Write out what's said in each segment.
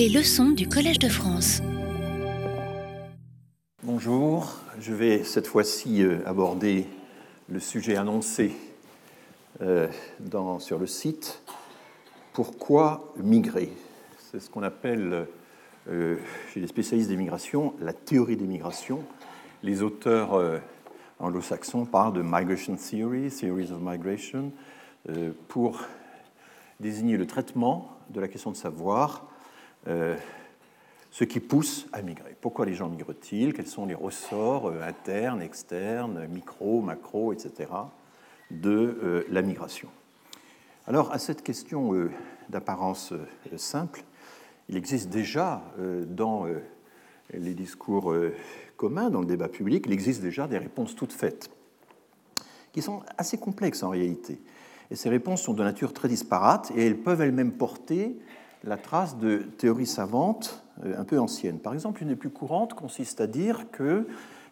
Les leçons du Collège de France. Bonjour, je vais cette fois-ci euh, aborder le sujet annoncé euh, sur le site. Pourquoi migrer? C'est ce qu'on appelle, euh, chez les spécialistes des migrations, la théorie des migrations. Les auteurs anglo-saxons parlent de migration theory, theories of migration, pour désigner le traitement de la question de savoir euh, ce qui pousse à migrer. Pourquoi les gens migrent-ils? Quels sont les ressorts euh, internes, externes, micro, macro, etc. de euh, la migration? Alors, à cette question d'apparence simple, il existe déjà dans les discours communs, dans le débat public, il existe déjà des réponses toutes faites, qui sont assez complexes en réalité. Et ces réponses sont de nature très disparate et elles peuvent elles-mêmes porter la trace de théories savantes euh, un peu anciennes. Par exemple, une des plus courantes consiste à dire que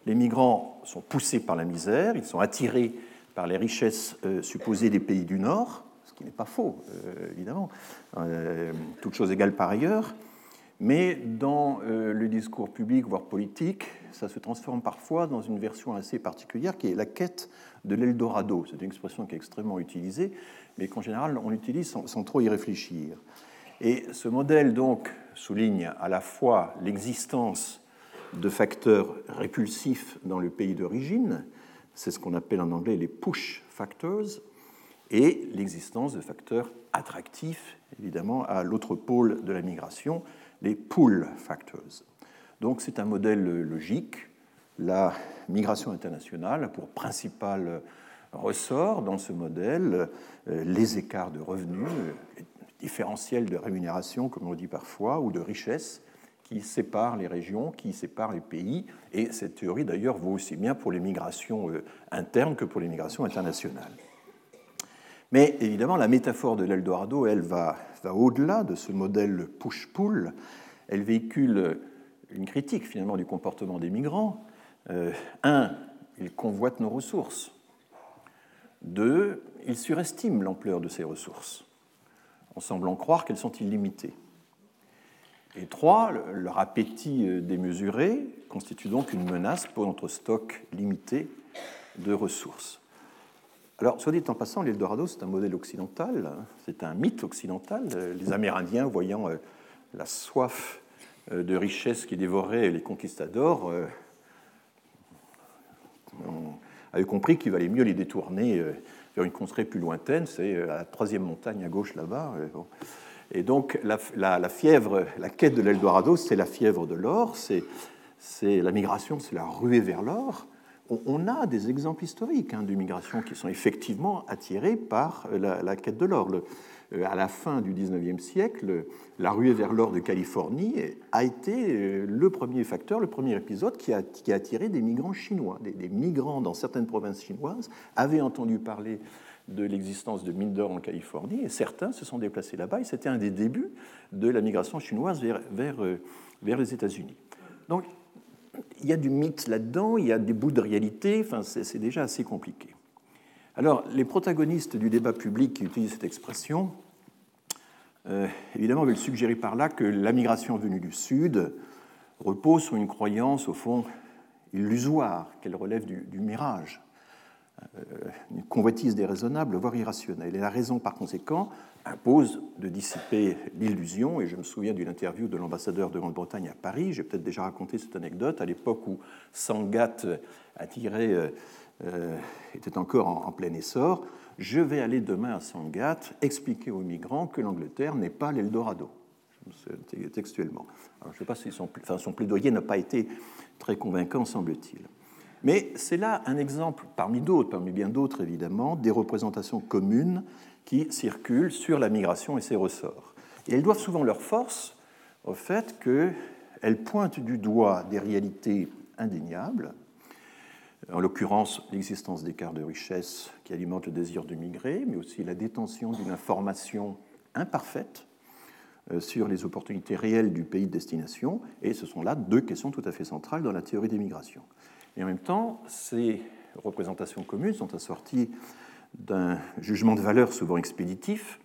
les migrants sont poussés par la misère, ils sont attirés par les richesses euh, supposées des pays du Nord, ce qui n'est pas faux, euh, évidemment, toute chose égale par ailleurs, mais dans le discours public, voire politique, ça se transforme parfois dans une version assez particulière qui est la quête de l'Eldorado. C'est une expression qui est extrêmement utilisée, mais qu'en général on utilise sans trop y réfléchir. Et ce modèle donc souligne à la fois l'existence de facteurs répulsifs dans le pays d'origine, c'est ce qu'on appelle en anglais les push factors, et l'existence de facteurs attractifs, évidemment, à l'autre pôle de la migration, les pull factors. Donc c'est un modèle logique. La migration internationale a pour principal ressort dans ce modèle euh, les écarts de revenus, différentiel de rémunération, comme on dit parfois, ou de richesse qui sépare les régions, qui sépare les pays. Et cette théorie, d'ailleurs, vaut aussi bien pour les migrations euh, internes que pour les migrations internationales. Mais évidemment, la métaphore de l'Eldorado, elle va, au-delà de ce modèle push-pull. Elle véhicule une critique finalement du comportement des migrants. Euh, un, ils convoitent nos ressources. Deux, ils surestiment l'ampleur de ces ressources en semblant croire qu'elles sont illimitées. Et trois, leur appétit euh, démesuré constitue donc une menace pour notre stock limité de ressources. Alors, soit dit en passant, l'Eldorado, c'est un modèle occidental, hein. c'est un mythe occidental. Les Amérindiens, voyant euh, la soif euh, de richesse qui dévorait les conquistadors, avaient compris qu'il valait mieux les détourner une contrée plus lointaine, c'est euh, la troisième montagne à gauche là-bas. Euh, Et donc la, fièvre, la quête de l'Eldorado, c'est la fièvre de l'or, c'est la migration, c'est la ruée vers l'or. On, a des exemples historiques hein, de migration qui sont effectivement attirés par la, la quête de l'or. Euh, à la fin du XIXe siècle, la ruée vers l'or de Californie a été euh, le premier facteur, le premier épisode qui a, attiré des migrants chinois. Des, migrants dans certaines provinces chinoises avaient entendu parler de l'existence de mines d'or en Californie et certains se sont déplacés là-bas et c'était un des débuts de la migration chinoise vers, vers, euh, les États-Unis. Donc il y a du mythe là-dedans, il y a des bouts de réalité, enfin, c'est déjà assez compliqué. Alors, les protagonistes du débat public qui utilisent cette expression, euh, évidemment, veulent suggérer par là que la migration venue du Sud repose sur une croyance, au fond, illusoire, qu'elle relève du, mirage, euh, une convoitise déraisonnable, voire irrationnelle. Et la raison, par conséquent, impose de dissiper l'illusion. Et je me souviens d'une interview de l'ambassadeur de Grande-Bretagne à Paris. J'ai peut-être déjà raconté cette anecdote. À l'époque où Sangat attirait euh, était encore en, plein essor. Je vais aller demain à Sangatte expliquer aux migrants que l'Angleterre n'est pas l'Eldorado, textuellement. Je ne sais pas si son plaidoyer n'a pas été très convaincant, semble-t-il. Mais c'est là un exemple, parmi d'autres, parmi bien d'autres évidemment, des représentations communes qui circulent sur la migration et ses ressorts. Et elles doivent souvent leur force au fait qu'elles pointent du doigt des réalités indéniables, en l'occurrence l'existence d'écarts de richesse qui alimentent le désir de migrer, mais aussi la détention d'une information imparfaite euh, sur les opportunités réelles du pays de destination, et ce sont là deux questions tout à fait centrales dans la théorie des migrations. Et en même temps, ces représentations communes sont assorties d'un jugement de valeur souvent expéditif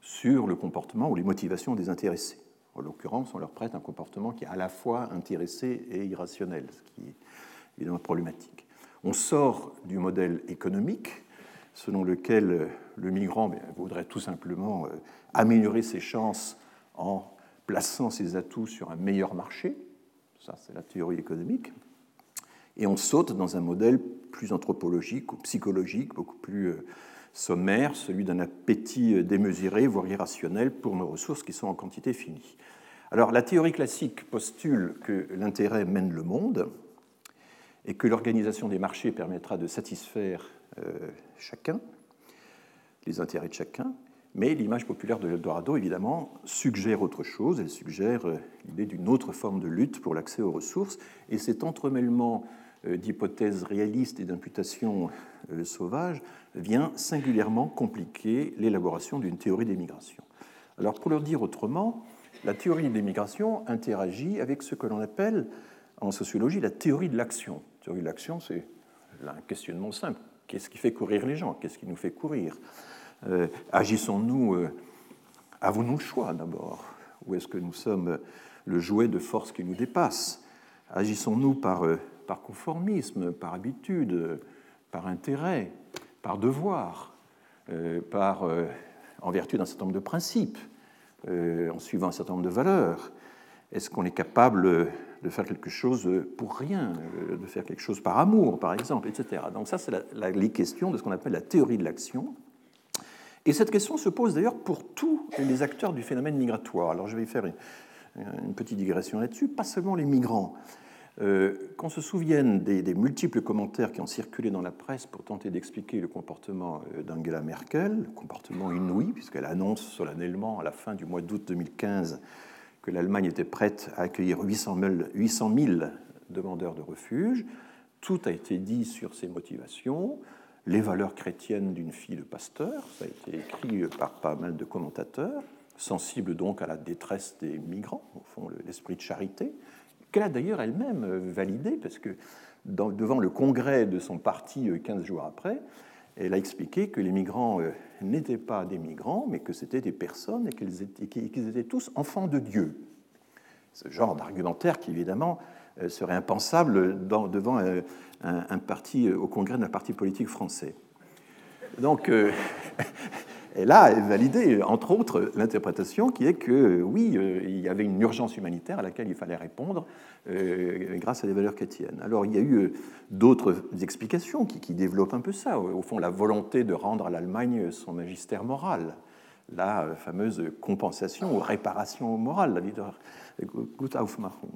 sur le comportement ou les motivations des intéressés. En l'occurrence, on leur prête un comportement qui est à la fois intéressé et irrationnel, ce qui est évidemment problématique. On sort du modèle économique selon lequel le migrant voudrait tout simplement euh, améliorer ses chances en plaçant ses atouts sur un meilleur marché. Ça, c'est la théorie économique. Et on saute dans un modèle plus anthropologique ou psychologique, beaucoup plus euh, sommaire, celui d'un appétit euh, démesuré, voire irrationnel, pour nos ressources qui sont en quantité finie. Alors, la théorie classique postule que l'intérêt mène le monde et que l'organisation des marchés permettra de satisfaire chacun, les intérêts de chacun, mais l'image populaire de l'Eldorado, évidemment, suggère autre chose, elle suggère euh, l'idée d'une autre forme de lutte pour l'accès aux ressources, et cet entremêlement euh, d'hypothèses réalistes et d'imputations euh, sauvages vient singulièrement compliquer l'élaboration d'une théorie des migrations. Alors, pour le dire autrement, la théorie des migrations interagit avec ce que l'on appelle en sociologie la théorie de l'action. L'action, c'est un questionnement simple. Qu'est-ce qui fait courir les gens? Qu'est-ce qui nous fait courir? Euh, Agissons-nous, euh, avons-nous le choix d'abord? Ou est-ce que nous sommes le jouet de forces qui nous dépassent Agissons-nous par, euh, par conformisme, par habitude, par intérêt, par devoir, par, en vertu d'un certain nombre de principes, en suivant un certain nombre de valeurs? Est-ce qu'on est capable de faire quelque chose pour rien, de faire quelque chose par amour, par exemple, etc. Donc ça, c'est les questions de ce qu'on appelle la théorie de l'action. Et cette question se pose d'ailleurs pour tous les acteurs du phénomène migratoire. Alors je vais faire une, petite digression là-dessus, pas seulement les migrants. Euh, qu'on se souvienne des, multiples commentaires qui ont circulé dans la presse pour tenter d'expliquer le comportement euh, d'Angela Merkel, comportement inouï, puisqu'elle annonce solennellement à la fin du mois d'août 2015 que l'Allemagne était prête à accueillir 800 000, 800 000 demandeurs de refuge. Tout a été dit sur ses motivations les valeurs chrétiennes d'une fille de pasteur, ça a été écrit par pas mal de commentateurs, sensibles donc à la détresse des migrants, au fond l'esprit de charité, qu'elle a d'ailleurs elle-même validé, parce que devant le congrès de son parti 15 euh, jours après, elle a expliqué que les migrants euh, n'étaient pas des migrants, mais que c'était des personnes et qu'ils étaient, tous enfants de Dieu. Ce genre d'argumentaire qui, évidemment, euh, serait impensable devant un, parti, au congrès d'un parti politique français. Donc, euh, elle a validé, entre autres, l'interprétation qui est que, oui, euh, il y avait une urgence humanitaire à laquelle il fallait répondre euh, grâce à des valeurs chrétiennes. Alors, il y a eu d'autres explications qui, développent un peu ça. Au fond, la volonté de rendre à l'Allemagne son magistère moral, la fameuse compensation ou réparation morale, la leader Gutaufmachung.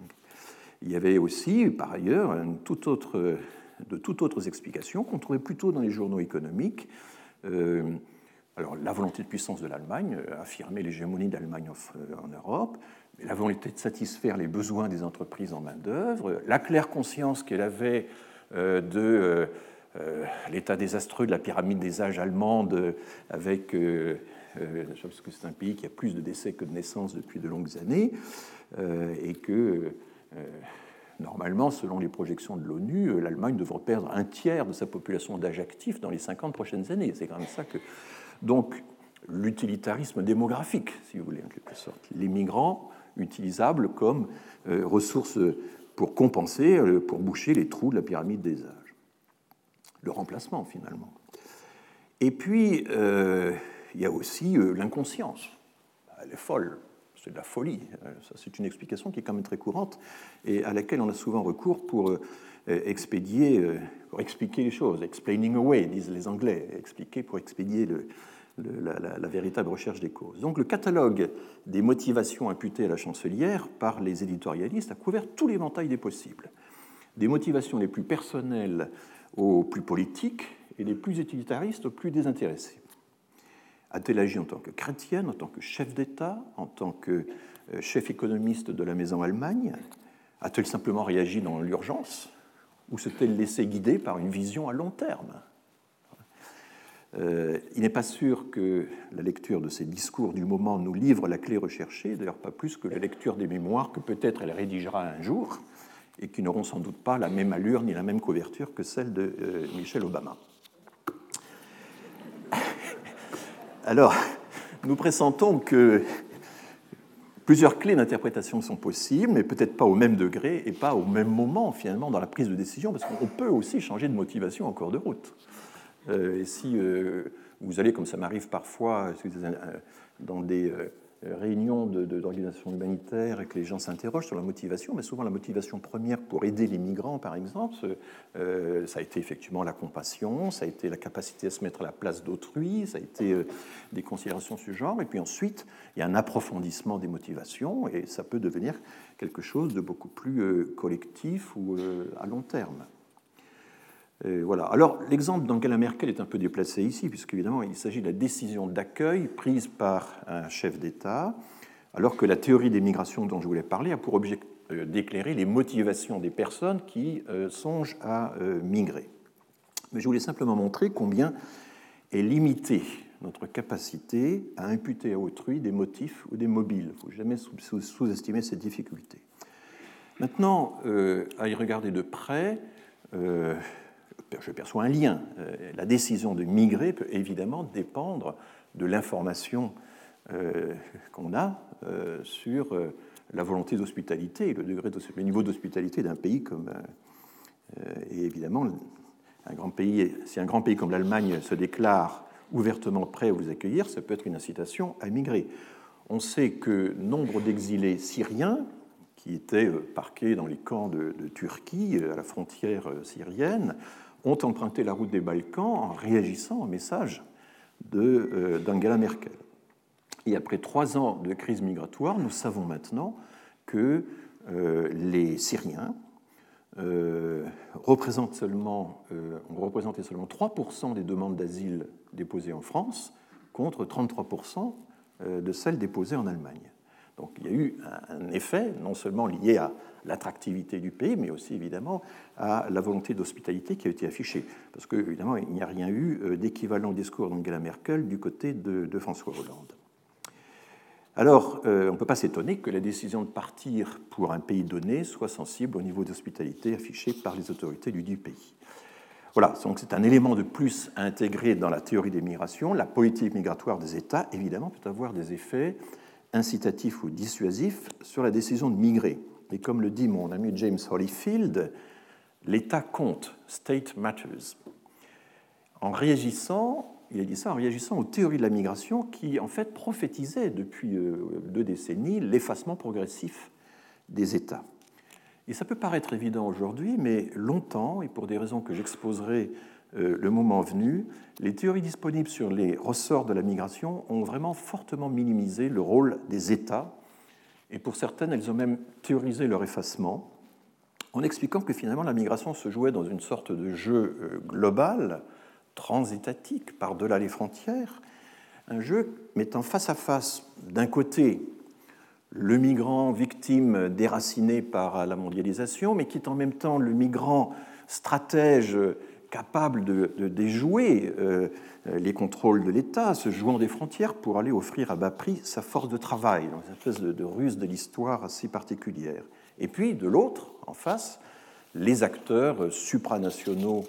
Il y avait aussi, par ailleurs, de toutes autres explications qu'on trouvait plutôt dans les journaux économiques. Euh, alors, la volonté de puissance de l'Allemagne, euh, affirmer l'hégémonie d'Allemagne euh, en Europe, la volonté de satisfaire les besoins des entreprises en main-d'œuvre, la claire conscience qu'elle avait de l'état désastreux de la pyramide des âges allemande, avec, parce que c'est un pays qui a plus de décès que de naissances depuis de longues années, et que euh, normalement, selon les projections de l'ONU, euh, l'Allemagne devrait perdre un tiers de sa population d'âge actif dans les 50 prochaines années. C'est quand même ça que. Donc, l'utilitarisme démographique, si vous voulez, en quelque sorte. Les migrants utilisables comme euh, ressources pour compenser, pour boucher les trous de la pyramide des âges. Le remplacement, finalement. Et puis, il y a aussi l'inconscience. Elle est folle c'est de la folie. Euh, c'est une explication qui est quand même très courante et à laquelle on a souvent recours pour euh, expédier, euh, pour expliquer les choses. Explaining away, disent les Anglais. Expliquer pour expédier la, véritable recherche des causes. Donc le catalogue des motivations imputées à la chancelière par les éditorialistes a couvert tout l'éventail des possibles. Des motivations les plus personnelles aux plus politiques et les plus utilitaristes aux plus désintéressés. A-t-elle agi en tant que chrétienne, en tant que chef d'État, en tant que euh, chef économiste de la Maison Allemagne? A-t-elle simplement réagi dans l'urgence? Ou s'est-elle laissée guider par une vision à long terme? Euh, Il n'est pas sûr que la lecture de ces discours du moment nous livre la clé recherchée, d'ailleurs pas plus que la lecture des mémoires que peut-être elle rédigera un jour et qui n'auront sans doute pas la même allure ni la même couverture que celle de euh, Michel Obama. Alors, nous pressentons que Plusieurs clés d'interprétation sont possibles, mais peut-être pas au même degré et pas au même moment finalement dans la prise de décision, parce qu'on peut aussi changer de motivation en cours de route. Euh, et si euh, vous allez, comme ça m'arrive parfois, dans des euh, réunions d'organisations humanitaires et que les gens s'interrogent sur la motivation, mais souvent la motivation première pour aider les migrants, par exemple, euh, ça a été effectivement la compassion, ça a été la capacité à se mettre à la place d'autrui, ça a été euh, des considérations de ce genre, et puis ensuite, il y a un approfondissement des motivations, et ça peut devenir quelque chose de beaucoup plus collectif ou à long terme voilà. Alors, l'exemple d'Angela Merkel est un peu déplacé ici, puisqu'évidemment, il s'agit de la décision d'accueil prise par un chef d'État, alors que la théorie des migrations dont je voulais parler a pour objet euh, d'éclairer les motivations des personnes qui euh, songent à euh, migrer. Mais je voulais simplement montrer combien est limitée notre capacité à imputer à autrui des motifs ou des mobiles. Il ne faut jamais sous-estimer cette difficulté. Maintenant, à y regarder de près, je perçois un lien. Euh, la décision de migrer peut évidemment dépendre de l'information euh, qu'on a euh, sur la volonté d'hospitalité et le, niveau d'hospitalité d'un pays comme. et évidemment, un grand pays, si un grand pays comme l'Allemagne se déclare ouvertement prêt à vous accueillir, ça peut être une incitation à migrer. On sait que nombre d'exilés syriens qui étaient parqués dans les camps de Turquie, à la frontière syrienne, ont emprunté la route des Balkans en réagissant au message euh, d'Angela Merkel. Et après trois ans de crise migratoire, nous savons maintenant que euh, les Syriens euh, représentent seulement, ont représenté seulement 3% des demandes d'asile déposées en France contre 33% de celles déposées en Allemagne. Donc il y a eu un effet non seulement lié à l'attractivité du pays, mais aussi évidemment à la volonté d'hospitalité qui a été affichée. Parce qu'évidemment, il n'y a rien eu euh, d'équivalent au discours d'Angela Merkel du côté de, François Hollande. Alors, euh, on ne peut pas s'étonner que la décision de partir pour un pays donné soit sensible au niveau d'hospitalité affiché par les autorités du pays. Voilà, donc c'est un élément de plus à intégrer dans la théorie des migrations. La politique migratoire des États, évidemment, peut avoir des effets incitatifs ou dissuasifs sur la décision de migrer. Et comme le dit mon ami James Holyfield, l'État compte, state matters. En réagissant, il a dit ça en réagissant aux théories de la migration qui, en fait, prophétisaient depuis euh, deux décennies l'effacement progressif des États. Et ça peut paraître évident aujourd'hui, mais longtemps, et pour des raisons que j'exposerai le moment venu, les théories disponibles sur les ressorts de la migration ont vraiment fortement minimisé le rôle des États. Et pour certaines, elles ont même théorisé leur effacement, en expliquant que finalement la migration se jouait dans une sorte de jeu euh, global, transétatique, par-delà les frontières, un jeu mettant face à face, d'un côté, le migrant victime déraciné par la mondialisation, mais qui est en même temps le migrant stratège capable de, déjouer euh, les contrôles de l'État, se jouant des frontières pour aller offrir à bas prix sa force de travail, dans une espèce de, ruse de l'histoire assez particulière. Et puis, de l'autre, en face, les acteurs supranationaux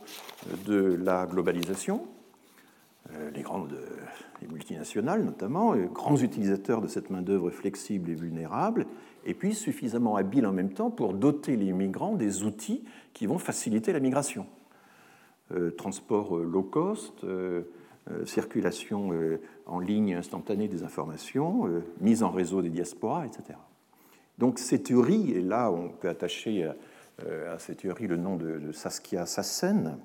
de la globalisation, euh, les grandes les multinationales notamment, grands utilisateurs de cette main-d'œuvre flexible et vulnérable, et puis suffisamment habiles en même temps pour doter les migrants des outils qui vont faciliter la migration. Euh, transport euh, low cost, euh, circulation en ligne instantanée des informations, mise en réseau des diasporas, etc. Donc ces théories, et là on peut attacher à, ces théories le nom de, Saskia Sassen,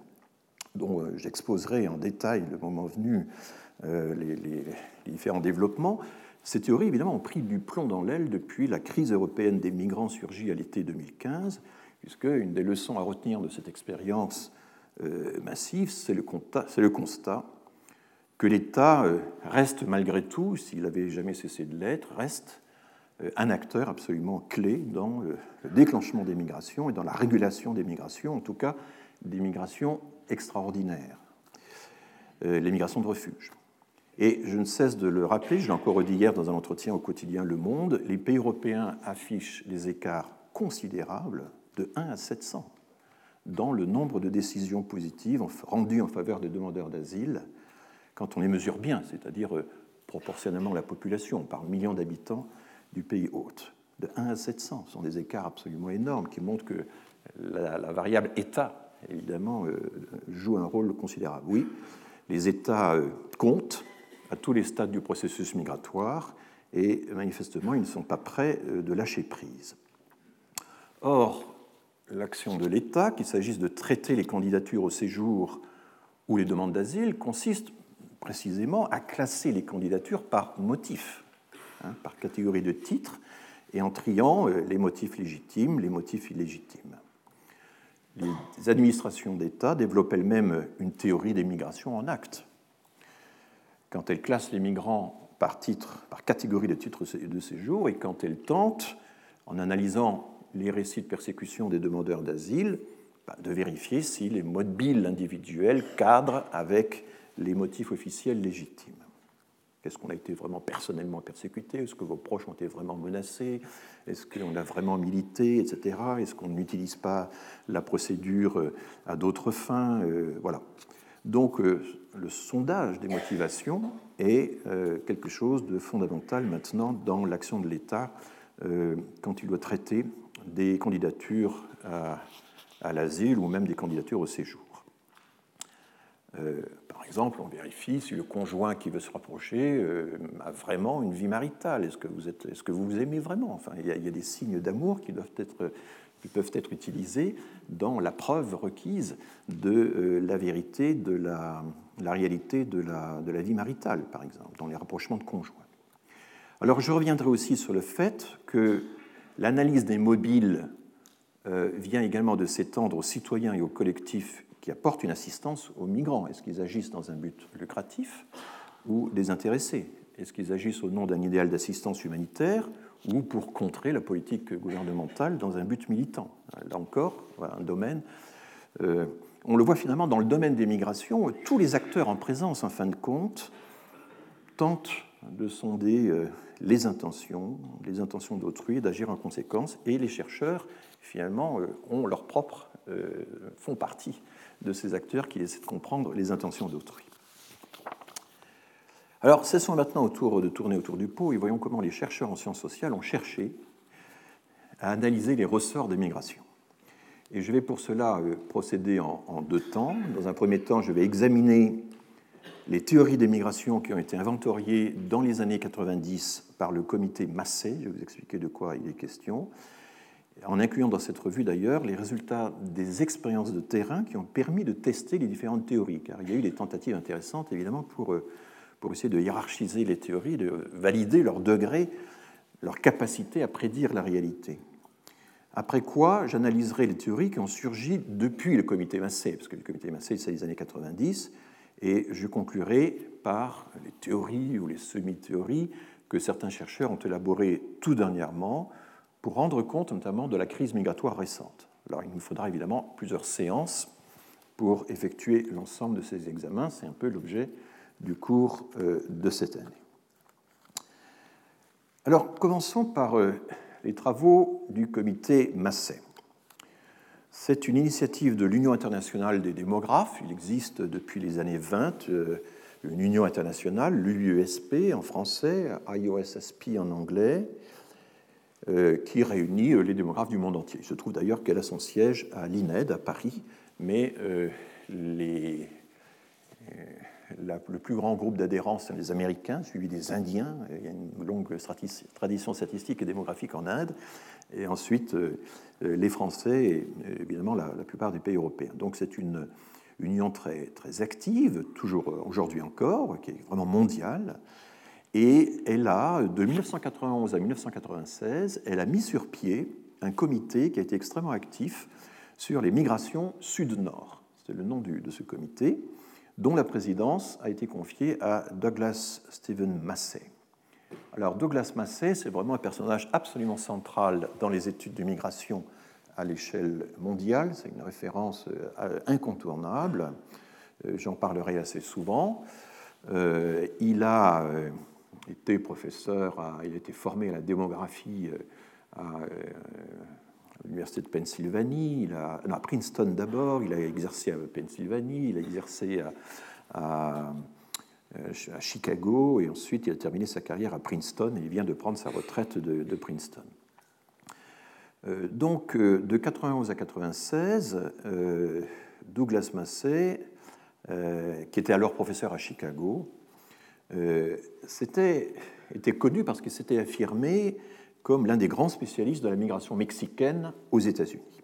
dont j'exposerai en détail le moment venu les, les, différents développements, ces théories, évidemment, ont pris du plomb dans l'aile depuis la crise européenne des migrants surgie à l'été 2015, puisque une des leçons à retenir de cette expérience massif, c'est le, constat que l'État euh, reste malgré tout, s'il n'avait jamais cessé de l'être, reste euh, un acteur absolument clé dans le déclenchement des migrations et dans la régulation des migrations, en tout cas des migrations extraordinaires, les migrations de refuge. Et je ne cesse de le rappeler, je l'ai encore dit hier dans un entretien au quotidien Le Monde, les pays européens affichent des écarts considérables de 1 à 700 dans le nombre de décisions positives rendues en faveur des demandeurs d'asile quand on les mesure bien, c'est-à-dire euh, proportionnellement à la population, par million d'habitants, du pays hôte, de 1 à 700. Ce sont des écarts absolument énormes qui montrent que la, variable État, évidemment, euh, joue un rôle considérable. Oui, les États euh, comptent à tous les stades du processus migratoire et manifestement, ils ne sont pas prêts de lâcher prise. Or, l'action de l'État, qu'il s'agisse de traiter les candidatures au séjour ou les demandes d'asile, consiste précisément à classer les candidatures par motif, hein, par catégorie de titres, et en triant euh, les motifs légitimes, les motifs illégitimes. Les administrations d'État développent elles-mêmes une théorie des migrations en acte. Quand elles classent les migrants par titre, par catégorie de titres de séjour, et quand elles tentent, en analysant les récits de persécution des demandeurs d'asile, bah, de vérifier si les mobiles individuels cadrent avec les motifs officiels légitimes. Est-ce qu'on a été vraiment personnellement persécuté? Est-ce que vos proches ont été vraiment menacés? Est-ce qu'on a vraiment milité, etc. Est-ce qu'on n'utilise pas la procédure euh, à d'autres fins? Euh, Voilà. Donc euh, le sondage des motivations est quelque chose de fondamental maintenant dans l'action de l'État quand il doit traiter des candidatures à, l'asile ou même des candidatures au séjour. par exemple, on vérifie si le conjoint qui veut se rapprocher a vraiment une vie maritale. Est-ce que vous, êtes, est-ce que vous vous aimez vraiment? Enfin, il y, a, des signes d'amour qui doivent être qui peuvent être utilisés dans la preuve requise de euh, la vérité, de la, réalité de la, de la, vie maritale, par exemple, dans les rapprochements de conjoints. Alors je reviendrai aussi sur le fait que l'analyse des mobiles euh, vient également de s'étendre aux citoyens et aux collectifs qui apportent une assistance aux migrants. Est-ce qu'ils agissent dans un but lucratif ou désintéressé Est-ce qu'ils agissent au nom d'un idéal d'assistance humanitaire ou pour contrer la politique gouvernementale dans un but militant? Là encore, un domaine. Euh, on le voit finalement dans le domaine des migrations, tous les acteurs en présence, en fin de compte, tentent de sonder euh, les intentions, les intentions d'autrui, d'agir en conséquence, et les chercheurs, finalement, euh, ont leur propre, font partie de ces acteurs qui essaient de comprendre les intentions d'autrui. Alors, cessons maintenant autour de tourner autour du pot et voyons comment les chercheurs en sciences sociales ont cherché à analyser les ressorts des migrations. Et je vais pour cela euh, procéder en, deux temps. Dans un premier temps, je vais examiner les théories des migrations qui ont été inventoriées dans les années 90 par le comité Massé. Je vais vous expliquer de quoi il est question. En incluant dans cette revue d'ailleurs les résultats des expériences de terrain qui ont permis de tester les différentes théories, car il y a eu des tentatives intéressantes évidemment pour euh, pour essayer de hiérarchiser les théories, de valider leur degré, leur capacité à prédire la réalité. Après quoi, j'analyserai les théories qui ont surgi depuis le comité Massé, parce que le comité Massé, c'est les années 90, et je conclurai par les théories ou les semi-théories que certains chercheurs ont élaborées tout dernièrement pour rendre compte notamment de la crise migratoire récente. Alors il nous faudra évidemment plusieurs séances pour effectuer l'ensemble de ces examens, c'est un peu l'objet du cours euh, de cette année. Alors, commençons par euh, les travaux du comité Massé. C'est une initiative de l'Union internationale des démographes. Il existe depuis les années 20 euh, une union internationale, l'UUSP en français, IOSSP en anglais, qui réunit les démographes du monde entier. Il se trouve d'ailleurs qu'elle a son siège à l'INED à Paris, mais le plus grand groupe d'adhérents, c'est les Américains, suivi des Indiens. Il y a une longue tradition statistique et démographique en Inde. Et ensuite, euh, les Français et évidemment la, plupart des pays européens. Donc c'est une union très, très active, toujours aujourd'hui encore, qui est vraiment mondiale. Et elle a, de 1991 à 1996, elle a mis sur pied un comité qui a été extrêmement actif sur les migrations sud-nord. C'est le nom de ce comité dont la présidence a été confiée à Douglas Stephen Massey. Alors Douglas Massey, c'est vraiment un personnage absolument central dans les études de migration à l'échelle mondiale, c'est une référence euh, incontournable, euh, j'en parlerai assez souvent. Euh, il a été professeur, il a été formé à la démographie à l'université de Pennsylvanie, a, à Princeton d'abord, il a exercé à Pennsylvanie, il a exercé à Chicago, et ensuite il a terminé sa carrière à Princeton, et il vient de prendre sa retraite de, Princeton. donc, de 91 à 96, Douglas Massey, qui était alors professeur à Chicago, était connu parce qu'il s'était affirmé comme l'un des grands spécialistes de la migration mexicaine aux États-Unis.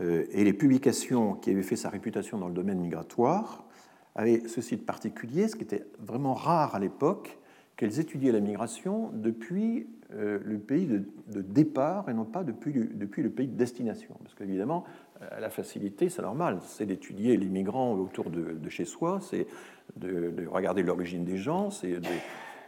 Euh, et les publications qui avaient fait sa réputation dans le domaine migratoire avaient ceci de particulier, ce qui était vraiment rare à l'époque, qu'elles étudiaient la migration depuis euh, le pays de, départ et non pas depuis, le pays de destination. Parce qu'évidemment, euh, la facilité, c'est normal, c'est d'étudier les migrants autour de, chez soi, c'est de, de, regarder l'origine des gens, c'est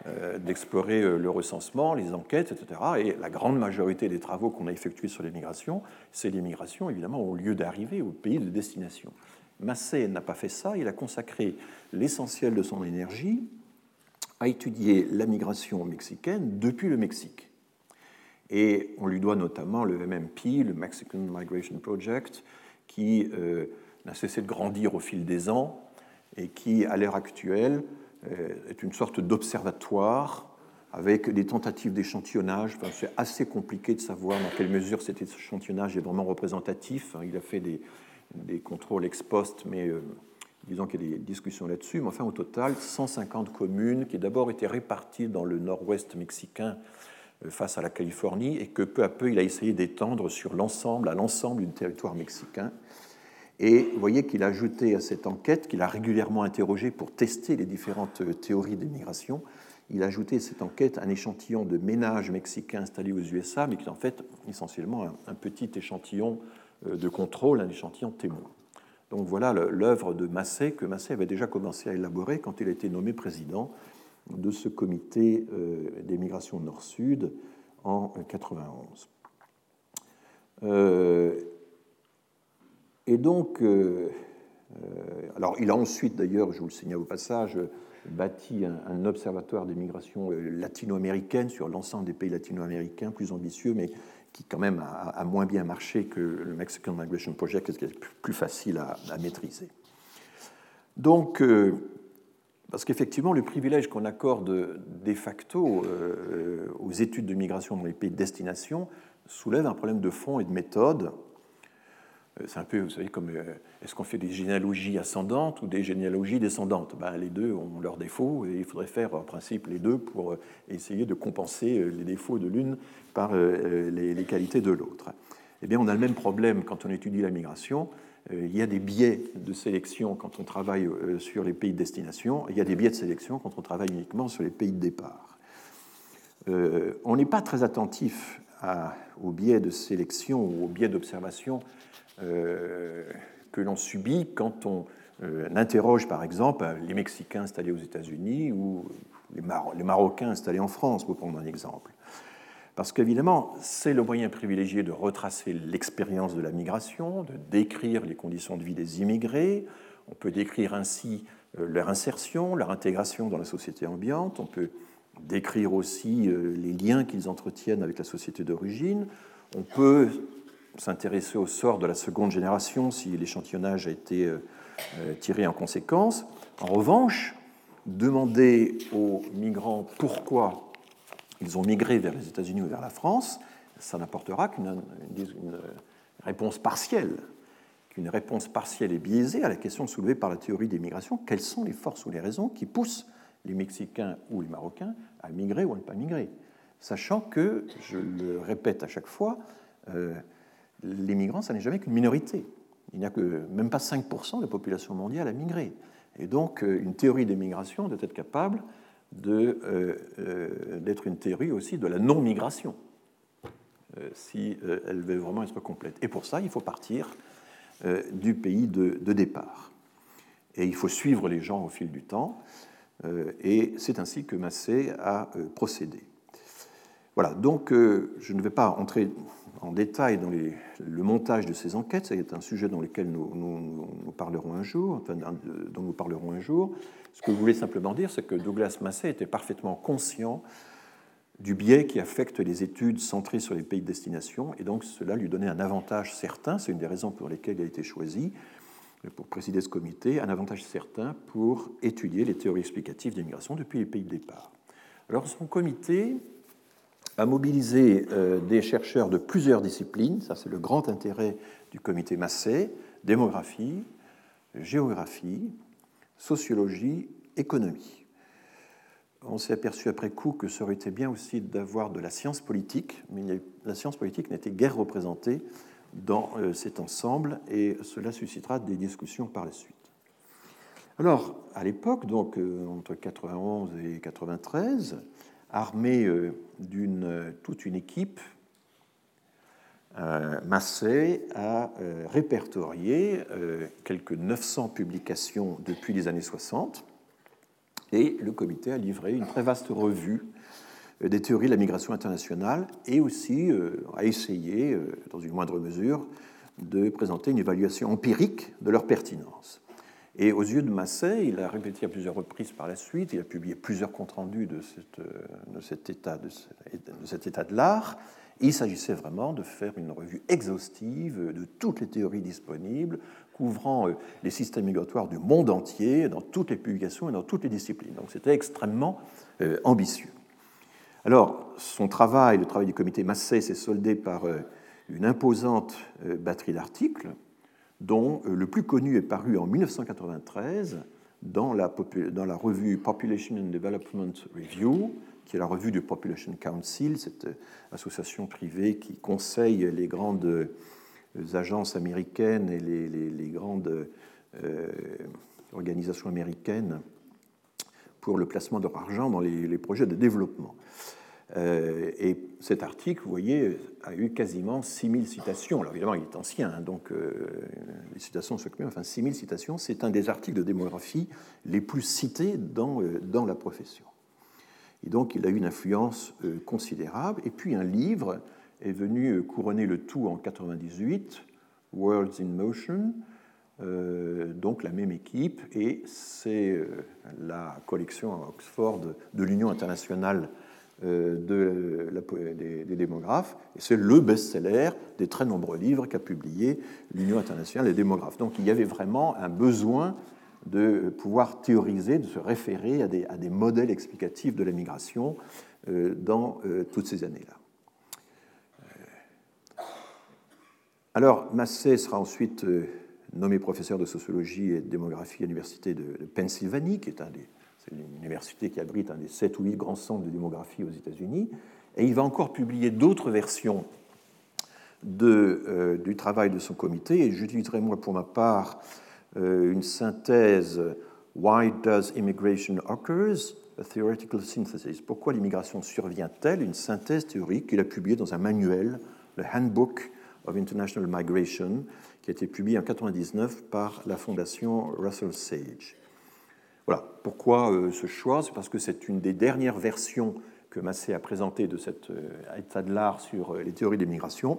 euh, d'explorer le recensement, les enquêtes, etc. Et la grande majorité des travaux qu'on a effectués sur les migrations, c'est les migrations, évidemment, au lieu d'arrivée, au pays de destination. Massé n'a pas fait ça, il a consacré l'essentiel de son énergie à étudier la migration mexicaine depuis le Mexique. Et on lui doit notamment le MMP, le Mexican Migration Project, qui euh, n'a cessé de grandir au fil des ans et qui, à l'heure actuelle, euh, est une sorte d'observatoire avec des tentatives d'échantillonnage. c'est assez compliqué de savoir dans quelle mesure cet échantillonnage est vraiment représentatif. Il a fait des, contrôles ex post, mais euh, disons qu'il y a des discussions là-dessus. Mais enfin, au total, 150 communes qui d'abord étaient réparties dans le nord-ouest mexicain euh, face à la Californie et que peu à peu il a essayé d'étendre sur l'ensemble, à l'ensemble du territoire mexicain. Et vous voyez qu'il a ajouté à cette enquête, qu'il a régulièrement interrogé pour tester les différentes euh, théories des migrations, il a ajouté à cette enquête un échantillon de ménages mexicains installés aux USA, mais qui est en fait essentiellement un, petit échantillon de contrôle, un échantillon témoin. Donc voilà l'œuvre de Massé, que Massé avait déjà commencé à élaborer quand il a été nommé président de ce comité euh, des migrations nord-sud en 91. Et donc, euh, euh, alors il a ensuite d'ailleurs, je vous le signale au passage, bâti un, observatoire des migrations euh, latino-américaines sur l'ensemble des pays latino-américains, plus ambitieux, mais qui quand même a, moins bien marché que le Mexican Migration Project, qui est plus facile à, maîtriser. Donc, parce qu'effectivement, le privilège qu'on accorde de facto aux études de migration dans les pays de destination soulève un problème de fond et de méthode euh, c'est un peu, vous savez, comme euh, est-ce qu'on fait des généalogies ascendantes ou des généalogies descendantes? Ben, Les deux ont leurs défauts et il faudrait faire en principe les deux pour euh, essayer de compenser les défauts de l'une par les, qualités de l'autre. Eh bien, on a le même problème quand on étudie la migration. Il y a des biais de sélection quand on travaille sur les pays de destination, il y a des biais de sélection quand on travaille uniquement sur les pays de départ. on n'est pas très attentif aux biais de sélection ou aux biais d'observation euh, que l'on subit quand on euh, interroge par exemple les Mexicains installés aux États-Unis ou les, Marocains installés en France, pour prendre un exemple. Parce qu'évidemment, c'est le moyen privilégié de retracer l'expérience de la migration, de décrire les conditions de vie des immigrés. On peut décrire ainsi euh, leur insertion, leur intégration dans la société ambiante. On peut décrire aussi les liens qu'ils entretiennent avec la société d'origine. On peut s'intéresser au sort de la seconde génération si l'échantillonnage a été euh, euh, tiré en conséquence. En revanche, demander aux migrants pourquoi ils ont migré vers les États-Unis ou vers la France, ça n'apportera qu'une réponse partielle, qu'une réponse partielle et biaisée à la question soulevée par la théorie des migrations. Quelles sont les forces ou les raisons qui poussent les Mexicains ou les Marocains à migrer ou à ne pas migrer? Sachant que, je le répète à chaque fois, euh, les migrants, ça n'est jamais qu'une minorité. Il n'y a que même pas 5% de la population mondiale à migrer. Et donc, euh, une théorie des migrations doit être capable euh, euh, d'être une théorie aussi de la non-migration, si elle veut vraiment être complète. Et pour ça, il faut partir du pays de, de, départ. Et il faut suivre les gens au fil du temps. et c'est ainsi que Massé a procédé. Voilà, donc je ne vais pas entrer en détail dans le montage de ces enquêtes. C'est un sujet dans lequel nous, parlerons un jour, enfin, dont nous parlerons un jour. Ce que je voulais simplement dire, c'est que Douglas Massey était parfaitement conscient du biais qui affecte les études centrées sur les pays de destination, et donc cela lui donnait un avantage certain, c'est une des raisons pour lesquelles il a été choisi, pour présider ce comité, un avantage certain pour étudier les théories explicatives des migrations depuis les pays de départ. Alors son comité a mobilisé euh, des chercheurs de plusieurs disciplines, ça c'est le grand intérêt du comité Massé, démographie, géographie, sociologie, économie. On s'est aperçu après coup que ça aurait été bien aussi d'avoir de la science politique, mais la science politique n'était guère représentée dans euh, cet ensemble et cela suscitera des discussions par la suite. Alors, à l'époque, donc euh, entre 91 et 93, armé euh, d'une toute une équipe, Massé a répertorié quelques 900 publications depuis les années 60 et le comité a livré une très vaste revue euh, des théories de la migration internationale et aussi euh, a essayé, euh, dans une moindre mesure, de présenter une évaluation empirique de leur pertinence. Et aux yeux de Massey, il a répété à plusieurs reprises par la suite, il a publié plusieurs comptes rendus de, de, cet, état, de, cet état de l'art. Il s'agissait vraiment de faire une revue exhaustive de toutes les théories disponibles, couvrant les systèmes migratoires du monde entier, dans toutes les publications et dans toutes les disciplines. Donc c'était extrêmement ambitieux. Alors, son travail, le travail du comité Massé, s'est soldé par euh, une imposante euh, batterie d'articles, dont euh, le plus connu est paru en 1993 dans la, dans la revue Population and Development Review, qui est la revue du Population Council, cette association privée qui conseille les grandes agences américaines et les, grandes organisations américaines pour le placement de leur argent dans les, projets de développement. Euh, et cet article, vous voyez, a eu quasiment 6000 citations. Alors évidemment, il est ancien, hein, donc euh, les citations sont quand enfin 6000 citations. C'est un des articles de démographie les plus cités dans, euh, dans la profession. Et donc, il a eu une influence considérable. Et puis, un livre est venu couronner le tout en 98, Worlds in Motion, donc la même équipe, et c'est la collection à Oxford de l'Union internationale euh, de des, démographes, et c'est le best-seller des très nombreux livres qu'a publié l'Union internationale des démographes. Donc il y avait vraiment un besoin de pouvoir théoriser, de se référer à des, à des modèles explicatifs de la migration dans toutes ces années-là. Alors, Massé sera ensuite nommé professeur de sociologie et de démographie à l'université de, Pennsylvanie, qui est, un des, une université qui abrite un des sept ou huit grands centres de démographie aux États-Unis. Et il va encore publier d'autres versions de, euh, du travail de son comité. Et j'utiliserai, moi, pour ma part, euh, une synthèse Why does immigration occurs? A theoretical synthesis. Pourquoi l'immigration survient-elle? Une synthèse théorique qu'il a publiée dans un manuel, le Handbook of International Migration, qui a été publié en 1999 par la fondation Russell Sage. Voilà. Pourquoi euh, ce choix? C'est parce que c'est une des dernières versions que Massé a présentées de cet euh, état de l'art sur euh, les théories des migrations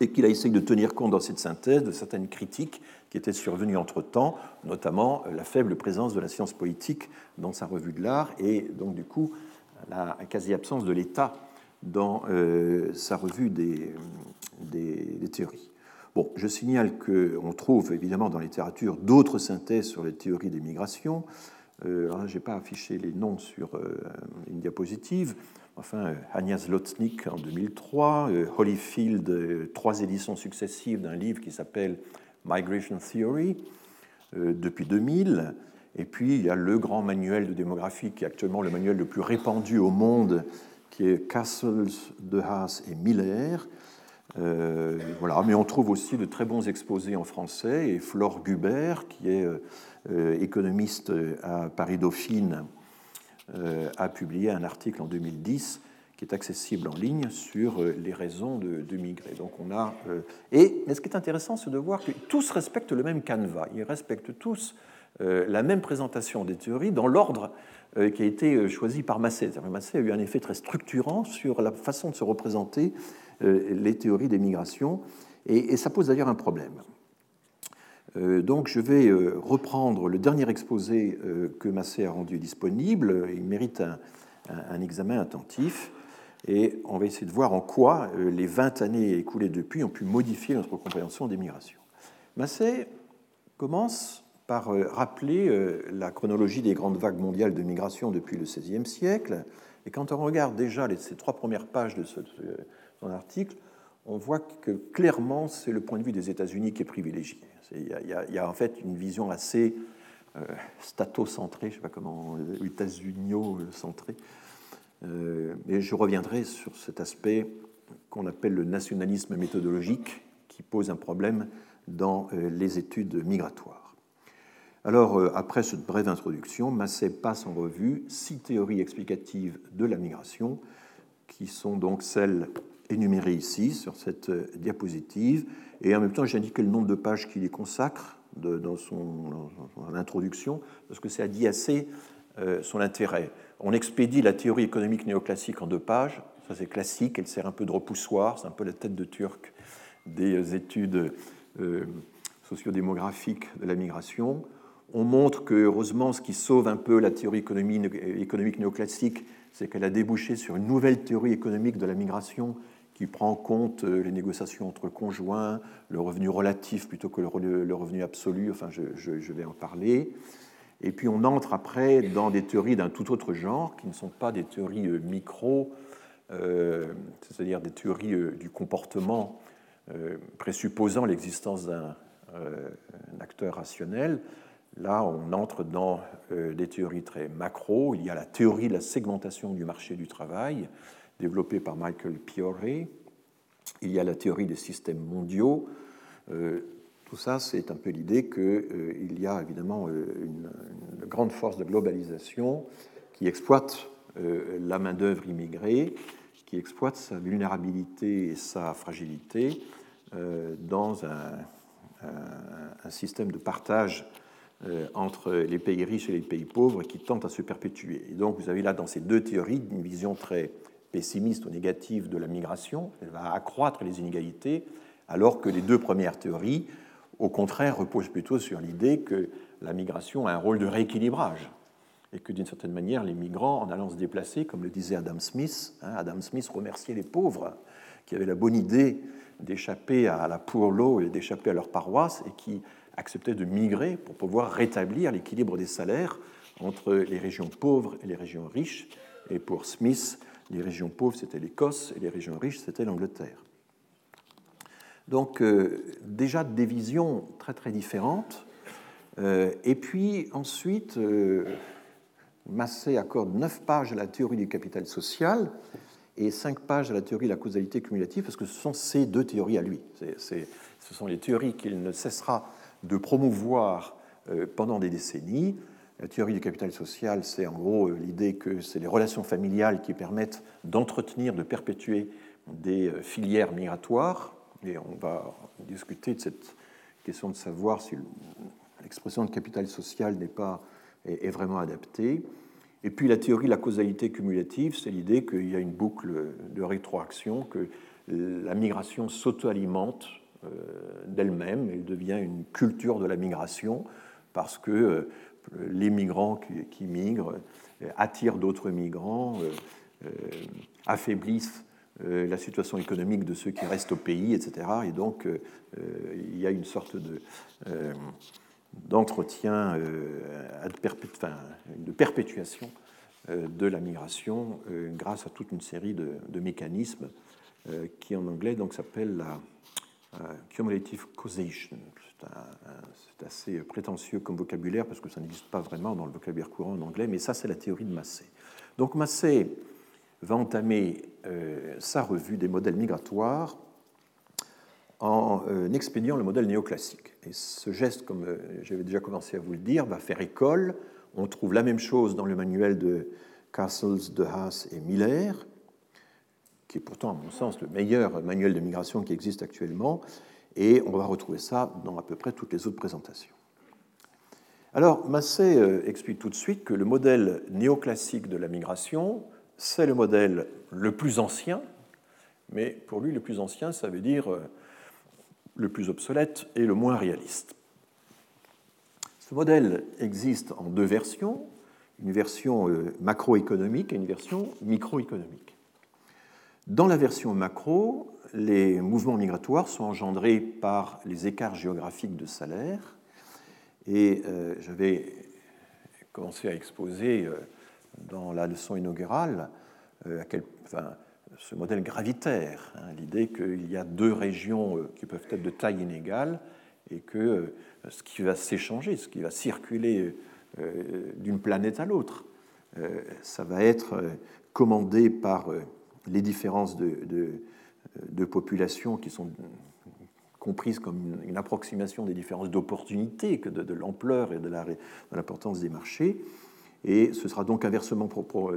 et qu'il a essayé de tenir compte dans cette synthèse de certaines critiques qui étaient survenues entre-temps, notamment la faible présence de la science politique dans sa revue de l'art et donc du coup la quasi-absence de l'État dans sa revue des théories. Bon, je signale qu'on trouve évidemment dans la littérature d'autres synthèses sur les théories des migrations. Euh, je n'ai pas affiché les noms sur euh, une diapositive. Enfin, euh, Anya Zlotnik en 2003, euh, Holyfield, trois éditions successives d'un livre qui s'appelle Migration Theory depuis 2000. Et puis, il y a le grand manuel de démographie qui est actuellement le manuel le plus répandu au monde, qui est Castles, De Haas et Miller, euh, voilà, mais on trouve aussi de très bons exposés en français. Et Flore Gubert, qui est euh, euh, économiste à Paris-Dauphine, a publié un article en 2010 qui est accessible en ligne sur les raisons de, migrer. Donc on a et ce qui est intéressant, c'est de voir que tous respectent le même canevas. Ils respectent tous la même présentation des théories dans l'ordre qui a été choisi par Massé. Massé a eu un effet très structurant sur la façon de se représenter euh, les théories des migrations, et, ça pose d'ailleurs un problème. Euh, donc je vais euh, reprendre le dernier exposé que Massé a rendu disponible. Il mérite un, un, examen attentif. Et on va essayer de voir en quoi les 20 années écoulées depuis ont pu modifier notre compréhension des migrations. Massé commence par euh, rappeler euh, la chronologie des grandes vagues mondiales de migration depuis le XVIe siècle. Et quand on regarde déjà ces trois premières pages de son article, on voit que clairement, c'est le point de vue des États-Unis qui est privilégié. Il y, a, en fait une vision assez euh, statocentrée, je ne sais pas comment, états-unio-centrée. Euh, et je reviendrai sur cet aspect qu'on appelle le nationalisme méthodologique, qui pose un problème dans euh, les études migratoires. Alors, euh, après cette brève introduction, Massey passe en revue six théories explicatives de la migration, qui sont donc celles énumérées ici sur cette euh, diapositive. Et en même temps, j'ai indiqué le nombre de pages qu'il y consacre dans, son, introduction, parce que ça dit assez son intérêt. On expédie la théorie économique néoclassique en deux pages, ça c'est classique, elle sert un peu de repoussoir, c'est un peu la tête de turc des études euh, sociodémographique de la migration. On montre que, heureusement, ce qui sauve un peu la théorie économique néoclassique, c'est qu'elle a débouché sur une nouvelle théorie économique de la migration qui prend en compte euh, les négociations entre conjoints, le revenu relatif plutôt que le revenu absolu, enfin je, vais en parler. Et puis on entre après dans des théories d'un tout autre genre, qui ne sont pas des théories euh, micro, c'est-à-dire des théories du comportement euh, présupposant l'existence d'un euh, acteur rationnel. Là, on entre dans euh, des théories très macro. Il y a la théorie de la segmentation du marché du travail, développée par Michael Piore. Il y a la théorie des systèmes mondiaux. Tout ça, c'est un peu l'idée qu'il y a évidemment une, grande force de globalisation qui exploite la main-d'œuvre immigrée qui exploite sa vulnérabilité et sa fragilité euh, dans un, système de partage euh, entre les pays riches et les pays pauvres qui tente à se perpétuer. Et donc vous avez là dans ces deux théories une vision très pessimiste ou négative de la migration. Elle va accroître les inégalités, alors que les deux premières théories, au contraire, reposent plutôt sur l'idée que la migration a un rôle de rééquilibrage et que d'une certaine manière, les migrants, en allant se déplacer, comme le disait Adam Smith, hein, Adam Smith remerciait les pauvres qui avaient la bonne idée d'échapper à la poor law et d'échapper à leur paroisse et qui acceptaient de migrer pour pouvoir rétablir l'équilibre des salaires entre les régions pauvres et les régions riches. Et pour Smith, les régions pauvres, c'était l'Écosse et les régions riches, c'était l'Angleterre. Donc euh, déjà des visions très très différentes. Euh, et puis ensuite, euh, Massé accorde 9 pages à la théorie du capital social et 5 pages à la théorie de la causalité cumulative, parce que ce sont ces deux théories à lui. ce sont les théories qu'il ne cessera de promouvoir pendant des décennies. La théorie du capital social, c'est en gros euh, l'idée que c'est les relations familiales qui permettent d'entretenir, de perpétuer des euh, filières migratoires. Et on va discuter de cette question de savoir si l'expression de capital social n'est pas est, vraiment adapté. Et puis la théorie de la causalité cumulative, c'est l'idée qu'il y a une boucle de rétroaction, que la migration s'auto-alimente euh, d'elle-même, elle devient une culture de la migration, parce que les migrants qui, migrent euh, attirent d'autres migrants, affaiblissent la situation économique de ceux qui restent au pays, etc. Et donc, il y a une sorte de d'entretien, euh, de perpétuation euh, de la migration euh, grâce à toute une série de, mécanismes qui en anglais donc s'appellent la cumulative causation. C'est assez prétentieux comme vocabulaire parce que ça n'existe pas vraiment dans le vocabulaire courant en anglais, mais ça c'est la théorie de Massé. Donc Massé va entamer sa revue des modèles migratoires en expédiant le modèle néoclassique. Et ce geste, comme euh, j'avais déjà commencé à vous le dire, va faire école. On trouve la même chose dans le manuel de Castles, de Haas et Miller, qui est pourtant, à mon sens, le meilleur manuel de migration qui existe actuellement. Et on va retrouver ça dans à peu près toutes les autres présentations. Alors, Massé euh, explique tout de suite que le modèle néoclassique de la migration, c'est le modèle le plus ancien, mais pour lui, le plus ancien, ça veut dire euh, le plus obsolète et le moins réaliste. Ce modèle existe en deux versions, une version euh, macroéconomique et une version microéconomique. Dans la version macro, les mouvements migratoires sont engendrés par les écarts géographiques de salaire. Et j'avais commencé à exposer dans la leçon inaugurale enfin, ce modèle gravitaire, hein, l'idée qu'il y a deux régions qui peuvent être de taille inégale et que ce qui va s'échanger, ce qui va circuler d'une planète à l'autre, ça va être commandé par les différences de, population qui sont comprises comme une, approximation des différences d'opportunités que de, l'ampleur et de l'importance des marchés. Et ce sera donc inversement,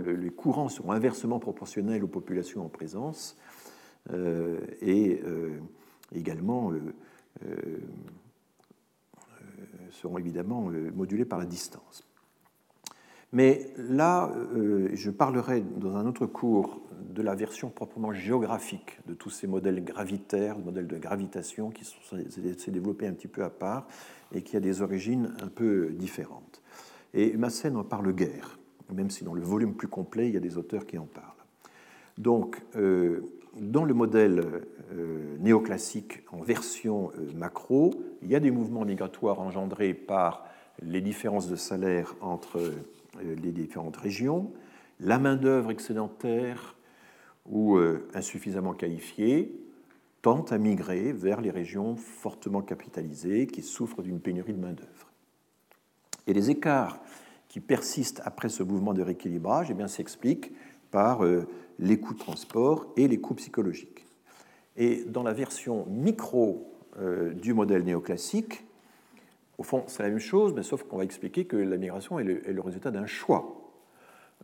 les courants seront inversement proportionnels aux populations en présence euh, et euh, également euh, seront évidemment modulés par la distance. Mais là, je parlerai dans un autre cours de la version proprement géographique de tous ces modèles gravitaires, modèles de gravitation qui s'est développé un petit peu à part et qui a des origines un peu différentes. Et Massey n'en parle guère, même si dans le volume plus complet, il y a des auteurs qui en parlent. Donc, euh, dans le modèle euh, néoclassique en version macro, il y a des mouvements migratoires engendrés par les différences de salaire entre euh, les différentes régions, la main-d'œuvre excédentaire ou euh, insuffisamment qualifiée tente à migrer vers les régions fortement capitalisées qui souffrent d'une pénurie de main-d'œuvre. Et les écarts qui persistent après ce mouvement de rééquilibrage eh s'expliquent par euh, les coûts de transport et les coûts psychologiques. Et dans la version micro du modèle néoclassique, au fond, c'est la même chose, mais sauf qu'on va expliquer que la migration est le, résultat d'un choix.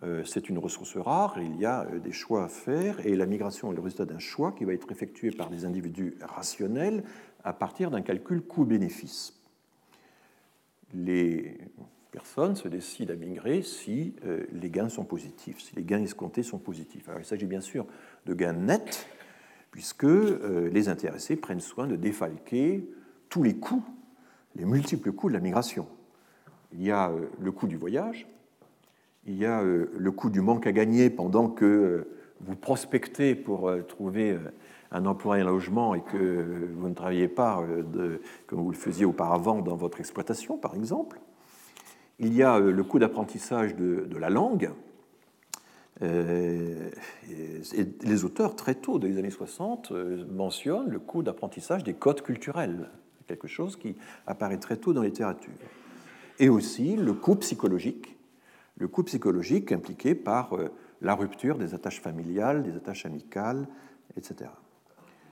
Euh, c'est une ressource rare, il y a euh, des choix à faire, et la migration est le résultat d'un choix qui va être effectué par des individus rationnels à partir d'un calcul coût-bénéfice. Les personnes se décident à migrer si euh, les gains sont positifs, si les gains escomptés sont positifs. Alors il s'agit bien sûr de gains nets, puisque les intéressés prennent soin de défalquer tous les coûts les multiples coûts de la migration. Il y a le coût du voyage, il y a euh, le coût du manque à gagner pendant que euh, vous prospectez pour trouver un emploi et un logement et que vous ne travaillez pas comme vous le faisiez auparavant dans votre exploitation, par exemple. Il y a le coût d'apprentissage de, la langue. les auteurs, très tôt, dans les années 60, mentionnent le coût d'apprentissage des codes culturels quelque chose qui apparaît très tôt dans la littérature. Et aussi le coût psychologique, le coût psychologique impliqué par euh, la rupture des attaches familiales, des attaches amicales, etc.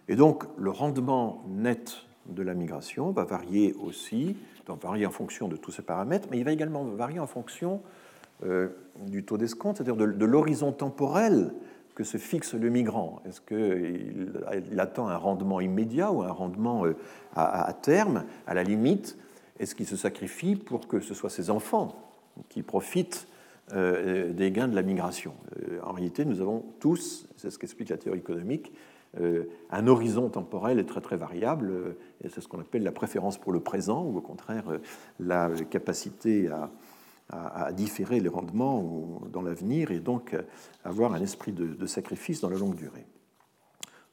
Et donc le rendement net de la migration va varier aussi, donc varier en fonction de tous ces paramètres, mais il va également varier en fonction euh, du taux d'escompte, c'est-à-dire de l'horizon temporel que se fixe le migrant Est-ce qu'il attend un rendement immédiat ou un rendement euh, à, terme À la limite, est-ce qu'il se sacrifie pour que ce soit ses enfants qui profitent des gains de la migration euh, En réalité, nous avons tous, c'est ce qu'explique la théorie économique, un horizon temporel très très variable, et c'est ce qu'on appelle la préférence pour le présent, ou au contraire la capacité à, différer les rendements dans l'avenir et donc avoir un esprit de, sacrifice dans la longue durée.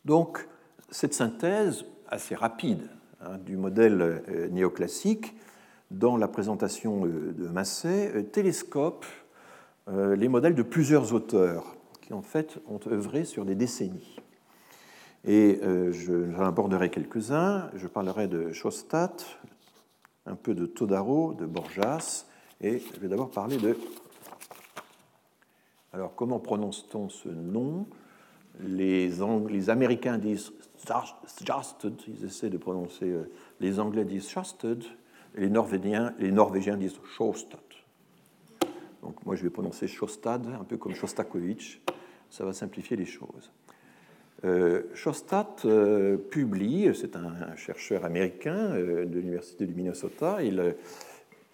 Donc, cette synthèse assez rapide hein, du modèle euh, néoclassique, dans la présentation euh, de Massey, euh, télescope les modèles de plusieurs auteurs qui en fait ont œuvré sur des décennies. Et j'en aborderai quelques-uns. Je parlerai de Shostat, un peu de Todaro, de Borjas, et je vais d'abord parler de... Alors, comment prononce-t-on ce nom? Les, Américains disent Sjasted, ils essaient de prononcer, euh, les Anglais disent Sjasted, et les Norvégiens, disent Sjostad. Donc moi je vais prononcer Sjostad, un peu comme Shostakovich, ça va simplifier les choses. Euh, euh, publie, c'est un, chercheur américain euh, de l'Université du Minnesota, il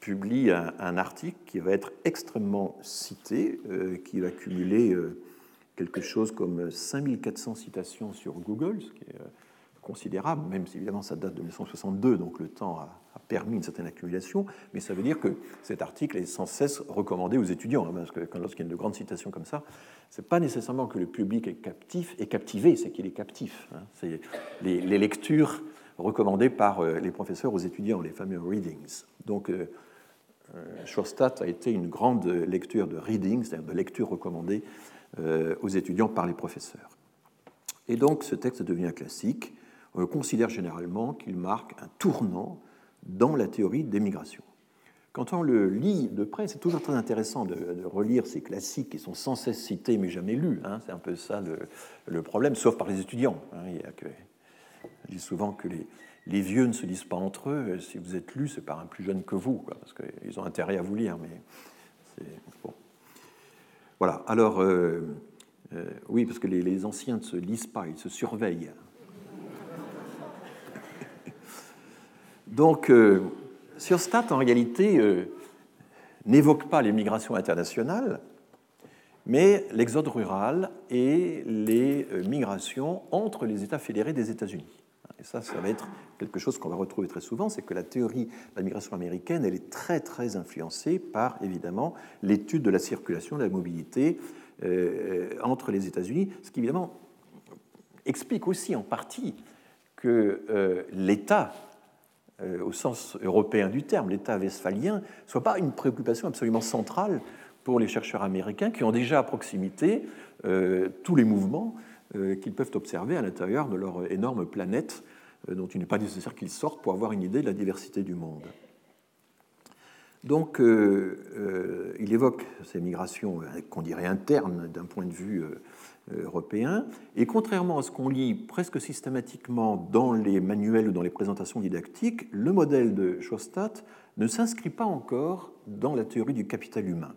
publie un, article qui va être extrêmement cité, euh, qui va cumuler euh, quelque chose comme 5400 citations sur Google, ce qui est euh, considérable, même si évidemment ça date de 1962, donc le temps a, permis une certaine accumulation, mais ça veut dire que cet article est sans cesse recommandé aux étudiants, hein, parce que lorsqu'il y a de grandes citations comme ça, c'est pas nécessairement que le public est captif et captivé, c'est qu'il est captif. Hein. c'est les, lectures recommandés par les professeurs aux étudiants, les fameux readings. Donc, Schostatt a été une grande lecture de readings, c'est-à-dire de lecture recommandée aux étudiants par les professeurs. Et donc, ce texte devient un classique. On considère généralement qu'il marque un tournant dans la théorie des migrations. Quand on le lit de près, c'est toujours très intéressant de, relire ces classiques qui sont sans cesse cités mais jamais lus. Hein. C'est un peu ça le, problème, sauf par les étudiants. Hein. Il je dis souvent que les, vieux ne se lisent pas entre eux. Si vous êtes lu, c'est par un plus jeune que vous, parce qu'ils ont intérêt à vous lire. Mais bon. Voilà. Alors, euh, euh, oui, parce que les anciens ne se lisent pas, ils se surveillent. Donc, euh, Surstat, en réalité, euh, n'évoque pas les migrations internationales, mais l'exode rural et les euh, migrations entre les États fédérés des États-Unis. Et ça, ça va être quelque chose qu'on va retrouver très souvent, c'est que la théorie de la migration américaine, elle est très, très influencée par, évidemment, l'étude de la circulation, de la mobilité entre les États-Unis, ce qui, évidemment, explique aussi en partie que l'État euh, au sens européen du terme, l'État westphalien, ne soit pas une préoccupation absolument centrale pour les chercheurs américains qui ont déjà à proximité euh, tous les mouvements euh, qu'ils peuvent observer à l'intérieur de leur énorme planète, dont il n'est pas nécessaire qu'ils sortent pour avoir une idée de la diversité du monde. Donc, il évoque ces migrations qu'on dirait internes d'un point de vue euh, Et contrairement à ce qu'on lit presque systématiquement dans les manuels ou dans les présentations didactiques, le modèle de Schostatt ne s'inscrit pas encore dans la théorie du capital humain.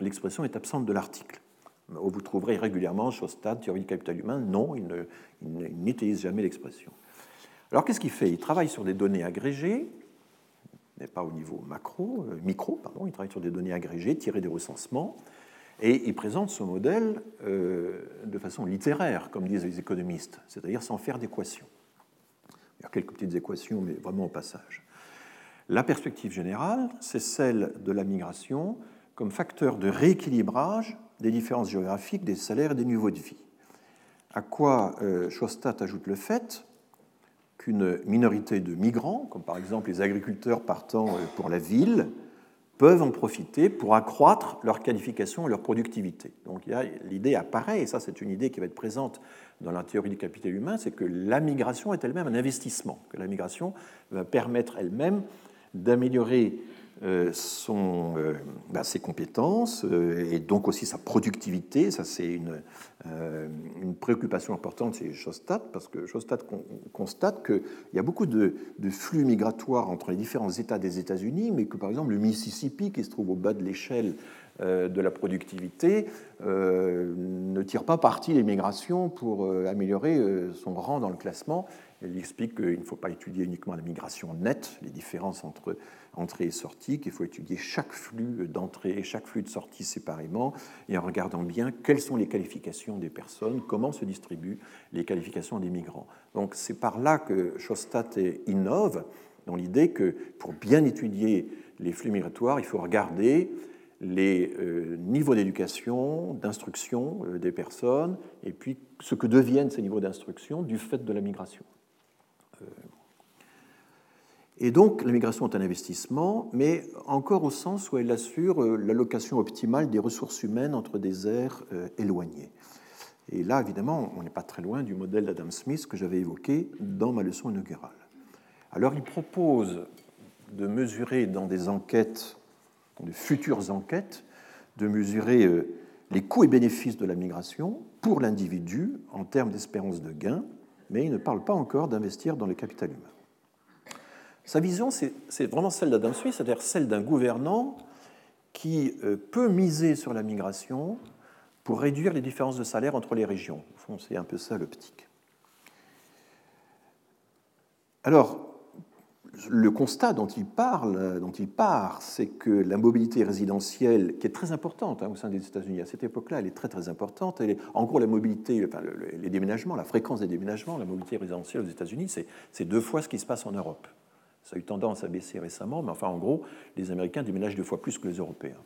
L'expression est absente de l'article. Vous trouverez régulièrement Schostatt, théorie du capital humain. Non, il n'utilise jamais l'expression. Alors qu'est-ce qu'il fait? Il travaille sur des données agrégées, n'est pas au niveau macro, euh, micro, pardon, il travaille sur des données agrégées tirées des recensements, et il présente ce modèle euh, de façon littéraire, comme disent les économistes, c'est-à-dire sans faire d'équations. Il y a quelques petites équations, mais vraiment au passage. La perspective générale, c'est celle de la migration comme facteur de rééquilibrage des différences géographiques des salaires et des niveaux de vie. À quoi euh, ajoute le fait qu'une minorité de migrants, comme par exemple les agriculteurs partant euh, pour la ville, peuvent en profiter pour accroître leur qualification et leur productivité. Donc l'idée apparaît, et ça c'est une idée qui va être présente dans la théorie du capital humain, c'est que la migration est elle-même un investissement, que la migration va permettre elle-même d'améliorer son, euh, bah, ses compétences euh, et donc aussi sa productivité. Ça, c'est une, préoccupation importante chez Shostat, parce que Shostat constate qu'il y a beaucoup de, flux migratoires entre les différents États des États-Unis, mais que par exemple le Mississippi, qui se trouve au bas de l'échelle de la productivité, ne tire pas parti des migrations pour améliorer son rang dans le classement. Elle explique qu'il ne faut pas étudier uniquement la migration nette, les différences entre entrée et sortie, qu'il faut étudier chaque flux d'entrée et chaque flux de sortie séparément, et en regardant bien quelles sont les qualifications des personnes, comment se distribuent les qualifications des migrants. Donc c'est par là que Shostat innove, dans l'idée que pour bien étudier les flux migratoires, il faut regarder les euh, niveaux d'éducation, d'instruction euh, des personnes, et puis ce que deviennent ces niveaux d'instruction du fait de la migration. Et donc, la migration est un investissement, mais encore au sens où elle assure euh, l'allocation optimale des ressources humaines entre des aires euh, éloignées. Et là, évidemment, on n'est pas très loin du modèle d'Adam Smith que j'avais évoqué dans ma leçon inaugurale. Alors, il propose de mesurer dans des enquêtes, de futures enquêtes, de mesurer euh, les coûts et bénéfices de la migration pour l'individu en termes d'espérance de gain, mais il ne parle pas encore d'investir dans le capital humain. Sa vision, c'est vraiment celle d'Adam Smith, c'est-à-dire celle d'un gouvernant qui euh, peut miser sur la migration pour réduire les différences de salaire entre les régions. Au fond, c'est un peu ça l'optique. Alors, le constat dont il parle, dont il part, c'est que la mobilité résidentielle, qui est très importante hein, au sein des États-Unis à cette époque-là, elle est très très importante. Elle en gros, la mobilité, les déménagements, la fréquence des déménagements, la mobilité résidentielle aux États-Unis, c'est deux fois ce qui se passe en Europe. Ça a eu tendance à baisser récemment, mais enfin, en gros, les Américains déménagent deux fois plus que les Européens.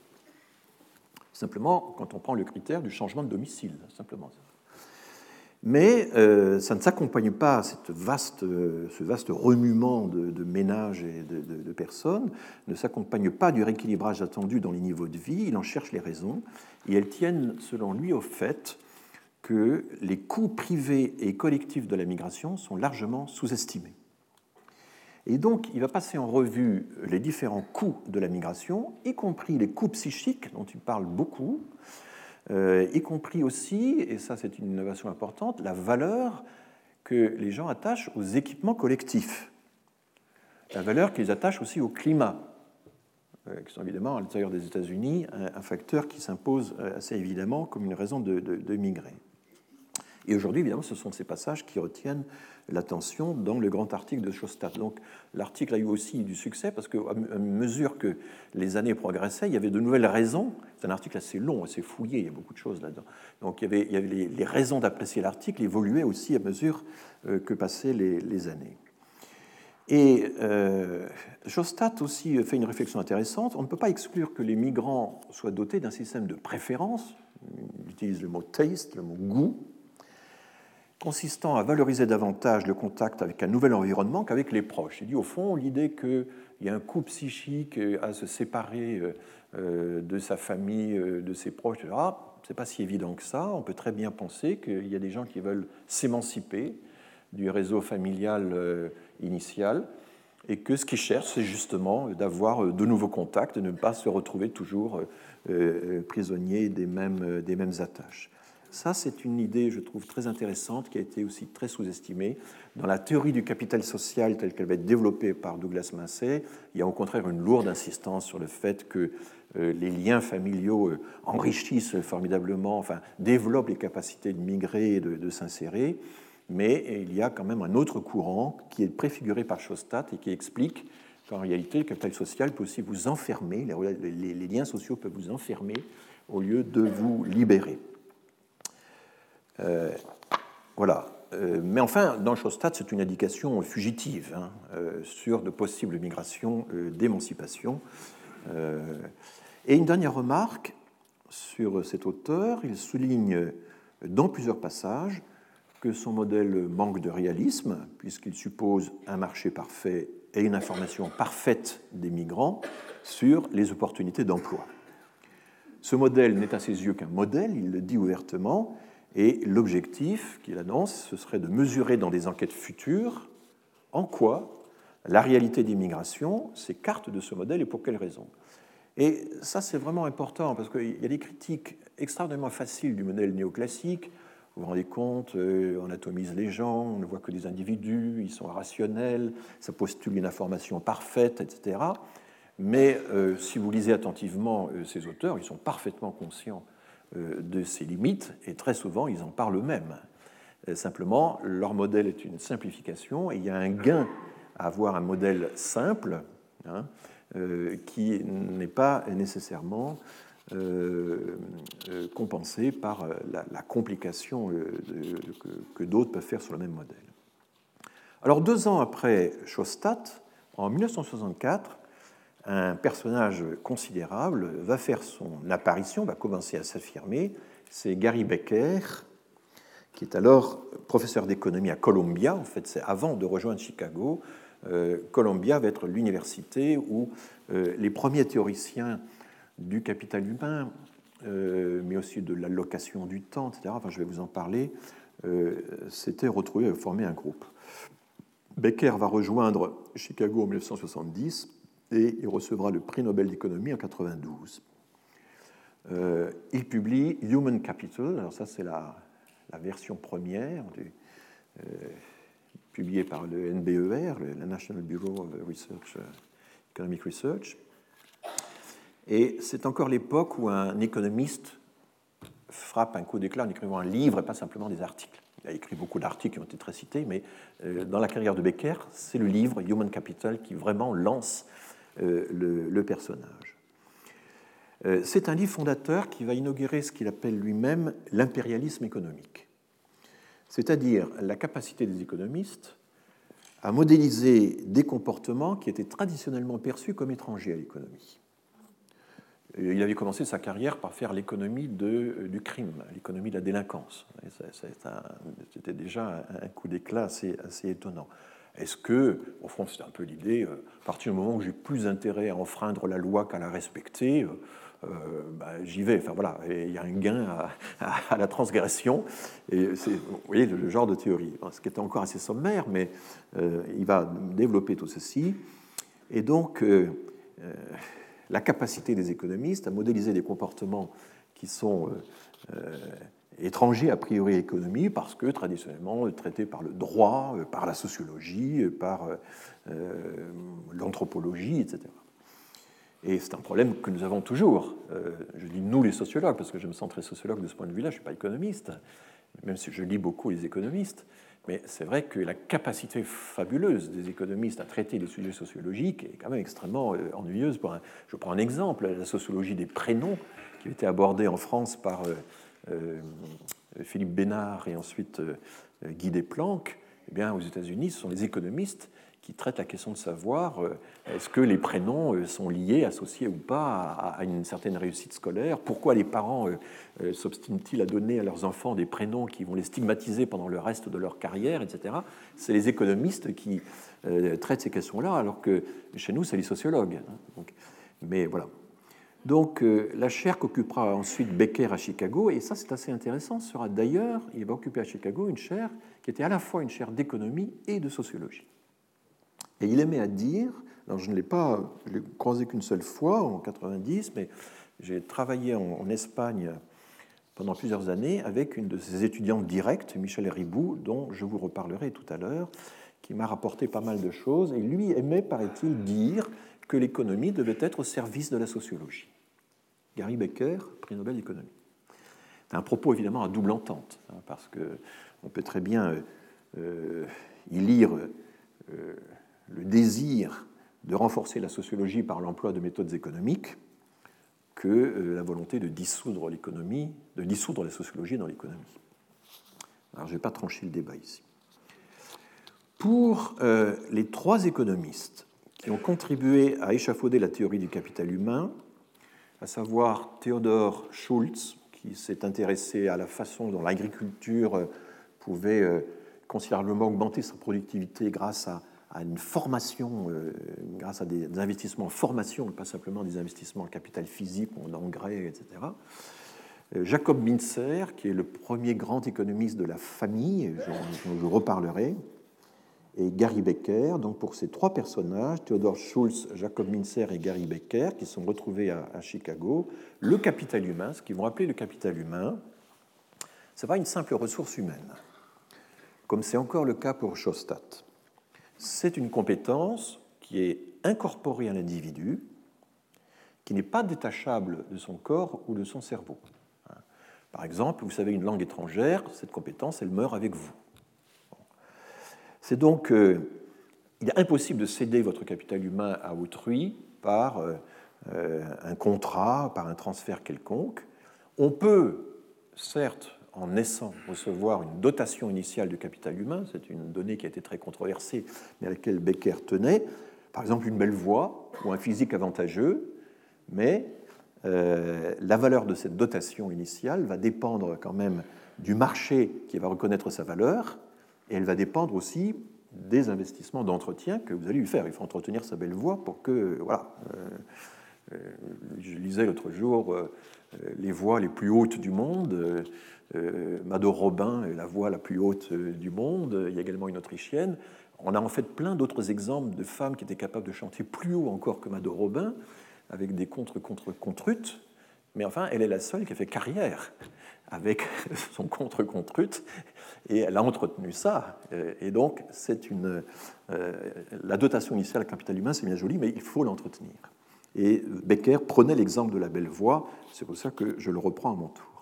Simplement, quand on prend le critère du changement de domicile, simplement. Mais euh, ça ne s'accompagne pas, cette vaste, ce vaste remuement de, ménages et de, personnes, ne s'accompagne pas du rééquilibrage attendu dans les niveaux de vie, il en cherche les raisons, et elles tiennent, selon lui, au fait que les coûts privés et collectifs de la migration sont largement sous-estimés. Et donc, il va passer en revue les différents coûts de la migration, y compris les coûts psychiques, dont il parle beaucoup, euh, y compris aussi, et ça c'est une innovation importante, la valeur que les gens attachent aux équipements collectifs, la valeur qu'ils attachent aussi au climat, euh, qui sont évidemment à l'intérieur des États-Unis un, facteur qui s'impose euh, assez évidemment comme une raison de migrer. Et aujourd'hui, évidemment, ce sont ces passages qui retiennent l'attention dans le grand article de Shostat. Donc l'article a eu aussi du succès parce qu'à mesure que les années progressaient, il y avait de nouvelles raisons. C'est un article assez long, assez fouillé, il y a beaucoup de choses là-dedans. Donc il y avait, les, raisons d'apprécier l'article évoluaient aussi à mesure euh, que passaient les, années. Et euh, aussi fait une réflexion intéressante. On ne peut pas exclure que les migrants soient dotés d'un système de préférence. Il utilise le mot taste, le mot goût, consistant à valoriser davantage le contact avec un nouvel environnement qu'avec les proches. Il dit au fond l'idée qu'il y a un coup psychique à se séparer euh, euh, de sa famille, euh, de ses proches, etc. C'est pas si évident que ça. On peut très bien penser qu'il y a des gens qui veulent s'émanciper du réseau familial initial et que ce qu'ils cherchent, c'est justement d'avoir de nouveaux contacts, de ne pas se retrouver toujours prisonniers des mêmes attaches. Ça, c'est une idée, je trouve, très intéressante, qui a été aussi très sous-estimée. Dans la théorie du capital social telle qu'elle va être développée par Douglas Massey, il y a au contraire une lourde insistance sur le fait que euh, les liens familiaux euh, enrichissent formidablement, enfin, développent les capacités de migrer et de, s'insérer. Mais il y a quand même un autre courant qui est préfiguré par Shostat et qui explique qu'en réalité, le capital social peut aussi vous enfermer, les liens sociaux peuvent vous enfermer au lieu de vous libérer. Euh, voilà. Euh, mais enfin, dans Shostat, c'est une indication fugitive hein, euh, sur de possibles migrations d'émancipation. et une dernière remarque sur cet auteur, il souligne dans plusieurs passages que son modèle manque de réalisme, puisqu'il suppose un marché parfait et une information parfaite des migrants sur les opportunités d'emploi. Ce modèle n'est à ses yeux qu'un modèle, il le dit ouvertement, et l'objectif qu'il annonce, ce serait de mesurer dans des enquêtes futures en quoi la réalité d'immigration s'écarte de ce modèle et pour quelles raisons. Et ça, c'est vraiment important parce qu'il y a des critiques extrêmement faciles du modèle néoclassique. Vous vous rendez compte, euh, on atomise les gens, on ne voit que des individus, ils sont rationnels, ça postule une information parfaite, etc. Mais euh, si vous lisez attentivement euh, ces auteurs, ils sont parfaitement conscients de ces limites, et très souvent ils en parlent eux-mêmes. Euh, simplement, leur modèle est une simplification, et il y a un gain à avoir un modèle simple hein, euh, qui n'est pas nécessairement compensé par la, complication que, que d'autres peuvent faire sur le même modèle. Alors deux ans après Schostat, en 1964, un personnage considérable va faire son apparition, va commencer à s'affirmer. C'est Gary Becker, qui est alors professeur d'économie à Columbia. En fait, c'est avant de rejoindre Chicago. Euh, Columbia va être l'université où euh, les premiers théoriciens du capital humain, euh, mais aussi de l'allocation du temps, etc., enfin, je vais vous en parler, s'étaient retrouvés à former un groupe. Becker va rejoindre Chicago en 1970 et il recevra le prix Nobel d'économie en 92. Euh, il publie Human Capital, alors ça c'est la, version première, euh, publiée par le NBER, le, National Bureau of euh, Economic Research. Et c'est encore l'époque où un économiste frappe un coup d'éclat en écrivant un livre et pas simplement des articles. Il a écrit beaucoup d'articles qui ont été très cités, mais dans la carrière de Becker, c'est le livre Human Capital qui vraiment lance euh, le, personnage. Euh, c'est un livre fondateur qui va inaugurer ce qu'il appelle lui-même l'impérialisme économique, c'est-à-dire la capacité des économistes à modéliser des comportements qui étaient traditionnellement perçus comme étrangers à l'économie. il avait commencé sa carrière par faire l'économie du crime, l'économie de la délinquance. C'était déjà un coup d'éclat assez, assez étonnant. Est-ce que, au fond, c'est un peu l'idée, à partir du moment où j'ai plus intérêt à enfreindre la loi qu'à la respecter, euh, bah, j'y vais. Enfin voilà, il y a un gain à, la transgression. Vous voyez, le, genre de théorie. Ce qui était encore assez sommaire, mais euh, il va développer tout ceci. Et donc, euh, la capacité des économistes à modéliser des comportements qui sont étrangers a priori à l'économie parce que traditionnellement traités par le droit, par la sociologie, par l'anthropologie, etc. Et c'est un problème que nous avons toujours. Euh, je dis nous les sociologues, parce que je me sens très sociologue de ce point de vue-là, je ne suis pas économiste, même si je lis beaucoup les économistes. Mais c'est vrai que la capacité fabuleuse des économistes à traiter les sujets sociologiques est quand même extrêmement euh, ennuyeuse. Je prends un exemple, la sociologie des prénoms, qui a été abordée en France par euh, Philippe Bénard et ensuite Guy Desplanques. Eh bien, aux États-Unis, ce sont les économistes qui traite la question de savoir euh, est-ce que les prénoms euh, sont liés, associés ou pas à une certaine réussite scolaire? Pourquoi les parents euh, s'obstinent-ils à donner à leurs enfants des prénoms qui vont les stigmatiser pendant le reste de leur carrière, etc. C'est les économistes qui traitent ces questions-là, alors que chez nous, c'est les sociologues. Hein. mais voilà. Donc la chaire qu'occupera ensuite Becker à Chicago, et ça c'est assez intéressant, sera d'ailleurs, il va occuper à Chicago une chaire qui était à la fois une chaire d'économie et de sociologie. Et il aimait à dire, alors je ne l'ai pas croisé qu'une seule fois en 90, mais j'ai travaillé en, Espagne pendant plusieurs années avec une de ses étudiantes directes, Michel Ribou, dont je vous reparlerai tout à l'heure, qui m'a rapporté pas mal de choses. Et lui aimait, paraît-il, dire que l'économie devait être au service de la sociologie. Gary Becker, prix Nobel d'économie. C'est un propos évidemment à double entente, hein, parce qu'on peut très bien euh, euh, y lire euh, le désir de renforcer la sociologie par l'emploi de méthodes économiques que la volonté de dissoudre l'économie, de dissoudre la sociologie dans l'économie. Alors je ne vais pas trancher le débat ici. Pour les trois économistes qui ont contribué à échafauder la théorie du capital humain, à savoir Theodor Schulz, qui s'est intéressé à la façon dont l'agriculture pouvait considérablement augmenter sa productivité grâce à une formation, euh, grâce à des, investissements en formation, pas simplement des investissements en capital physique ou en engrais, etc. Euh, Jacob Minzer, qui est le premier grand économiste de la famille, dont je reparlerai, et Gary Becker. Donc pour ces trois personnages, Theodore Schulz, Jacob Minzer et Gary Becker, qui sont retrouvés à, Chicago, le capital humain, ce qu'ils vont appeler le capital humain, ce n'est pas une simple ressource humaine, comme c'est encore le cas pour Shostat c'est une compétence qui est incorporée à l'individu, qui n'est pas détachable de son corps ou de son cerveau. Par exemple, vous savez une langue étrangère, cette compétence, elle meurt avec vous. C'est donc euh, il est impossible de céder votre capital humain à autrui par euh, euh, un contrat, par un transfert quelconque. On peut, certes, en naissant recevoir une dotation initiale de capital humain, c'est une donnée qui a été très controversée, mais à laquelle Becker tenait, par exemple une belle voix ou un physique avantageux, mais la valeur de cette dotation initiale va dépendre quand même du marché qui va reconnaître sa valeur, et elle va dépendre aussi des investissements d'entretien que vous allez lui faire. Il faut entretenir sa belle voix pour que, voilà. Euh, euh, je lisais l'autre jour les voix les plus hautes du monde euh, Mado Robin est la voix la plus haute euh, du monde. Il y a également une Autrichienne. On a en fait plein d'autres exemples de femmes qui étaient capables de chanter plus haut encore que Mado Robin, avec des contre-contre-contrutes. Mais enfin, elle est la seule qui a fait carrière avec son contre-contrute, et elle a entretenu ça. Euh, et donc, c'est une, la dotation initiale à capital humain, c'est bien joli, mais il faut l'entretenir. Et Becker prenait l'exemple de la belle voix, c'est pour ça que je le reprends à mon tour.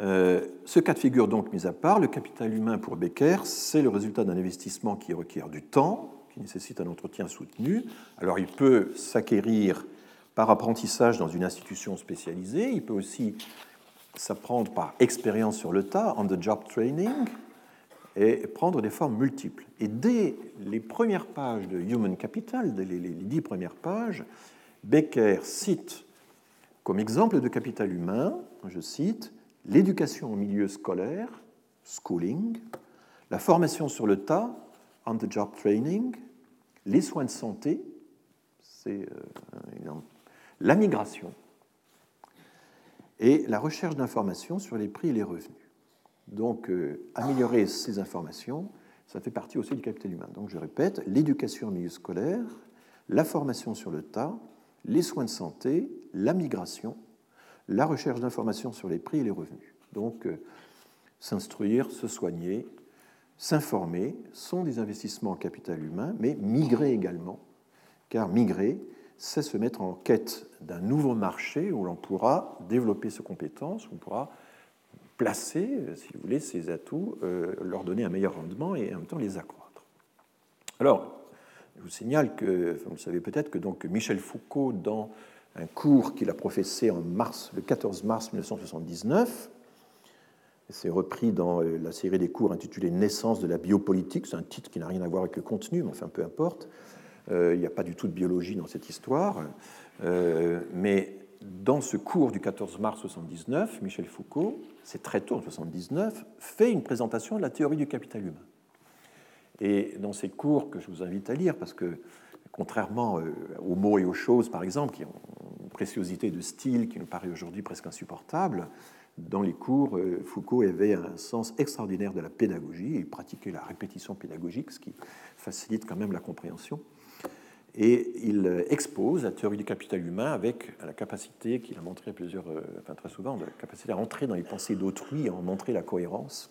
Euh, ce cas de figure donc mis à part, le capital humain pour Becker, c'est le résultat d'un investissement qui requiert du temps, qui nécessite un entretien soutenu. Alors il peut s'acquérir par apprentissage dans une institution spécialisée, il peut aussi s'apprendre par expérience sur le tas, on the job training, et prendre des formes multiples. Et dès les premières pages de Human Capital, dès les, dix premières pages, Becker cite comme exemple de capital humain, je cite, l'éducation au milieu scolaire, schooling, la formation sur le tas, on-the-job training, les soins de santé, c'est euh, la migration, et la recherche d'informations sur les prix et les revenus. Donc, euh, améliorer ces informations, ça fait partie aussi du capital humain. Donc, je répète, l'éducation au milieu scolaire, la formation sur le tas, les soins de santé, la migration, la recherche d'informations sur les prix et les revenus. Donc, euh, s'instruire, se soigner, s'informer sont des investissements en capital humain, mais migrer également, car migrer, c'est se mettre en quête d'un nouveau marché où l'on pourra développer ses compétences, où on pourra placer, si vous voulez, ses atouts, euh, leur donner un meilleur rendement et en même temps les accroître. Alors, je vous signale que, vous le savez peut-être, que donc Michel Foucault, dans un cours qu'il a professé en mars, le 14 mars 1979, c'est repris dans euh, la série des cours intitulée Naissance de la biopolitique. C'est un titre qui n'a rien à voir avec le contenu, mais enfin peu importe. Euh, il n'y a pas du tout de biologie dans cette histoire. mais dans ce cours du 14 mars 79, Michel Foucault, c'est très tôt en 79, fait une présentation de la théorie du capital humain. Et dans ces cours que je vous invite à lire, parce que contrairement euh, aux mots et aux choses, par exemple, qui ont une préciosité de style qui nous paraît aujourd'hui presque insupportable, dans les cours, euh, Foucault avait un sens extraordinaire de la pédagogie, il pratiquait la répétition pédagogique, ce qui facilite quand même la compréhension et il expose la théorie du capital humain avec la capacité qu'il a montré plusieurs, euh, enfin très souvent, la capacité à entrer dans les pensées d'autrui et à en montrer la cohérence.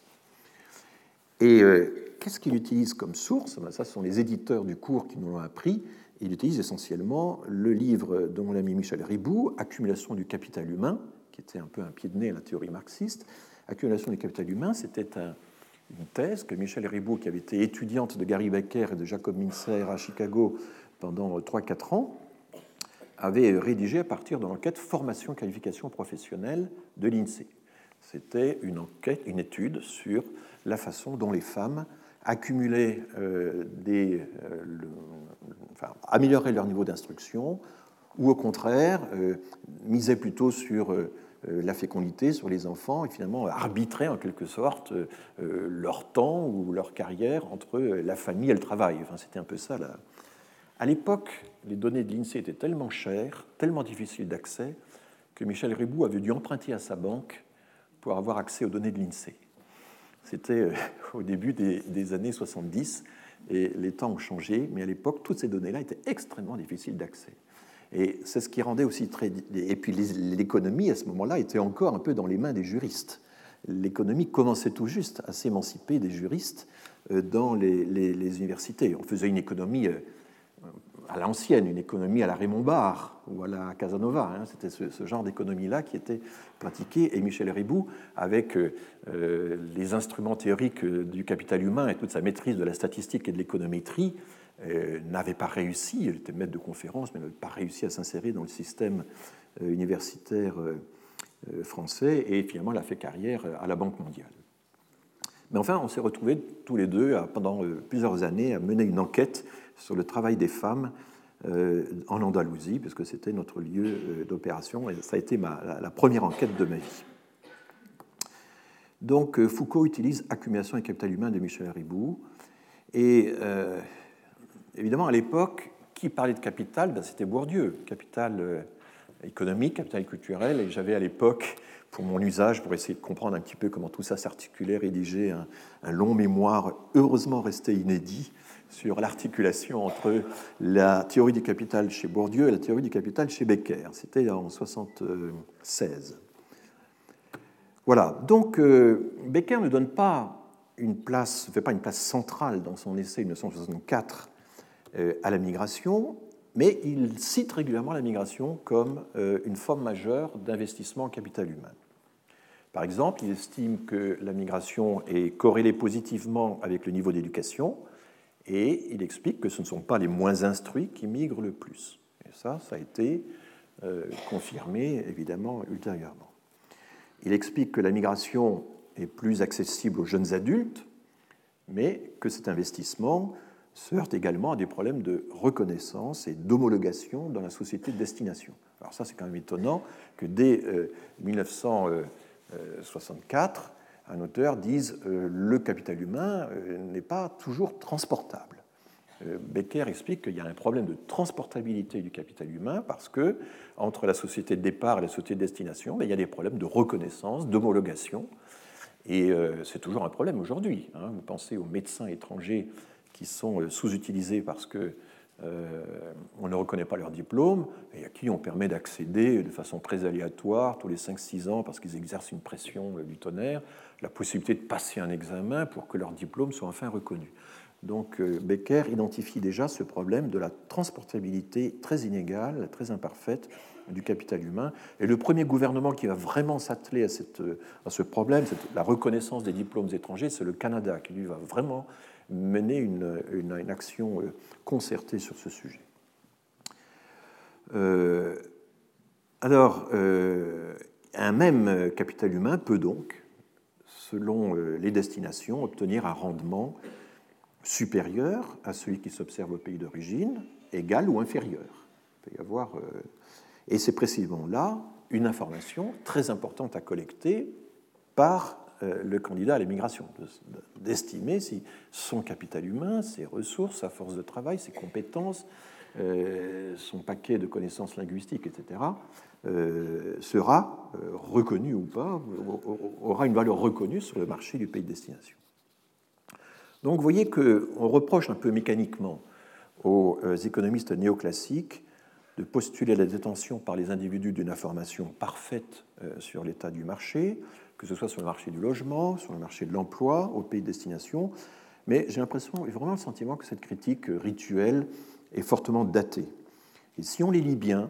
Et euh, qu'est-ce qu'il utilise comme source? Ben, Ça, ce sont les éditeurs du cours qui nous l'ont appris. Il utilise essentiellement le livre de mon ami Michel Ribou, Accumulation du capital humain, qui était un peu un pied de nez à la théorie marxiste. Accumulation du capital humain, c'était une thèse que Michel Ribou, qui avait été étudiante de Gary Becker et de Jacob Mincer à Chicago, pendant 3-4 ans, avait rédigé à partir de l'enquête formation-qualification professionnelle de l'INSEE. C'était une enquête, une étude sur la façon dont les femmes accumulaient euh, des, euh, enfin, amélioraient leur niveau d'instruction, ou au contraire euh, misaient plutôt sur la fécondité, sur les enfants, et finalement arbitraient en quelque sorte leur temps ou leur carrière entre la famille et le travail. Enfin, C'était un peu ça la, à l'époque, les données de l'INSEE étaient tellement chères, tellement difficiles d'accès, que Michel Ribou avait dû emprunter à sa banque pour avoir accès aux données de l'INSEE. C'était euh, au début des, années 70 et les temps ont changé, mais à l'époque, toutes ces données-là étaient extrêmement difficiles d'accès. Et c'est ce qui rendait aussi très. Et puis l'économie, à ce moment-là, était encore un peu dans les mains des juristes. L'économie commençait tout juste à s'émanciper des juristes euh, dans les, universités. On faisait une économie euh, à l'ancienne, une économie à la Raymond Barre ou à la Casanova. Hein. C'était ce, genre d'économie-là qui était pratiquée. Et Michel Ribou, avec euh, les instruments théoriques du capital humain et toute sa maîtrise de la statistique et de l'économétrie, euh, n'avait pas réussi, il était maître de conférence, mais n'avait pas réussi à s'insérer dans le système euh, universitaire français. Et finalement, il a fait carrière à la Banque mondiale. Mais enfin, on s'est retrouvés tous les deux pendant plusieurs années à mener une enquête sur le travail des femmes euh, en Andalousie, puisque c'était notre lieu euh, d'opération, et ça a été la, première enquête de ma vie. Donc euh, Foucault utilise Accumulation et capital humain de Michel Ribou, et évidemment à l'époque, qui parlait de capital? Ben, C'était Bourdieu, capital économique, capital culturel, et j'avais à l'époque pour mon usage, pour essayer de comprendre un petit peu comment tout ça s'articulait, rédigé un, long mémoire, heureusement resté inédit, sur l'articulation entre la théorie du capital chez Bourdieu et la théorie du capital chez Becker. C'était en 1976. Voilà, donc euh, Becker ne donne pas une place, ne fait pas une place centrale dans son essai 1964 euh, à la migration, mais il cite régulièrement la migration comme euh, une forme majeure d'investissement en capital humain. Par exemple, il estime que la migration est corrélée positivement avec le niveau d'éducation, et il explique que ce ne sont pas les moins instruits qui migrent le plus. Et ça, ça a été euh, confirmé évidemment ultérieurement. Il explique que la migration est plus accessible aux jeunes adultes, mais que cet investissement se heurte également à des problèmes de reconnaissance et d'homologation dans la société de destination. Alors ça, c'est quand même étonnant que dès 1964, un auteur dise euh, le capital humain euh, n'est pas toujours transportable. Euh, Becker explique qu'il y a un problème de transportabilité du capital humain parce que entre la société de départ et la société de destination, ben, il y a des problèmes de reconnaissance, d'homologation. Et c'est toujours un problème aujourd'hui. Hein. Vous pensez aux médecins étrangers qui sont sous-utilisés parce que on ne reconnaît pas leur diplôme et à qui on permet d'accéder de façon très aléatoire tous les 5-6 ans parce qu'ils exercent une pression du tonnerre la possibilité de passer un examen pour que leur diplôme soit enfin reconnu. Donc euh, Becker identifie déjà ce problème de la transportabilité très inégale, très imparfaite du capital humain. Et le premier gouvernement qui va vraiment s'atteler à, à, ce problème, la reconnaissance des diplômes étrangers, c'est le Canada, qui lui va vraiment mener une, action euh, concertée sur ce sujet. Euh, alors, un même capital humain peut donc selon euh, les destinations, obtenir un rendement supérieur à celui qui s'observe au pays d'origine, égal ou inférieur. Il peut y avoir, euh, et c'est précisément là une information très importante à collecter par euh, le candidat à l'émigration, d'estimer si son capital humain, ses ressources, sa force de travail, ses compétences, son paquet de connaissances linguistiques, etc., euh, sera euh, reconnu ou pas, aura une valeur reconnue sur le marché du pays de destination. Donc vous voyez qu'on reproche un peu mécaniquement aux euh, économistes néoclassiques de postuler la détention par les individus d'une information parfaite sur l'état du marché, que ce soit sur le marché du logement, sur le marché de l'emploi, au pays de destination. Mais j'ai l'impression, vraiment le sentiment que cette critique rituelle est fortement datée. Et si on les lit bien,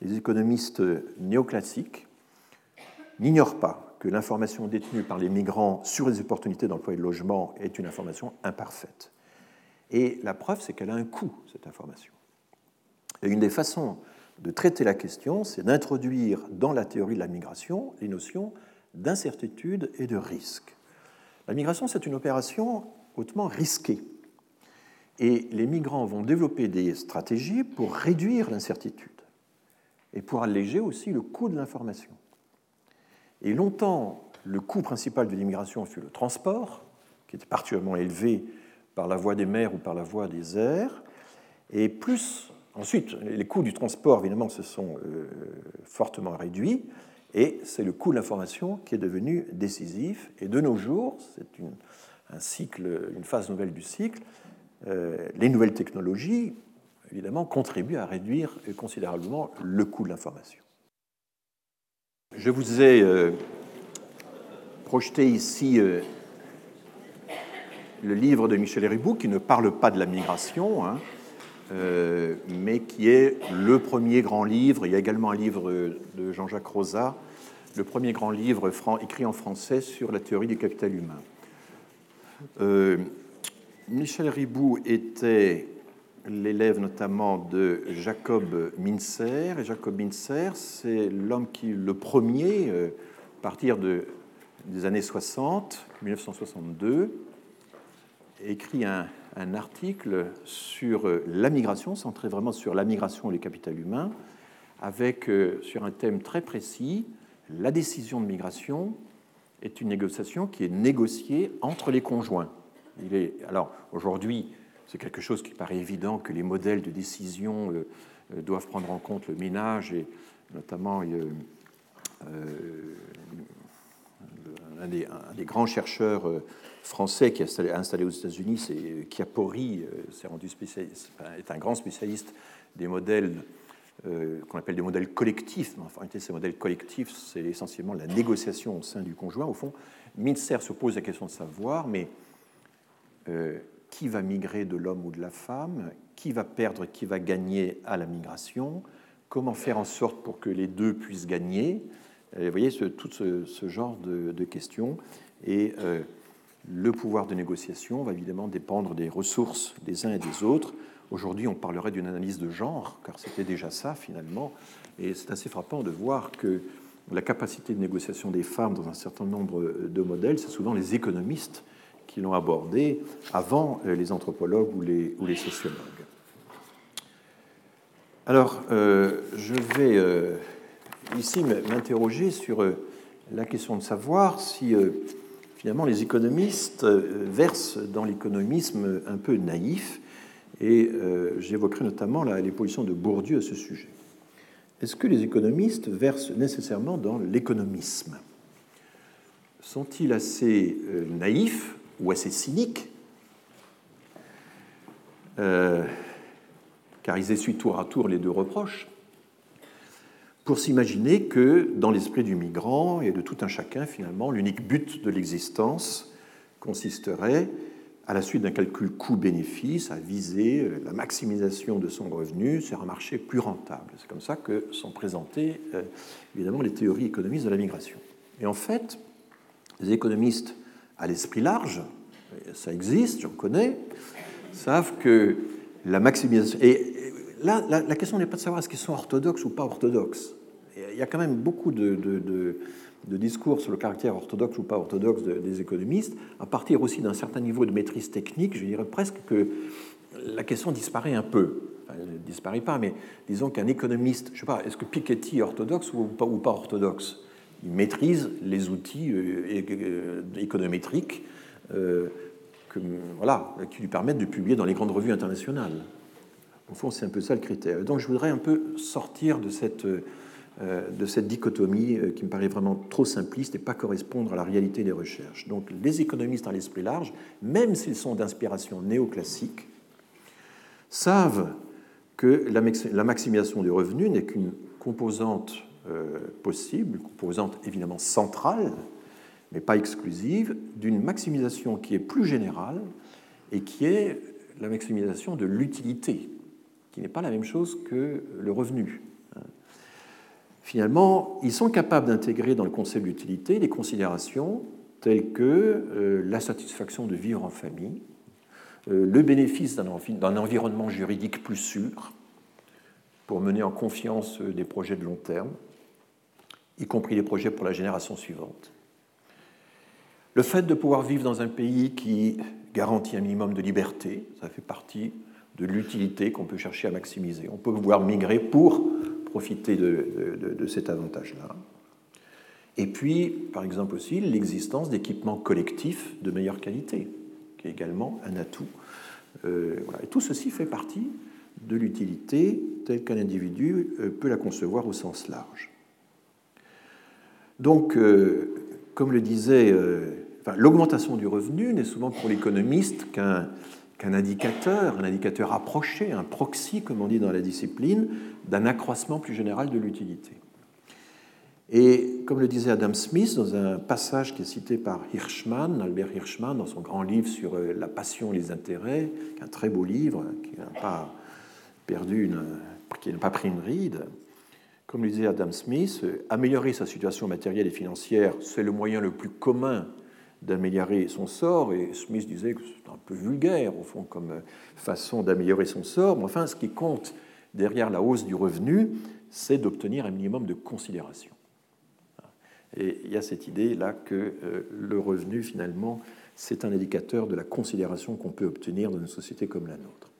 les économistes néoclassiques n'ignorent pas que l'information détenue par les migrants sur les opportunités d'emploi et de logement est une information imparfaite. Et la preuve, c'est qu'elle a un coût, cette information. Et une des façons de traiter la question, c'est d'introduire dans la théorie de la migration les notions d'incertitude et de risque. La migration, c'est une opération hautement risquée. Et les migrants vont développer des stratégies pour réduire l'incertitude et pour alléger aussi le coût de l'information. Et longtemps, le coût principal de l'immigration fut le transport, qui était particulièrement élevé par la voie des mers ou par la voie des airs. Et plus, ensuite, les coûts du transport, évidemment, se sont euh, fortement réduits. Et c'est le coût de l'information qui est devenu décisif. Et de nos jours, c'est un cycle, une phase nouvelle du cycle. Euh, les nouvelles technologies évidemment, contribue à réduire considérablement le coût de l'information. Je vous ai euh, projeté ici euh, le livre de Michel Ribou qui ne parle pas de la migration, hein, mais qui est le premier grand livre. Il y a également un livre de Jean-Jacques Rosa, le premier grand livre écrit en français sur la théorie du capital humain. Michel Ribou était l'élève notamment de Jacob Mincer. Et Jacob Mincer, c'est l'homme qui, le premier, euh, à partir de, des années 60, 1962, écrit un, article sur euh, la migration, centré vraiment sur la migration et le capital humain, avec euh, sur un thème très précis, la décision de migration est une négociation qui est négociée entre les conjoints. Alors aujourd'hui, c'est quelque chose qui paraît évident que les modèles de décision euh, euh, doivent prendre en compte le ménage et notamment euh, un, des, grands chercheurs français qui est installé, aux États-Unis, c'est Chiapori, est, rendu est un grand spécialiste des modèles qu'on appelle des modèles collectifs. En réalité, ces modèles collectifs, c'est essentiellement la négociation au sein du conjoint. Au fond, Mincer se pose la question de savoir, mais qui va migrer de l'homme ou de la femme, qui va perdre, qui va gagner à la migration, comment faire en sorte pour que les deux puissent gagner? vous voyez, tout ce, genre de, questions. Et euh, le pouvoir de négociation va évidemment dépendre des ressources des uns et des autres. Aujourd'hui, on parlerait d'une analyse de genre, car c'était déjà ça finalement. Et c'est assez frappant de voir que la capacité de négociation des femmes dans un certain nombre de modèles, c'est souvent les économistes qui l'ont abordé avant les anthropologues ou les, sociologues. Alors, je vais ici m'interroger sur la question de savoir si finalement les économistes versent dans l'économisme un peu naïf, et j'évoquerai notamment les positions de Bourdieu à ce sujet. Est-ce que les économistes versent nécessairement dans l'économisme? Sont-ils assez euh, naïfs? Ou assez cyniques euh, car ils essuient tour à tour les deux reproches, pour s'imaginer que dans l'esprit du migrant et de tout un chacun, finalement, l'unique but de l'existence consisterait à la suite d'un calcul coût-bénéfice, à viser la maximisation de son revenu sur un marché plus rentable. C'est comme ça que sont présentées euh, évidemment les théories économistes de la migration. Et en fait, les économistes à l'esprit large, ça existe, j'en connais, savent que la maximisation. Et là, la, question n'est pas de savoir est-ce qu'ils sont orthodoxes ou pas orthodoxes. Il y a quand même beaucoup de discours sur le caractère orthodoxe ou pas orthodoxe des économistes, à partir aussi d'un certain niveau de maîtrise technique, je dirais presque que la question disparaît un peu. elle ne disparaît pas, mais disons qu'un économiste, je ne sais pas, est-ce que Piketty est orthodoxe ou pas orthodoxe? Il maîtrise les outils euh, économétriques euh, qui lui permettent de publier dans les grandes revues internationales. Au fond, c'est un peu ça le critère. Donc je voudrais un peu sortir de cette euh, de cette dichotomie qui me paraît vraiment trop simpliste et pas correspondre à la réalité des recherches. Donc les économistes à l'esprit large, même s'ils sont d'inspiration néoclassique, savent que la maximisation du revenu n'est qu'une composante possible, une composante évidemment centrale, mais pas exclusive, d'une maximisation qui est plus générale et qui est la maximisation de l'utilité, qui n'est pas la même chose que le revenu. Finalement, ils sont capables d'intégrer dans le concept d'utilité des considérations telles que euh, la satisfaction de vivre en famille, euh, le bénéfice d'un environnement juridique plus sûr pour mener en confiance euh, des projets de long terme, y compris des projets pour la génération suivante. Le fait de pouvoir vivre dans un pays qui garantit un minimum de liberté, ça fait partie de l'utilité qu'on peut chercher à maximiser. On peut vouloir migrer pour profiter de, cet avantage-là. Et puis, par exemple aussi, l'existence d'équipements collectifs de meilleure qualité, qui est également un atout. Euh, Et tout ceci fait partie de l'utilité telle qu'un individu euh, peut la concevoir au sens large. Donc, euh, comme le disait, l'augmentation du revenu n'est souvent pour l'économiste qu'un indicateur, un indicateur approché, un proxy, comme on dit dans la discipline, d'un accroissement plus général de l'utilité. Et comme le disait Adam Smith dans un passage qui est cité par Hirschman, Albert Hirschman, dans son grand livre sur euh, la passion et les intérêts, un très beau livre, qui n'a pas perdu qui n'a pas pris une ride, comme le disait Adam Smith, améliorer sa situation matérielle et financière, c'est le moyen le plus commun d'améliorer son sort, et Smith disait que c'est un peu vulgaire, au fond, comme façon d'améliorer son sort, mais enfin, ce qui compte derrière la hausse du revenu, c'est d'obtenir un minimum de considération. Et il y a cette idée-là que euh, le revenu, finalement, c'est un indicateur de la considération qu'on peut obtenir dans une société comme la nôtre.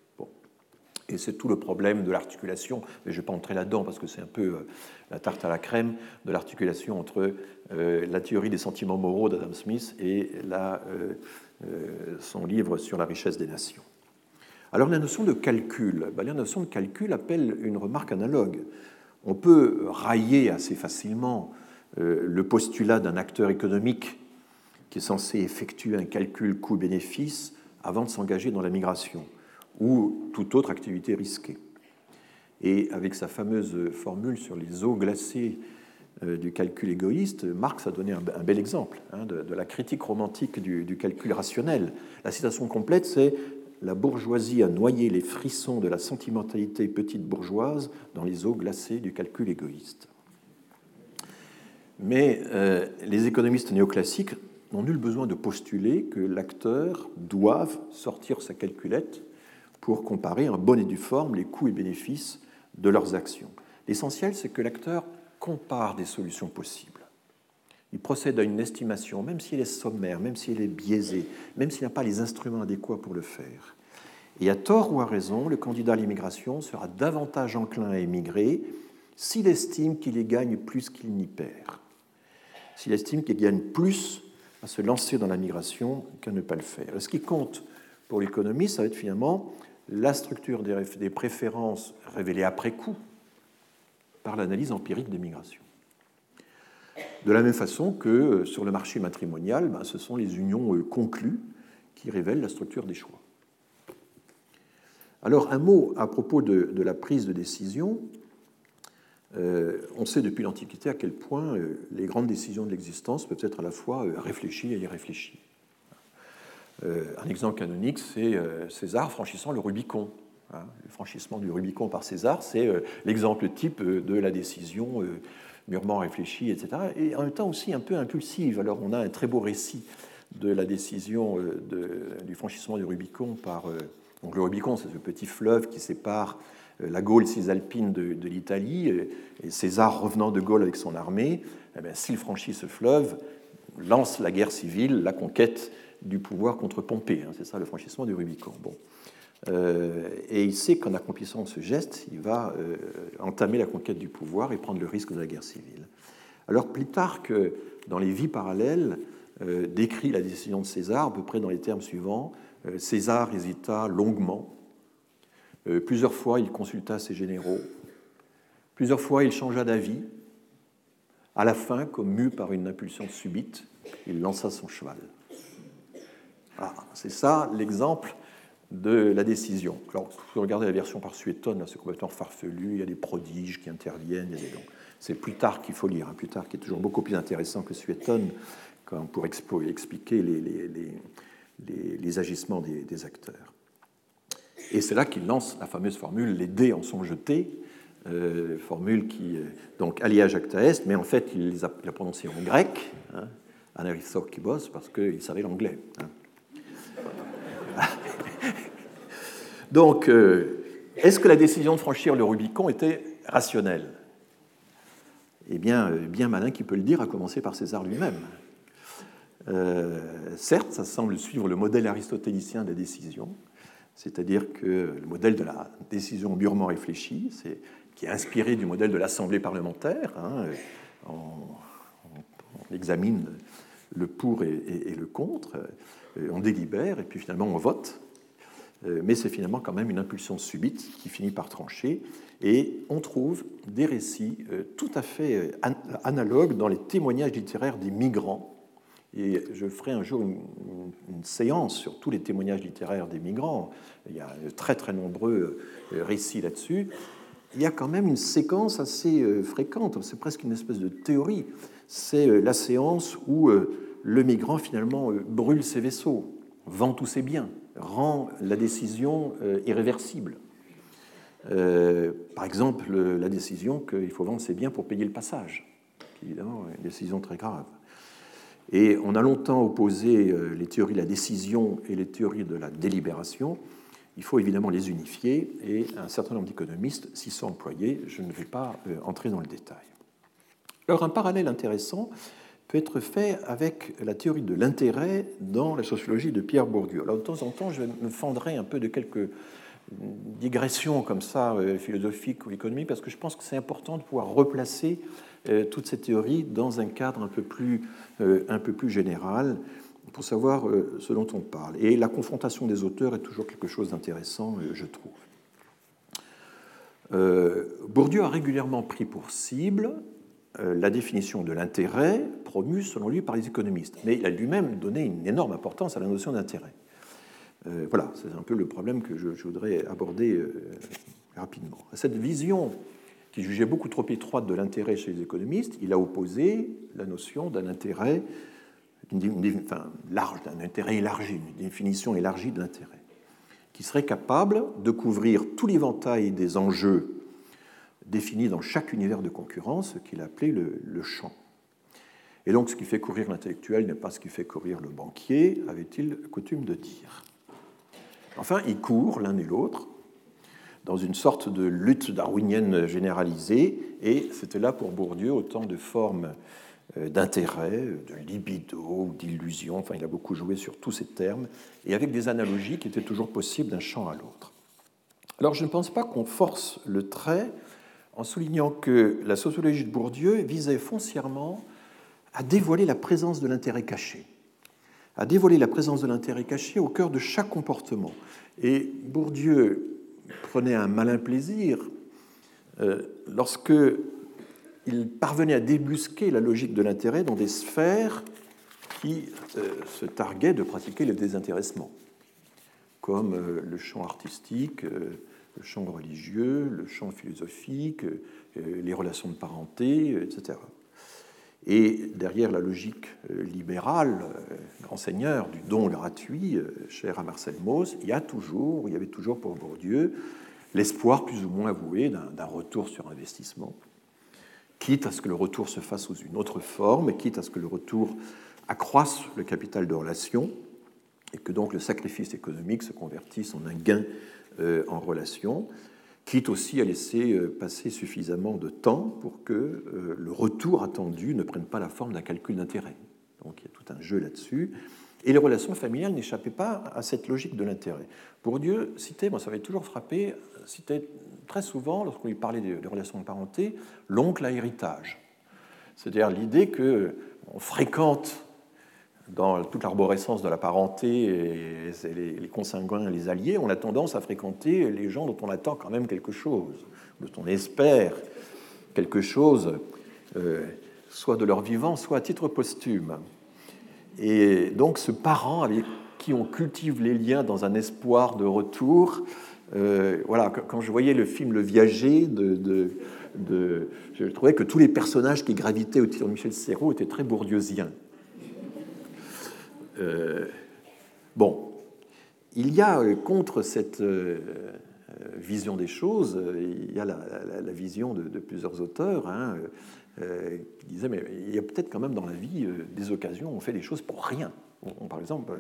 Et c'est tout le problème de l'articulation, mais je ne vais pas entrer là-dedans parce que c'est un peu euh, la tarte à la crème de l'articulation entre euh, la théorie des sentiments moraux d'Adam Smith et euh, son livre sur la richesse des nations. Alors la notion de calcul, ben, la notion de calcul appelle une remarque analogue. On peut railler assez facilement le postulat d'un acteur économique qui est censé effectuer un calcul coût-bénéfice avant de s'engager dans la migration ou toute autre activité risquée. Et avec sa fameuse formule sur les eaux glacées euh, du calcul égoïste, Marx a donné un bel exemple hein, de, la critique romantique du, calcul rationnel. La citation complète, c'est La bourgeoisie a noyé les frissons de la sentimentalité petite bourgeoise dans les eaux glacées du calcul égoïste. Mais euh, les économistes néoclassiques n'ont nul besoin de postuler que l'acteur doive sortir sa calculette pour comparer en bonne et due forme les coûts et bénéfices de leurs actions. L'essentiel, c'est que l'acteur compare des solutions possibles. Il procède à une estimation, même si elle est sommaire, même si elle est biaisée, même s'il n'a pas les instruments adéquats pour le faire. Et à tort ou à raison, le candidat à l'immigration sera davantage enclin à émigrer s'il estime qu'il y gagne plus qu'il n'y perd. S'il estime qu'il gagne plus à se lancer dans la migration qu'à ne pas le faire. ce qui compte pour l'économie, ça va être finalement la structure des préférences révélées après coup par l'analyse empirique des migrations. De la même façon que euh, sur le marché matrimonial, ben, ce sont les unions euh, conclues qui révèlent la structure des choix. Alors un mot à propos de, la prise de décision. Euh, on sait depuis l'Antiquité à quel point les grandes décisions de l'existence peuvent être à la fois réfléchies et irréfléchies. Un exemple canonique, c'est César franchissant le Rubicon. Hein. le franchissement du Rubicon par César, c'est l'exemple type de la décision mûrement réfléchie, etc. Et en même temps aussi un peu impulsive. Alors on a un très beau récit de la décision euh, du franchissement du Rubicon par... Euh, donc le Rubicon, c'est ce petit fleuve qui sépare euh, la Gaule cisalpine de, de l'Italie. Et César, revenant de Gaule avec son armée, eh s'il franchit ce fleuve, lance la guerre civile, la conquête du pouvoir contre Pompée. Hein. c'est ça le franchissement du Rubicon. Bon. Euh, et il sait qu'en accomplissant ce geste, il va euh, entamer la conquête du pouvoir et prendre le risque de la guerre civile. Alors Plutarque, dans les vies parallèles, euh, décrit la décision de César à peu près dans les termes suivants. César hésita longuement. plusieurs fois, il consulta ses généraux. Plusieurs fois, il changea d'avis. À la fin, comme mu par une impulsion subite, il lança son cheval. C'est ça l'exemple de la décision. Alors, vous regardez la version par Suétone, c'est complètement farfelu, il y a des prodiges qui interviennent. C'est plus tard qu'il faut lire, hein. plus tard qui est toujours beaucoup plus intéressant que Suétone pour expliquer les, agissements des, acteurs. Et c'est là qu'il lance la fameuse formule les dés en sont jetés, euh, formule qui, donc alliage acta est, mais en fait il l'a prononcé en grec, hein, parce qu'il savait l'anglais. Hein. Donc, euh, est-ce que la décision de franchir le Rubicon était rationnelle? Eh bien, euh, bien malin qui peut le dire, à commencer par César lui-même. Euh, certes, ça semble suivre le modèle aristotélicien de la décision, c'est-à-dire que le modèle de la décision mûrement réfléchie, qui est inspiré du modèle de l'Assemblée parlementaire. Hein, on, examine le pour et le contre, on délibère et puis finalement on vote. Euh, mais c'est finalement quand même une impulsion subite qui finit par trancher. Et on trouve des récits euh, tout à fait euh, analogues dans les témoignages littéraires des migrants. Et je ferai un jour une, séance sur tous les témoignages littéraires des migrants. Il y a très très nombreux récits là-dessus. Il y a quand même une séquence assez fréquente, c'est presque une espèce de théorie. C'est la séance où le migrant finalement brûle ses vaisseaux, vend tous ses biens rend la décision euh, irréversible. Euh, par exemple, la décision qu'il faut vendre ses biens pour payer le passage, qui évidemment une décision très grave. Et on a longtemps opposé euh, les théories de la décision et les théories de la délibération. Il faut évidemment les unifier et un certain nombre d'économistes s'y sont employés. Je ne vais pas entrer dans le détail. Alors un parallèle intéressant peut être fait avec la théorie de l'intérêt dans la sociologie de Pierre Bourdieu. Alors de temps en temps, je me fendrai un peu de quelques digressions comme ça, euh, philosophiques ou économiques, parce que je pense que c'est important de pouvoir replacer euh, toutes ces théories dans un cadre un peu plus, euh, un peu plus général pour savoir ce dont on parle. Et la confrontation des auteurs est toujours quelque chose d'intéressant, je trouve. Bourdieu a régulièrement pris pour cible la définition de l'intérêt promue selon lui par les économistes. Mais il a lui-même donné une énorme importance à la notion d'intérêt. Euh, voilà, c'est un peu le problème que je, voudrais aborder euh, rapidement. À cette vision qui jugeait beaucoup trop étroite de l'intérêt chez les économistes, il a opposé la notion d'un intérêt large, d'un intérêt élargi, une définition élargie de l'intérêt, qui serait capable de couvrir tout l'éventail des enjeux défini dans chaque univers de concurrence, qu'il appelait le, le, champ. Et donc ce qui fait courir l'intellectuel n'est pas ce qui fait courir le banquier, avait-il coutume de dire. Enfin, ils courent l'un et l'autre dans une sorte de lutte darwinienne généralisée, et c'était là pour Bourdieu autant de formes d'intérêt, de libido, d'illusion, enfin il a beaucoup joué sur tous ces termes, et avec des analogies qui étaient toujours possibles d'un champ à l'autre. Alors je ne pense pas qu'on force le trait en soulignant que la sociologie de Bourdieu visait foncièrement à dévoiler la présence de l'intérêt caché, à dévoiler la présence de l'intérêt caché au cœur de chaque comportement. Et Bourdieu prenait un malin plaisir euh, lorsque il parvenait à débusquer la logique de l'intérêt dans des sphères qui euh, se targuaient de pratiquer le désintéressement, comme euh, le champ artistique, le champ religieux, le champ philosophique, les relations de parenté, etc. Et derrière la logique libérale, grand seigneur du don gratuit, cher à Marcel Mauss, il y a toujours, il y avait toujours pour Bourdieu l'espoir plus ou moins avoué d'un retour sur investissement, quitte à ce que le retour se fasse sous une autre forme, quitte à ce que le retour accroisse le capital de relation, et que donc le sacrifice économique se convertisse en un gain euh, en relation, quitte aussi à laisser euh, passer suffisamment de temps pour que euh, le retour attendu ne prenne pas la forme d'un calcul d'intérêt. Donc il y a tout un jeu là-dessus. Et les relations familiales n'échappaient pas à cette logique de l'intérêt. Pour Dieu, citer, moi ça m'avait toujours frappé, citait très souvent, lorsqu'on lui parlait des, relations de parenté, l'oncle à héritage. C'est-à-dire l'idée qu'on fréquente dans toute l'arborescence de la parenté et les, consanguins, les alliés, on a tendance à fréquenter les gens dont on attend quand même quelque chose, dont on espère quelque chose, euh, soit de leur vivant, soit à titre posthume. Et donc ce parent avec qui on cultive les liens dans un espoir de retour, euh, voilà, quand je voyais le film Le Viager, je trouvais que tous les personnages qui gravitaient autour de Michel Serrault étaient très bourdieusiens. Euh, bon, il y a euh, contre cette vision des choses, il y a la, vision de, plusieurs auteurs hein, qui disaient mais il y a peut-être quand même dans la vie des occasions où on fait des choses pour rien. par exemple,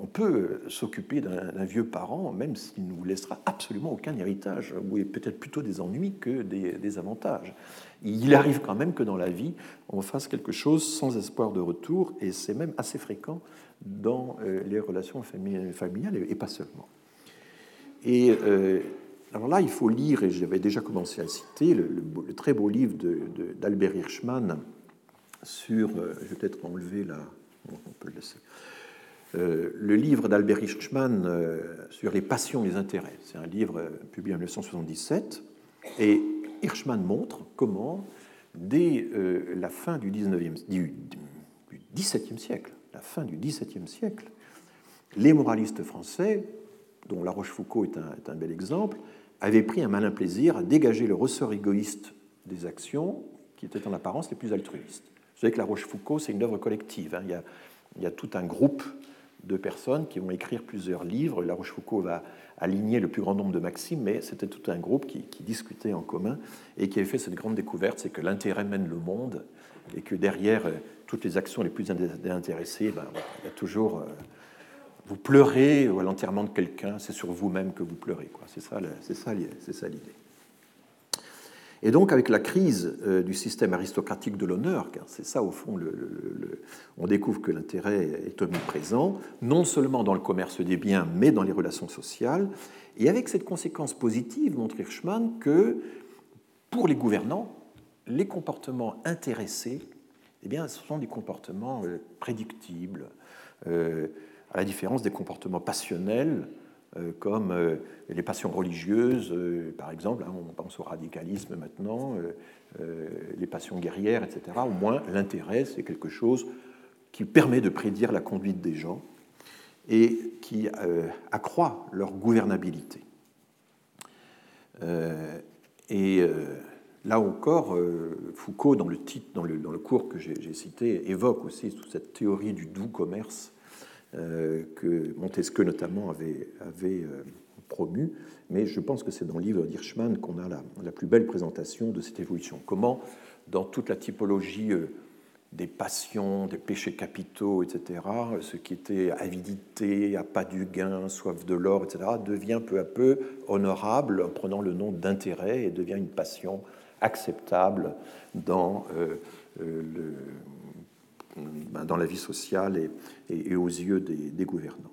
on peut s'occuper d'un vieux parent, même s'il ne vous laissera absolument aucun héritage, ou peut-être plutôt des ennuis que des, avantages. Il arrive quand même que dans la vie, on fasse quelque chose sans espoir de retour, et c'est même assez fréquent dans euh, les relations familiales, et pas seulement. Et euh, alors là, il faut lire, et j'avais déjà commencé à citer, le, très beau livre d'Albert Hirschman sur, euh, je vais peut-être enlever la, on peut le laisser, le livre d'Albert Hirschman sur les passions et les intérêts. C'est un livre publié en 1977 et Hirschman montre comment, dès la fin du, 19e, du, XVIIe siècle, la fin du XVIIe siècle, les moralistes français, dont La Rochefoucauld est un, bel exemple, avaient pris un malin plaisir à dégager le ressort égoïste des actions qui étaient en apparence les plus altruistes. Vous savez que La Rochefoucauld, c'est une œuvre collective. Hein. Il, y a, tout un groupe de personnes qui vont écrire plusieurs livres. La Rochefoucauld va aligner le plus grand nombre de maximes, mais c'était tout un groupe qui, discutait en commun et qui avait fait cette grande découverte, c'est que l'intérêt mène le monde et que derrière toutes les actions les plus intéressées, ben, il y a toujours... Euh, vous pleurez à l'enterrement de quelqu'un, c'est sur vous-même que vous pleurez. C'est ça, l'idée. Et donc, avec la crise euh, du système aristocratique de l'honneur, car c'est ça, au fond, on découvre que l'intérêt est omniprésent, non seulement dans le commerce des biens, mais dans les relations sociales. Et avec cette conséquence positive, montre Hirschman que pour les gouvernants, les comportements intéressés, eh bien, ce sont des comportements euh, prédictibles, euh, à la différence des comportements passionnels euh, comme les passions religieuses, par exemple, hein, on pense au radicalisme maintenant, les passions guerrières, etc. Au moins, l'intérêt, c'est quelque chose qui permet de prédire la conduite des gens et qui accroît leur gouvernabilité. et là encore, Foucault, dans le, titre, dans le, dans le cours que j'ai cité, évoque aussi toute cette théorie du doux commerce euh, que Montesquieu notamment avait, euh, promu, mais je pense que c'est dans le livre d'Hirschman qu'on a la, plus belle présentation de cette évolution. Comment, dans toute la typologie euh, des passions, des péchés capitaux, etc., ce qui était avidité, pas du gain, soif de l'or, etc., devient peu à peu honorable en prenant le nom d'intérêt et devient une passion acceptable dans le ben, dans la vie sociale et, aux yeux des, gouvernants.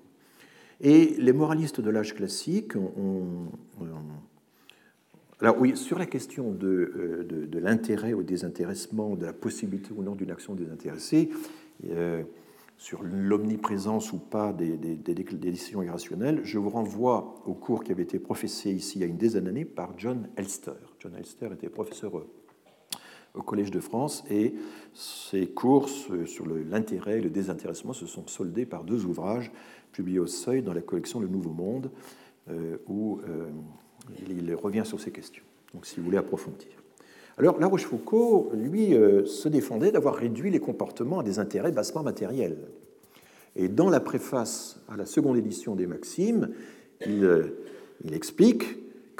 Et les moralistes de l'âge classique ont, alors oui, sur la question de, de, l'intérêt au désintéressement, de la possibilité ou non d'une action désintéressée, sur l'omniprésence ou pas des, décisions irrationnelles, je vous renvoie au cours qui avait été professé ici il y a une dizaine d'années par John Elster. John Elster était professeur au Collège de France et ses cours sur l'intérêt et le désintéressement se sont soldés par deux ouvrages publiés au Seuil dans la collection Le Nouveau Monde euh, où euh, il revient sur ces questions. Donc si vous voulez approfondir. Alors, La Rochefoucauld, lui, euh, se défendait d'avoir réduit les comportements à des intérêts bassement matériels. Et dans la préface à la seconde édition des Maximes, il, explique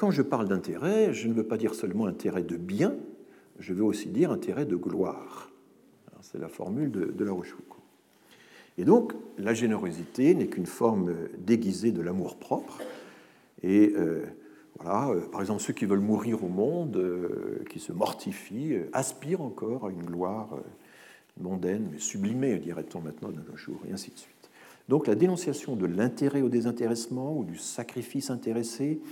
quand je parle d'intérêt, je ne veux pas dire seulement intérêt de bien, je veux aussi dire intérêt de gloire. C'est la formule de, La Rochefoucauld. Et donc, la générosité n'est qu'une forme déguisée de l'amour propre. Et euh, euh, par exemple, ceux qui veulent mourir au monde, euh, qui se mortifient, aspirent encore à une gloire mondaine, mais sublimée, dirait-on maintenant de nos jours, et ainsi de suite. Donc la dénonciation de l'intérêt au désintéressement ou du sacrifice intéressé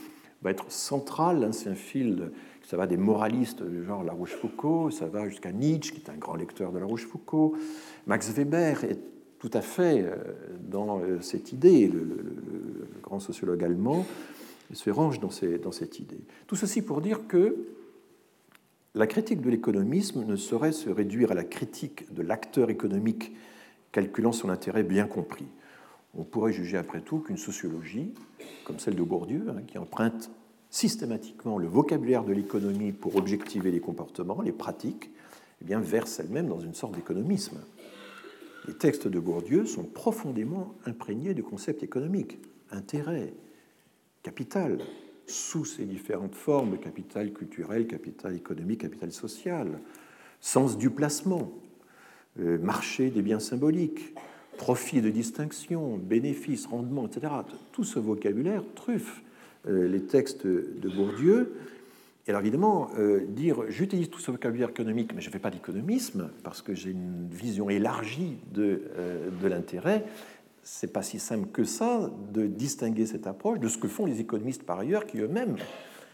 va être centrale. Hein, c'est un fil, ça va des moralistes du genre La Rochefoucauld, ça va jusqu'à Nietzsche, qui est un grand lecteur de La Rochefoucauld. Max Weber est tout à fait dans cette idée, le grand sociologue allemand se range dans cette idée. Tout ceci pour dire que la critique de l'économisme ne saurait se réduire à la critique de l'acteur économique calculant son intérêt bien compris. On pourrait juger après tout qu'une sociologie, comme celle de Bourdieu, hein, qui emprunte systématiquement le vocabulaire de l'économie pour objectiver les comportements, les pratiques, eh bien, verse elle-même dans une sorte d'économisme. Les textes de Bourdieu sont profondément imprégnés de concepts économiques, intérêt, capital, sous ses différentes formes, capital culturel, capital économique, capital social, sens du placement, euh, marché des biens symboliques, profit de distinction, bénéfice, rendement, etc. Tout ce vocabulaire truffe euh, les textes de Bourdieu. Et alors évidemment, euh, dire j'utilise tout ce vocabulaire économique, mais je ne fais pas d'économisme parce que j'ai une vision élargie de, de l'intérêt, c'est pas si simple que ça de distinguer cette approche de ce que font les économistes par ailleurs, qui eux-mêmes,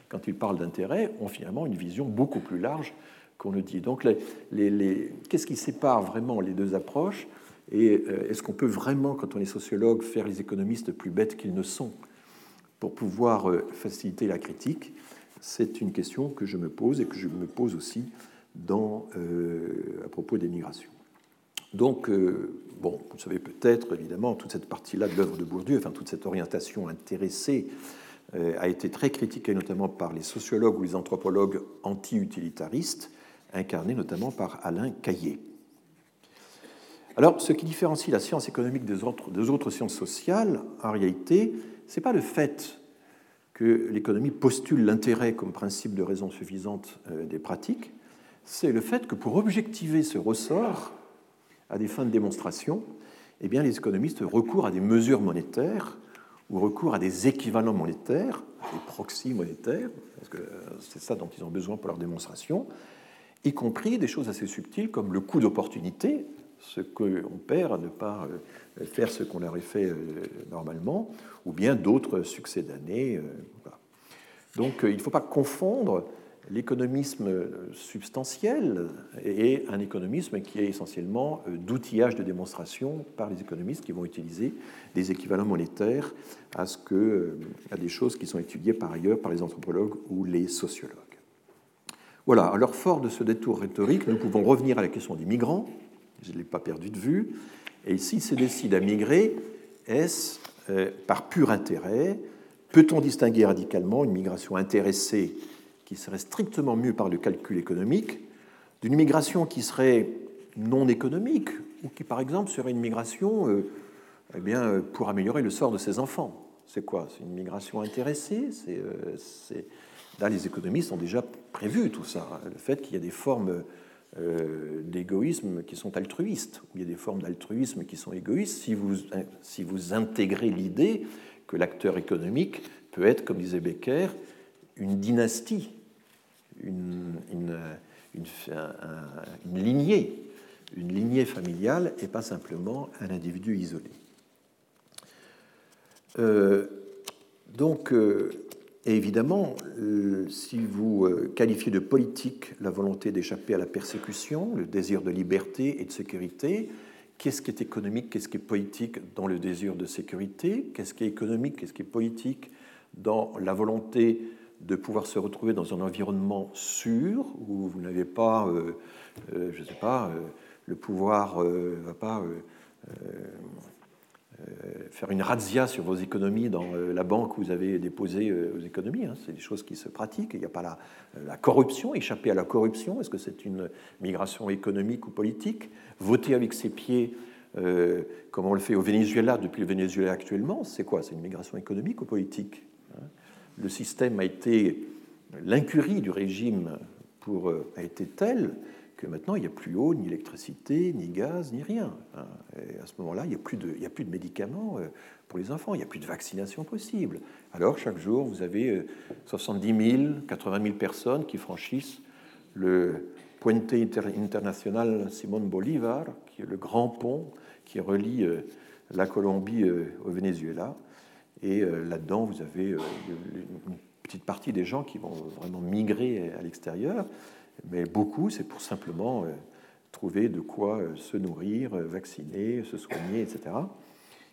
quand ils parlent d'intérêt, ont finalement une vision beaucoup plus large qu'on ne dit. Donc, qu'est-ce qui sépare vraiment les deux approches? Et euh, est-ce qu'on peut vraiment, quand on est sociologue, faire les économistes plus bêtes qu'ils ne sont pour pouvoir euh, faciliter la critique? C'est une question que je me pose et que je me pose aussi euh, à propos des migrations. Donc, bon, vous savez peut-être, évidemment, toute cette partie-là de l'œuvre de Bourdieu, enfin toute cette orientation intéressée, a été très critiquée notamment par les sociologues ou les anthropologues anti-utilitaristes, incarnés notamment par Alain Caillé. Alors, ce qui différencie la science économique des autres, sciences sociales, en réalité, ce n'est pas le fait que l'économie postule l'intérêt comme principe de raison suffisante euh, des pratiques, c'est le fait que pour objectiver ce ressort, à des fins de démonstration, eh bien, les économistes recourent à des mesures monétaires ou recourent à des équivalents monétaires, des proxys monétaires, parce que c'est ça dont ils ont besoin pour leur démonstration, y compris des choses assez subtiles comme le coût d'opportunité, ce qu'on perd à ne pas euh, faire ce qu'on aurait fait euh, normalement, ou bien d'autres succès d'année. Euh, Donc il ne faut pas confondre l'économisme substantiel et un économisme qui est essentiellement d'outillage de démonstration par les économistes qui vont utiliser des équivalents monétaires à, ce que, à des choses qui sont étudiées par ailleurs par les anthropologues ou les sociologues. Voilà, alors fort de ce détour rhétorique, nous pouvons revenir à la question des migrants, je ne l'ai pas perdu de vue, et s'ils se décident à migrer, est-ce euh, par pur intérêt Peut-on distinguer radicalement une migration intéressée qui serait strictement mue par le calcul économique, d'une migration qui serait non économique, ou qui, par exemple, serait une migration euh, eh bien, pour améliorer le sort de ses enfants? C'est quoi? C'est une migration intéressée? Euh, Là, les économistes ont déjà prévu tout ça. Le fait qu'il y a des formes d'égoïsme qui sont altruistes, il y a des formes d'altruisme qui sont égoïstes, si vous, intégrez l'idée que l'acteur économique peut être, comme disait Becker, une dynastie, une, une, lignée une lignée familiale et pas simplement un individu isolé. Euh, donc, euh, évidemment, euh, si vous qualifiez de politique la volonté d'échapper à la persécution, le désir de liberté et de sécurité, qu'est-ce qui est économique, qu'est-ce qui est politique dans le désir de sécurité, qu'est-ce qui est économique, qu'est-ce qui est politique dans la volonté de pouvoir se retrouver dans un environnement sûr où vous n'avez pas, je ne sais pas, le pouvoir va pas euh, faire une razzia sur vos économies dans euh, la banque où vous avez déposé euh, vos économies. Hein. C'est des choses qui se pratiquent. Il n'y a pas la, corruption, échapper à la corruption. Est-ce que c'est une migration économique ou politique? Voter avec ses pieds, comme on le fait au Venezuela depuis le Venezuela actuellement, c'est quoi? C'est une migration économique ou politique hein? Le système a été, l'incurie du régime pour, a été telle maintenant, il n'y a plus eau, ni électricité, ni gaz, ni rien. À ce moment-là, il n'y a, plus de, médicaments euh, pour les enfants, il n'y a plus de vaccination possible. Alors, chaque jour, vous avez 70 000, 80 000 personnes qui franchissent le Puente Internacional Simón Bolívar, qui est le grand pont qui relie euh, la Colombie euh, au Venezuela. Et là-dedans, vous avez une petite partie des gens qui vont vraiment migrer à l'extérieur mais beaucoup, c'est pour simplement euh, trouver de quoi euh, se nourrir, euh, vacciner, se soigner, etc.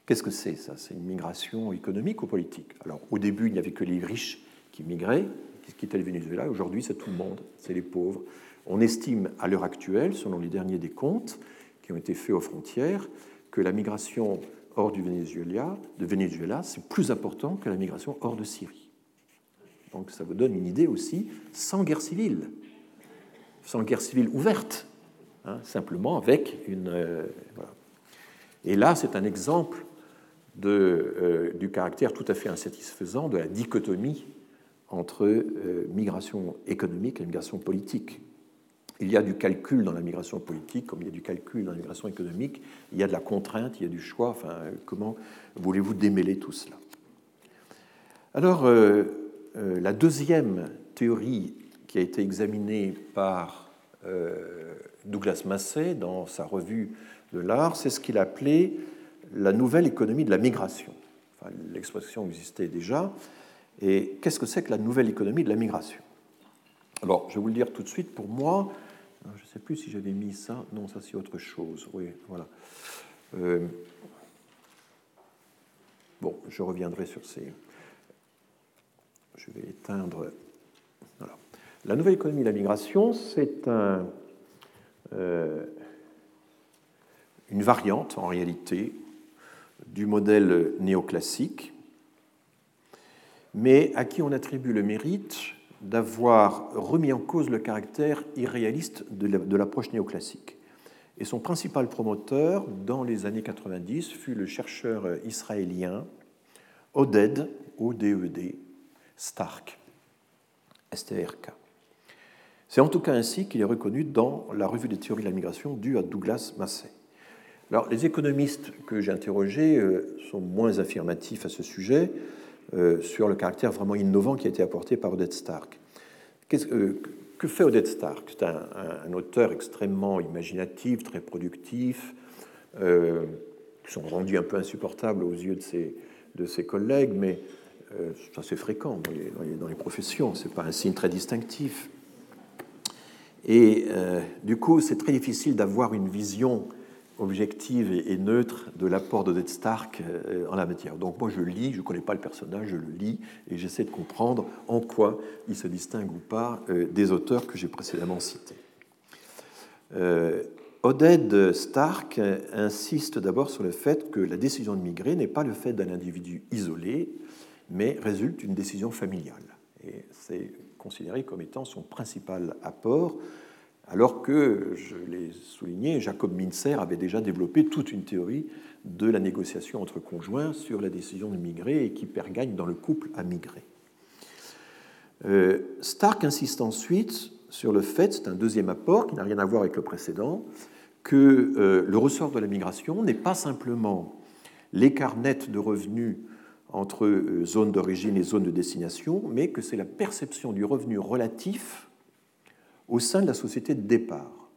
Qu'est-ce que c'est ça? C'est une migration économique ou politique? Alors au début, il n'y avait que les riches qui migraient, qui quittaient le Venezuela? Aujourd'hui, c'est tout le monde, c'est les pauvres. On estime à l'heure actuelle, selon les derniers des comptes qui ont été faits aux frontières, que la migration hors du Venezuela, de Venezuela, c'est plus important que la migration hors de Syrie. Donc ça vous donne une idée aussi, sans guerre civile, sans guerre civile ouverte, hein, simplement avec une. Euh, Et là, c'est un exemple euh, du caractère tout à fait insatisfaisant de la dichotomie entre euh, migration économique et migration politique. Il y a du calcul dans la migration politique, comme il y a du calcul dans la migration économique, il y a de la contrainte, il y a du choix. Enfin, comment voulez-vous démêler tout cela? Alors, la deuxième théorie qui a été examiné par euh, Douglas Massey dans sa revue de l'art, c'est ce qu'il appelait la nouvelle économie de la migration. L'expression existait déjà. Et qu'est-ce que c'est que la nouvelle économie de la migration? Alors, je vais vous le dire tout de suite, pour moi, je ne sais plus si j'avais mis ça, non, ça c'est autre chose. Oui, voilà. Euh, bon, je reviendrai sur ces. Je vais éteindre la nouvelle économie de la migration, c'est euh, une variante, en réalité, du modèle néoclassique, mais à qui on attribue le mérite d'avoir remis en cause le caractère irréaliste de l'approche néoclassique. Et son principal promoteur, dans les années 90, fut le chercheur israélien Oded, O-D-E-D, Stark, S-T-R-K. C'est en tout cas ainsi qu'il est reconnu dans la revue des théories de la migration due à Douglas Massey. Alors, les économistes que j'ai interrogés euh, sont moins affirmatifs à ce sujet euh, sur le caractère vraiment innovant qui a été apporté par Odette Stark. Euh, que fait Odette Stark? C'est un, auteur extrêmement imaginatif, très productif, qui sont rendus un peu insupportables aux yeux de ses, de ses collègues, mais c'est assez fréquent dans les, dans les, dans les professions, ce n'est pas un signe très distinctif. Et euh, du coup, c'est très difficile d'avoir une vision objective et, neutre de l'apport de Stark euh, en la matière. Donc moi, je lis, je ne connais pas le personnage, je le lis et j'essaie de comprendre en quoi il se distingue ou pas euh, des auteurs que j'ai précédemment cités. Oded Stark insiste d'abord sur le fait que la décision de migrer n'est pas le fait d'un individu isolé, mais résulte d'une décision familiale. Et c'est considéré comme étant son principal apport, alors que, je l'ai souligné, Jacob Mincer avait déjà développé toute une théorie de la négociation entre conjoints sur la décision de migrer et qui pergagne dans le couple à migrer. Euh, Stark insiste ensuite sur le fait, c'est un deuxième apport qui n'a rien à voir avec le précédent, que euh, le ressort de la migration n'est pas simplement l'écart net de revenus entre euh, zone d'origine et zone de destination, mais que c'est la perception du revenu relatif au sein de la société de départ.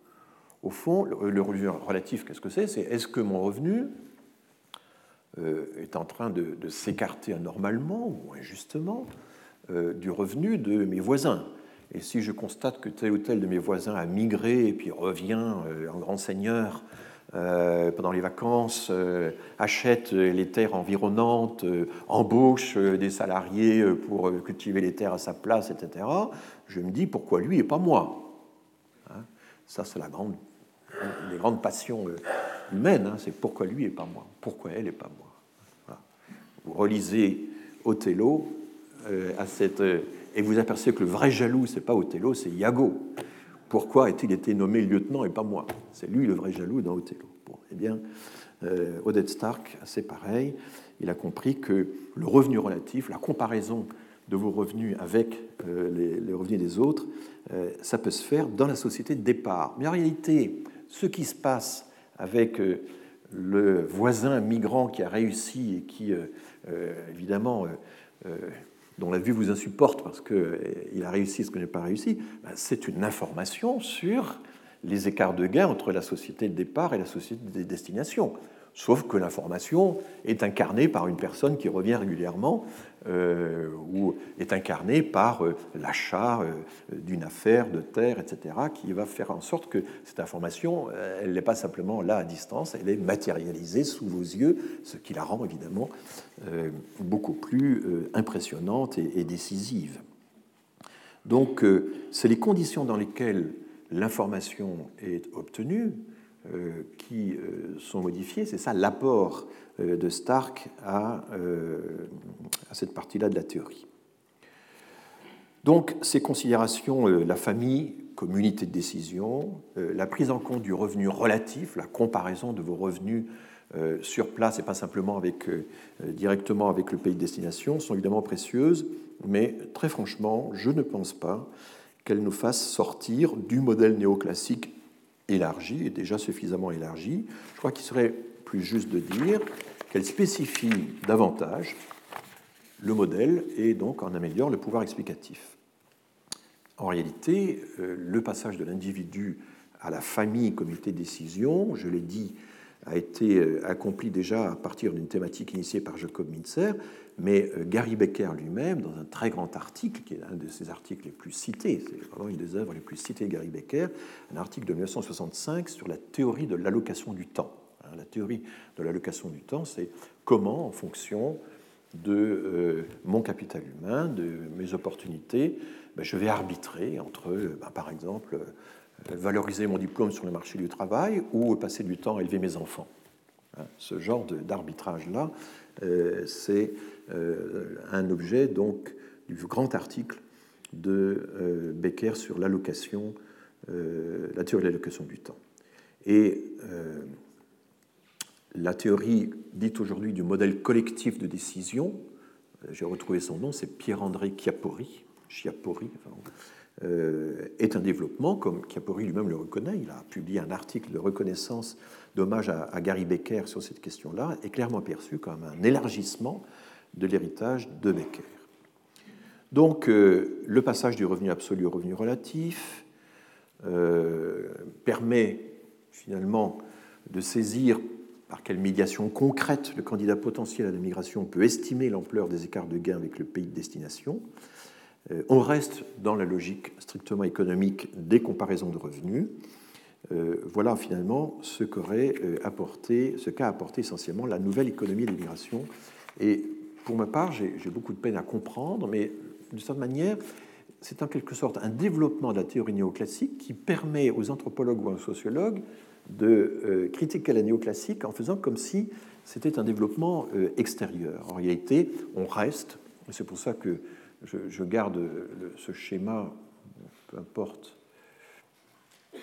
au fond, le revenu relatif, qu'est-ce que c'est? C'est est-ce que mon revenu euh, est en train de, s'écarter anormalement ou injustement euh, du revenu de mes voisins? Et si je constate que tel ou tel de mes voisins a migré et puis revient en grand seigneur pendant les vacances, achète les terres environnantes, embauche des salariés pour cultiver les terres à sa place, etc., je me dis pourquoi lui et pas moi hein? Ça, c'est la grande, une des grandes passions humaines, hein, c'est pourquoi lui et pas moi, pourquoi elle et pas moi vous relisez Othello euh, à cette, euh, et vous apercevez que le vrai jaloux, c'est pas Othello, c'est Iago. Pourquoi a-t-il été nommé lieutenant et pas moi C'est lui le vrai jaloux dans Othello. Bon, eh bien, euh, Odette Stark, c'est pareil. Il a compris que le revenu relatif, la comparaison de vos revenus avec les, les, revenus des autres, ça peut se faire dans la société de départ. Mais en réalité, ce qui se passe avec le voisin migrant qui a réussi et qui euh, évidemment, euh, euh, dont la vue vous insupporte parce qu'il a réussi ce que n'a pas réussi, ben, c'est une information sur les écarts de gain entre la société de départ et la société de destination sauf que l'information est incarnée par une personne qui revient régulièrement euh, ou est incarnée par euh, l'achat euh, d'une affaire de terre, etc., qui va faire en sorte que cette information, elle n'est pas simplement là à distance, elle est matérialisée sous vos yeux, ce qui la rend évidemment beaucoup plus impressionnante et, décisive. Donc, c'est les conditions dans lesquelles l'information est obtenue qui euh, sont modifiés. C'est ça l'apport euh, de Stark à, à cette partie-là de la théorie. Donc, ces considérations, la famille comme unité de décision, la prise en compte du revenu relatif, la comparaison de vos revenus sur place et pas simplement avec, directement avec le pays de destination, sont évidemment précieuses, mais très franchement, je ne pense pas qu'elles nous fassent sortir du modèle néoclassique élargie, et déjà suffisamment élargie, je crois qu'il serait plus juste de dire qu'elle spécifie davantage le modèle et donc en améliore le pouvoir explicatif. En réalité, euh, le passage de l'individu à la famille comité de décision, je l'ai dit, a été euh, accompli déjà à partir d'une thématique initiée par Jacob Minzer, mais euh, Gary Becker lui-même, dans un très grand article, qui est un de ses articles les plus cités, c'est vraiment une des œuvres les plus citées de Gary Becker, un article de 1965 sur la théorie de l'allocation du temps. Hein, la théorie de l'allocation du temps, c'est comment, en fonction de euh, mon capital humain, de mes opportunités, ben, je vais arbitrer entre, ben, par exemple, euh, valoriser mon diplôme sur le marché du travail ou passer du temps à élever mes enfants. Hein, ce genre d'arbitrage-là, c'est euh, un objet donc du grand article de euh, Becker sur l'allocation, euh, la théorie de l'allocation du temps. Et la théorie dite aujourd'hui du modèle collectif de décision, j'ai retrouvé son nom, c'est Pierre-André Chiappori, Chiappori est un développement, comme Chiappori lui-même le reconnaît, il a publié un article de reconnaissance d'hommage à, Gary Becker sur cette question-là, est clairement perçu comme un élargissement de l'héritage de Becker. Donc, euh, le passage du revenu absolu au revenu relatif euh, permet finalement de saisir par quelle médiation concrète le candidat potentiel à la migration peut estimer l'ampleur des écarts de gains avec le pays de destination. Euh, on reste dans la logique strictement économique des comparaisons de revenus. voilà finalement ce apporté, qu'a apporté essentiellement la nouvelle économie de l'immigration et pour ma part, j'ai beaucoup de peine à comprendre, mais de cette manière, c'est en quelque sorte un développement de la théorie néoclassique qui permet aux anthropologues ou aux sociologues de euh, critiquer la néoclassique en faisant comme si c'était un développement euh, extérieur. En réalité, on reste, et c'est pour ça que je, garde ce schéma, peu importe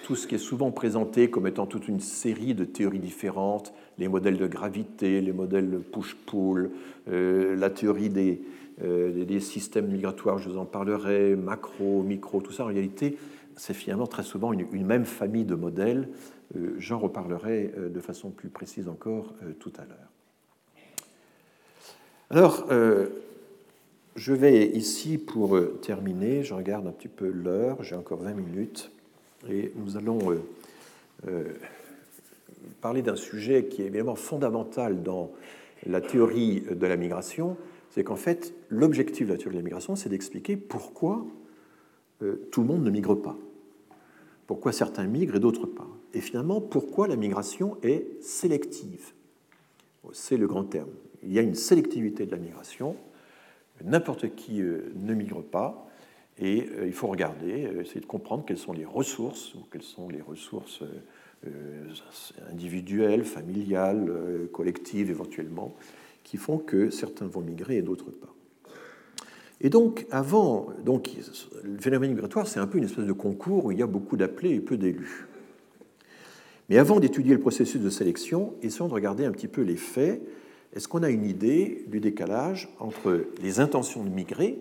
tout ce qui est souvent présenté comme étant toute une série de théories différentes, les modèles de gravité, les modèles push-pull, euh, la théorie des, euh, des, systèmes migratoires, je vous en parlerai, macro, micro, tout ça, en réalité, c'est finalement très souvent une, même famille de modèles. Euh, j'en reparlerai de façon plus précise encore tout à l'heure. Alors, je vais ici, pour terminer, je regarde un petit peu l'heure, j'ai encore 20 minutes. Et nous allons euh, parler d'un sujet qui est évidemment fondamental dans la théorie de la migration, c'est qu'en fait, l'objectif de la théorie de la migration, c'est d'expliquer pourquoi tout le monde ne migre pas. Pourquoi certains migrent et d'autres pas. Et finalement, pourquoi la migration est sélective. C'est le grand terme. Il y a une sélectivité de la migration. N'importe qui ne migre pas. Et euh, il faut regarder, euh, essayer de comprendre quelles sont les ressources, ou quelles sont les ressources euh, individuelles, familiales, collectives éventuellement, qui font que certains vont migrer et d'autres pas. Et donc, avant, donc, le phénomène migratoire, c'est un peu une espèce de concours où il y a beaucoup d'appelés et peu d'élus. Mais avant d'étudier le processus de sélection, essayons de regarder un petit peu les faits. Est-ce qu'on a une idée du décalage entre les intentions de migrer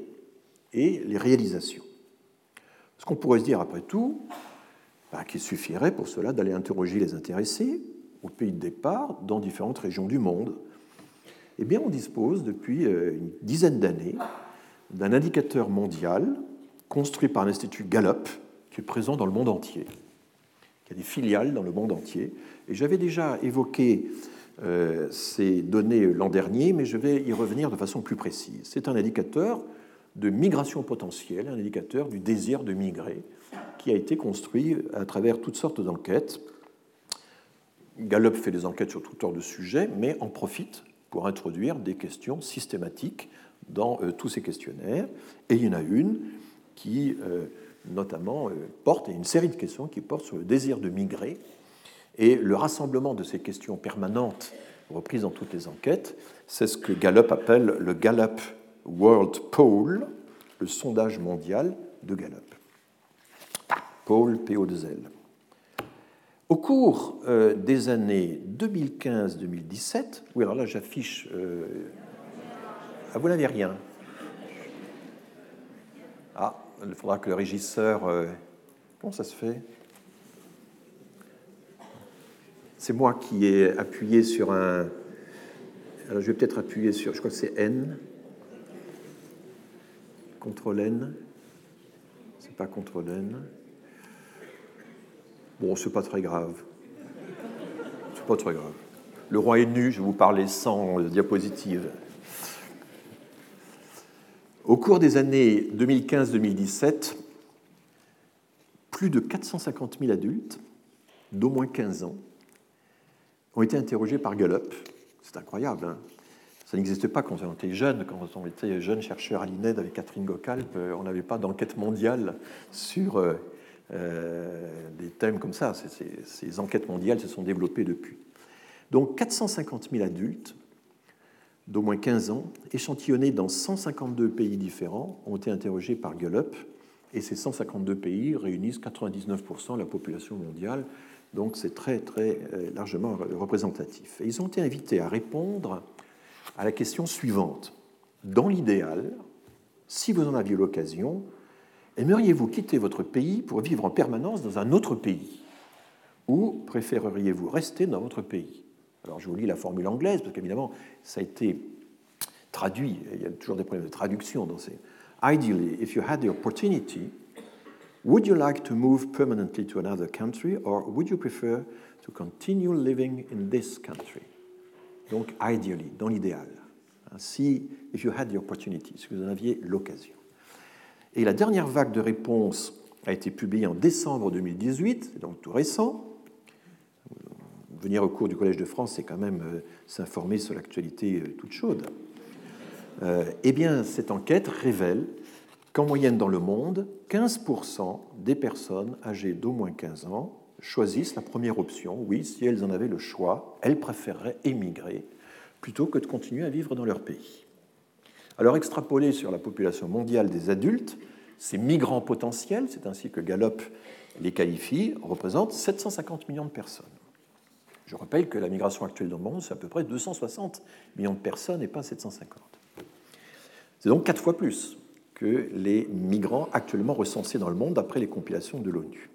et les réalisations. Ce qu'on pourrait se dire après tout, bah, qu'il suffirait pour cela d'aller interroger les intéressés au pays de départ dans différentes régions du monde. Eh bien, on dispose depuis euh, une dizaine d'années d'un indicateur mondial construit par l'Institut Gallup, qui est présent dans le monde entier, qui a des filiales dans le monde entier. Et j'avais déjà évoqué euh, ces données l'an dernier, mais je vais y revenir de façon plus précise. C'est un indicateur de migration potentielle, un indicateur du désir de migrer, qui a été construit à travers toutes sortes d'enquêtes. Gallup fait des enquêtes sur tout genre de sujets, mais en profite pour introduire des questions systématiques dans euh, tous ces questionnaires. Et il y en a une qui, euh, notamment, euh, porte, et une série de questions qui portent sur le désir de migrer. Et le rassemblement de ces questions permanentes reprises dans toutes les enquêtes, c'est ce que Gallup appelle le Gallup World Poll, le sondage mondial de Gallup. Poll, PO2L. Au cours euh, des années 2015-2017, oui, alors là j'affiche. Euh, ah, vous n'avez rien. Ah, il faudra que le régisseur. Euh, comment ça se fait? C'est moi qui ai appuyé sur un. Alors je vais peut-être appuyer sur. Je crois que c'est N. CTRL N. C'est pas CTRL N. Bon, c'est pas très grave. C'est pas très grave. Le roi est nu, je vais vous parler sans diapositive. Au cours des années 2015-2017, plus de 450 000 adultes d'au moins 15 ans ont été interrogés par Gallup. C'est incroyable. Hein ça n'existait pas quand on était jeune, quand on était jeune chercheur à l'INED avec Catherine Gocalp, euh, on n'avait pas d'enquête mondiale sur euh, euh, des thèmes comme ça. Ces, enquêtes mondiales se sont développées depuis. Donc 450 000 adultes d'au moins 15 ans, échantillonnés dans 152 pays différents, ont été interrogés par Gallup, et ces 152 pays réunissent 99% de la population mondiale, donc c'est très très largement représentatif. Et ils ont été invités à répondre à la question suivante. Dans l'idéal, si vous en aviez l'occasion, aimeriez-vous quitter votre pays pour vivre en permanence dans un autre pays? Ou préféreriez-vous rester dans votre pays? Alors je vous lis la formule anglaise, parce qu'évidemment, ça a été traduit, il y a toujours des problèmes de traduction dans ces... Ideally, if you had the opportunity, would you like to move permanently to another country or would you prefer to continue living in this country? Donc, ideally, dans l'idéal. Si, the opportunity, si vous en aviez l'occasion. Et la dernière vague de réponses a été publiée en décembre 2018, donc tout récent. Venir au cours du Collège de France, c'est quand même euh, s'informer sur l'actualité euh, toute chaude. Euh, eh bien, cette enquête révèle qu'en moyenne dans le monde, 15% des personnes âgées d'au moins 15 ans choisissent la première option. Oui, si elles en avaient le choix, elles préféreraient émigrer plutôt que de continuer à vivre dans leur pays. Alors extrapoler sur la population mondiale des adultes, ces migrants potentiels, c'est ainsi que Gallup les qualifie, représentent 750 millions de personnes. Je rappelle que la migration actuelle dans le monde, c'est à peu près 260 millions de personnes et pas 750. C'est donc quatre fois plus que les migrants actuellement recensés dans le monde d'après les compilations de l'ONU.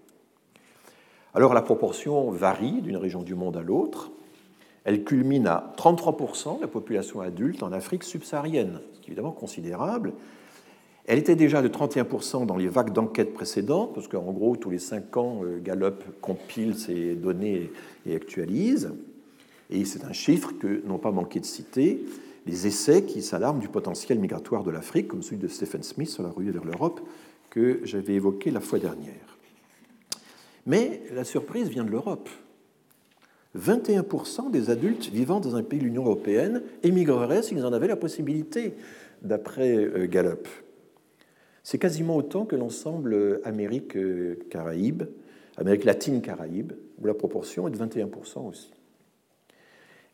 Alors la proportion varie d'une région du monde à l'autre. Elle culmine à 33% de la population adulte en Afrique subsaharienne, ce qui est évidemment considérable. Elle était déjà de 31% dans les vagues d'enquête précédentes, parce qu'en gros, tous les 5 ans, euh, Gallup compile ces données et actualise. Et c'est un chiffre que n'ont pas manqué de citer les essais qui s'alarment du potentiel migratoire de l'Afrique, comme celui de Stephen Smith sur la rue vers l'Europe, que j'avais évoqué la fois dernière. Mais la surprise vient de l'Europe. 21% des adultes vivant dans un pays de l'Union européenne émigreraient s'ils en avaient la possibilité, d'après euh, Gallup. C'est quasiment autant que l'ensemble Amérique-Caraïbe, euh, Amérique latine-Caraïbe, où la proportion est de 21% aussi.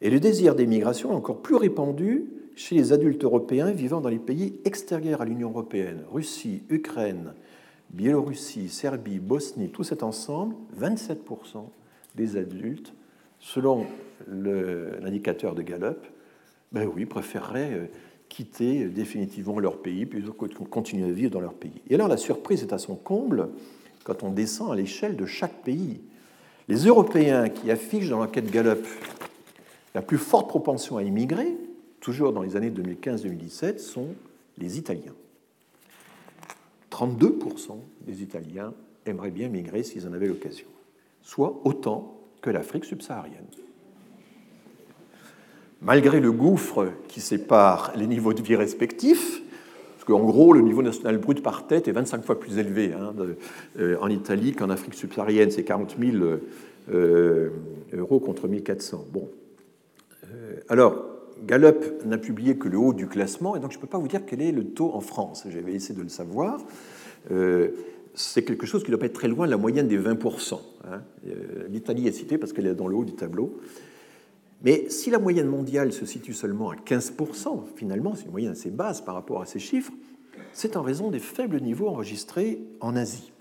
Et le désir d'émigration est encore plus répandu chez les adultes européens vivant dans les pays extérieurs à l'Union européenne, Russie, Ukraine, Biélorussie, Serbie, Bosnie, tout cet ensemble, 27% des adultes, selon l'indicateur de Gallup, ben oui, préféreraient euh, quitter définitivement leur pays plutôt que de continuer à vivre dans leur pays. Et alors la surprise est à son comble quand on descend à l'échelle de chaque pays. Les Européens qui affichent dans l'enquête Gallup la plus forte propension à immigrer, toujours dans les années 2015-2017, sont les Italiens. 32% des Italiens aimeraient bien migrer s'ils en avaient l'occasion, soit autant que l'Afrique subsaharienne. Malgré le gouffre qui sépare les niveaux de vie respectifs, parce qu'en gros, le niveau national brut par tête est 25 fois plus élevé hein, euh, en Italie qu'en Afrique subsaharienne, c'est 40 000 euh, euros contre 1400. Bon. Euh, alors, Gallup n'a publié que le haut du classement, et donc je ne peux pas vous dire quel est le taux en France. J'avais essayé de le savoir. Euh, c'est quelque chose qui doit pas être très loin de la moyenne des 20%. Hein. Euh, L'Italie est citée parce qu'elle est dans le haut du tableau. Mais si la moyenne mondiale se situe seulement à 15%, finalement, c'est une moyenne assez basse par rapport à ces chiffres, c'est en raison des faibles niveaux enregistrés en Asie.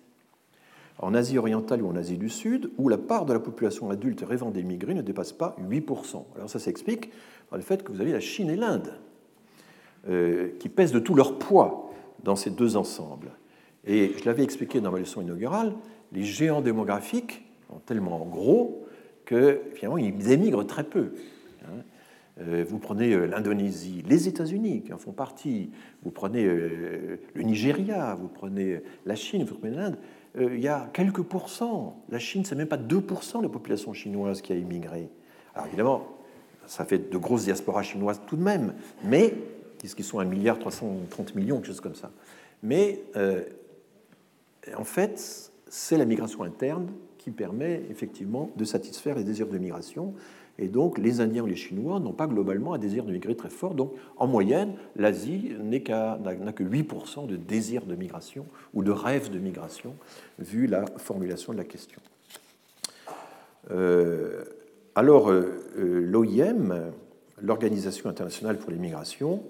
En Asie orientale ou en Asie du Sud, où la part de la population adulte rêvant d'émigrer ne dépasse pas 8%. Alors ça s'explique le fait que vous avez la Chine et l'Inde, euh, qui pèsent de tout leur poids dans ces deux ensembles. Et je l'avais expliqué dans ma leçon inaugurale, les géants démographiques sont tellement gros que finalement ils émigrent très peu. Hein. Euh, vous prenez euh, l'Indonésie, les États-Unis qui en font partie, vous prenez le Nigeria, vous prenez la Chine, vous prenez l'Inde, il y a quelques pourcents. La Chine, c'est même pas 2% de la population chinoise qui a immigré. Alors évidemment, ça fait de grosses diasporas chinoises tout de même, mais, puisqu'ils sont 1 milliard 330 millions, quelque chose comme ça. Mais euh, en fait, c'est la migration interne qui permet effectivement de satisfaire les désirs de migration. Et donc, les Indiens ou les Chinois n'ont pas globalement un désir de migrer très fort. Donc, en moyenne, l'Asie n'a que 8% de désir de migration ou de rêve de migration, vu la formulation de la question. Euh, alors, euh, euh, l'OIM, l'Organisation internationale pour les migrations,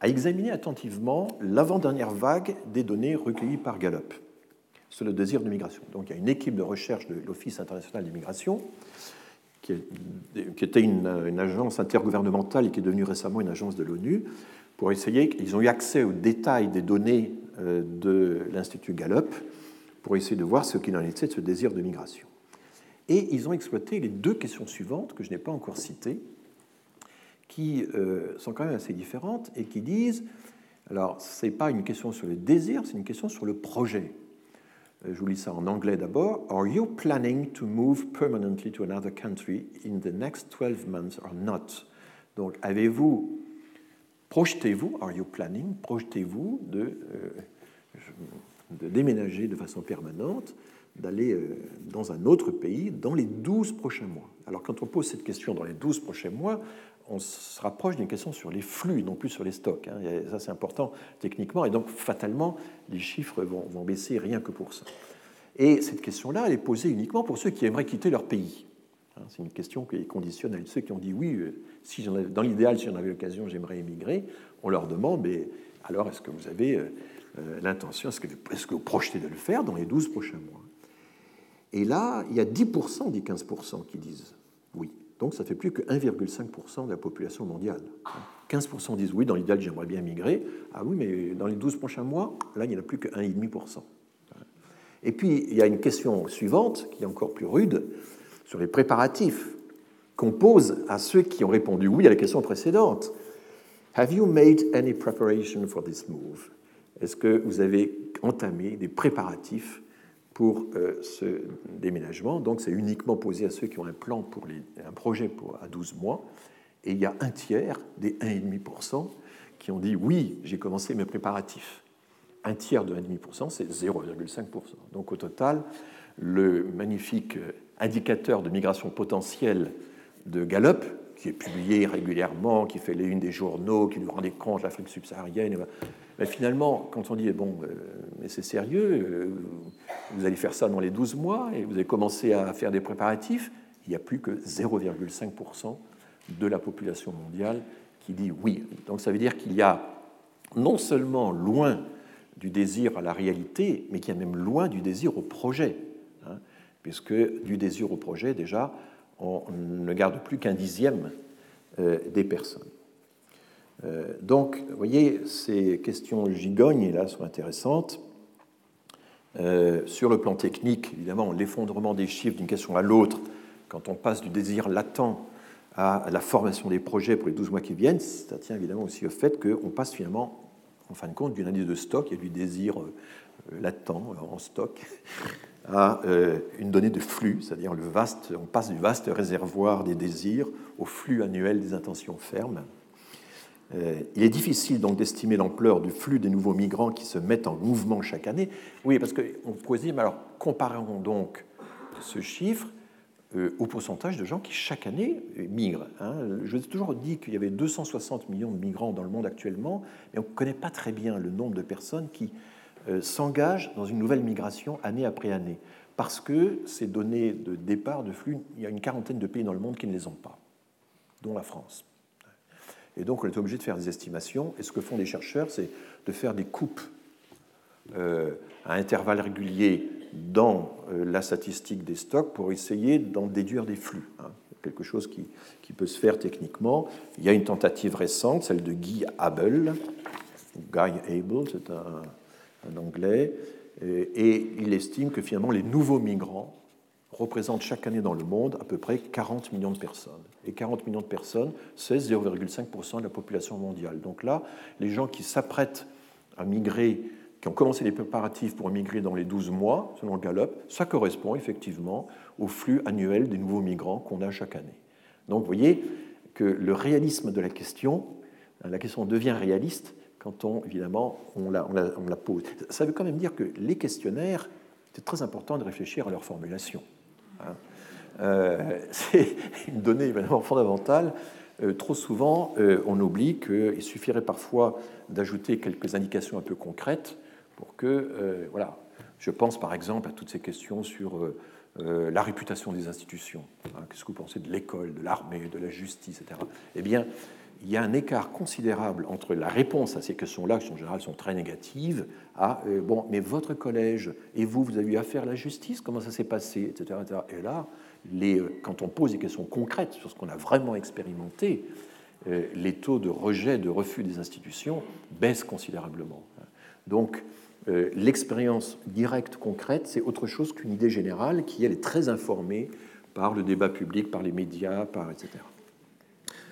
a examiné attentivement l'avant-dernière vague des données recueillies par Gallup sur le désir de migration. Donc, il y a une équipe de recherche de l'Office international des migrations, qui, était une, agence intergouvernementale et qui est devenue récemment une agence de l'ONU, pour essayer, ils ont eu accès aux détails des données euh, de l'Institut Gallup, pour essayer de voir ce qu'il en était de ce désir de migration. Et ils ont exploité les deux questions suivantes, que je n'ai pas encore citées, qui euh, sont quand même assez différentes et qui disent, alors ce n'est pas une question sur le désir, c'est une question sur le projet. Euh, je vous lis ça en anglais d'abord. Are you planning to move permanently to another country in the next 12 months or not? Donc, avez-vous, projetez-vous, are you planning, projetez-vous de, euh, de déménager de façon permanente d'aller euh, dans un autre pays dans les 12 prochains mois. Alors quand on pose cette question dans les 12 prochains mois, on se rapproche d'une question sur les flux, non plus sur les stocks. Hein. Ça, c'est important techniquement. Et donc, fatalement, les chiffres vont, baisser rien que pour ça. Et cette question-là, elle est posée uniquement pour ceux qui aimeraient quitter leur pays. Hein, c'est une question qui est conditionnelle. Ceux qui ont dit oui, euh, dans l'idéal, si j'en avais l'occasion, j'aimerais émigrer, on leur demande, mais alors est-ce que vous avez euh, l'intention, est-ce que, est -ce que vous projetez de le faire dans les 12 prochains mois? Et là, il y a 10% des 15% qui disent oui. Donc ça fait plus que 1,5% de la population mondiale. 15% disent oui, dans l'idéal, j'aimerais bien migrer. Ah oui, mais dans les 12 prochains mois, là, il n'y en a plus que 1,5%. Et puis, il y a une question suivante, qui est encore plus rude, sur les préparatifs qu'on pose à ceux qui ont répondu oui à la question précédente. Have you made any preparation for this move? est-ce que vous avez entamé des préparatifs pour euh, ce déménagement Donc c'est uniquement posé à ceux qui ont un plan pour un projet à 12 mois. Et il y a un tiers des 1,5% qui ont dit oui, j'ai commencé mes préparatifs. Un tiers de 1,5%, c'est 0,5%. Donc au total, le magnifique indicateur de migration potentielle de Gallup, qui est publié régulièrement, qui fait les unes des journaux, qui nous rendait compte l'Afrique subsaharienne. Mais finalement, quand on dit bon, euh, mais c'est sérieux, euh, vous allez faire ça dans les 12 mois et vous avez commencé à faire des préparatifs, il n'y a plus que 0,5% de la population mondiale qui dit oui. Donc ça veut dire qu'il y a non seulement loin du désir à la réalité, mais qu'il y a même loin du désir au projet. Hein, puisque du désir au projet, déjà, on ne garde plus qu'un dixième euh, des personnes. Euh, donc, vous voyez, ces questions gigognes là sont intéressantes. Euh, sur le plan technique, évidemment, l'effondrement des chiffres d'une question à l'autre, quand on passe du désir latent à la formation des projets pour les 12 mois qui viennent, ça tient évidemment aussi au fait qu'on passe finalement, en fin de compte, d'une année de stock et du désir latent en stock à euh, une donnée de flux, c'est-à-dire le vaste, on passe du vaste réservoir des désirs au flux annuel des intentions fermes. Euh, il est difficile donc d'estimer l'ampleur du flux des nouveaux migrants qui se mettent en mouvement chaque année. Oui, parce qu'on pourrait dire, mais alors comparons donc ce chiffre euh, au pourcentage de gens qui chaque année migrent. Hein. Je vous ai toujours dit qu'il y avait 260 millions de migrants dans le monde actuellement, mais on ne connaît pas très bien le nombre de personnes qui euh, s'engagent dans une nouvelle migration année après année. Parce que ces données de départ, de flux, il y a une quarantaine de pays dans le monde qui ne les ont pas, dont la France. Et donc on est obligé de faire des estimations. Et ce que font les chercheurs, c'est de faire des coupes euh, à intervalles réguliers dans euh, la statistique des stocks pour essayer d'en déduire des flux. Hein. Quelque chose qui, qui, peut se faire techniquement. Il y a une tentative récente, celle de Guy Abel. Guy Abel, c'est un, en anglais, et il estime que finalement les nouveaux migrants représentent chaque année dans le monde à peu près 40 millions de personnes. Et 40 millions de personnes, c'est 0,5% de la population mondiale. Donc là, les gens qui s'apprêtent à migrer, qui ont commencé les préparatifs pour migrer dans les 12 mois, selon le Gallup, ça correspond effectivement au flux annuel des nouveaux migrants qu'on a chaque année. Donc vous voyez que le réalisme de la question, la question devient réaliste quand on, évidemment, on la, on, la, pose. Ça veut quand même dire que les questionnaires, c'est très important de réfléchir à leur formulation. Hein. Euh, c'est une donnée évidemment fondamentale. Euh, trop souvent, euh, on oublie qu'il suffirait parfois d'ajouter quelques indications un peu concrètes pour que, voilà, je pense par exemple à toutes ces questions sur la réputation des institutions. Hein. Qu'est-ce que vous pensez de l'école, de l'armée, de la justice, etc. Eh bien, il y a un écart considérable entre la réponse à ces questions-là, qui en général sont très négatives, à euh, bon, mais votre collège et vous, vous avez eu affaire à la justice, comment ça s'est passé, etc., Et là, euh, quand on pose des questions concrètes sur ce qu'on a vraiment expérimenté, euh, les taux de rejet, de refus des institutions baissent considérablement. Donc, l'expérience directe, concrète, c'est autre chose qu'une idée générale qui, elle, est très informée par le débat public, par les médias, par etc.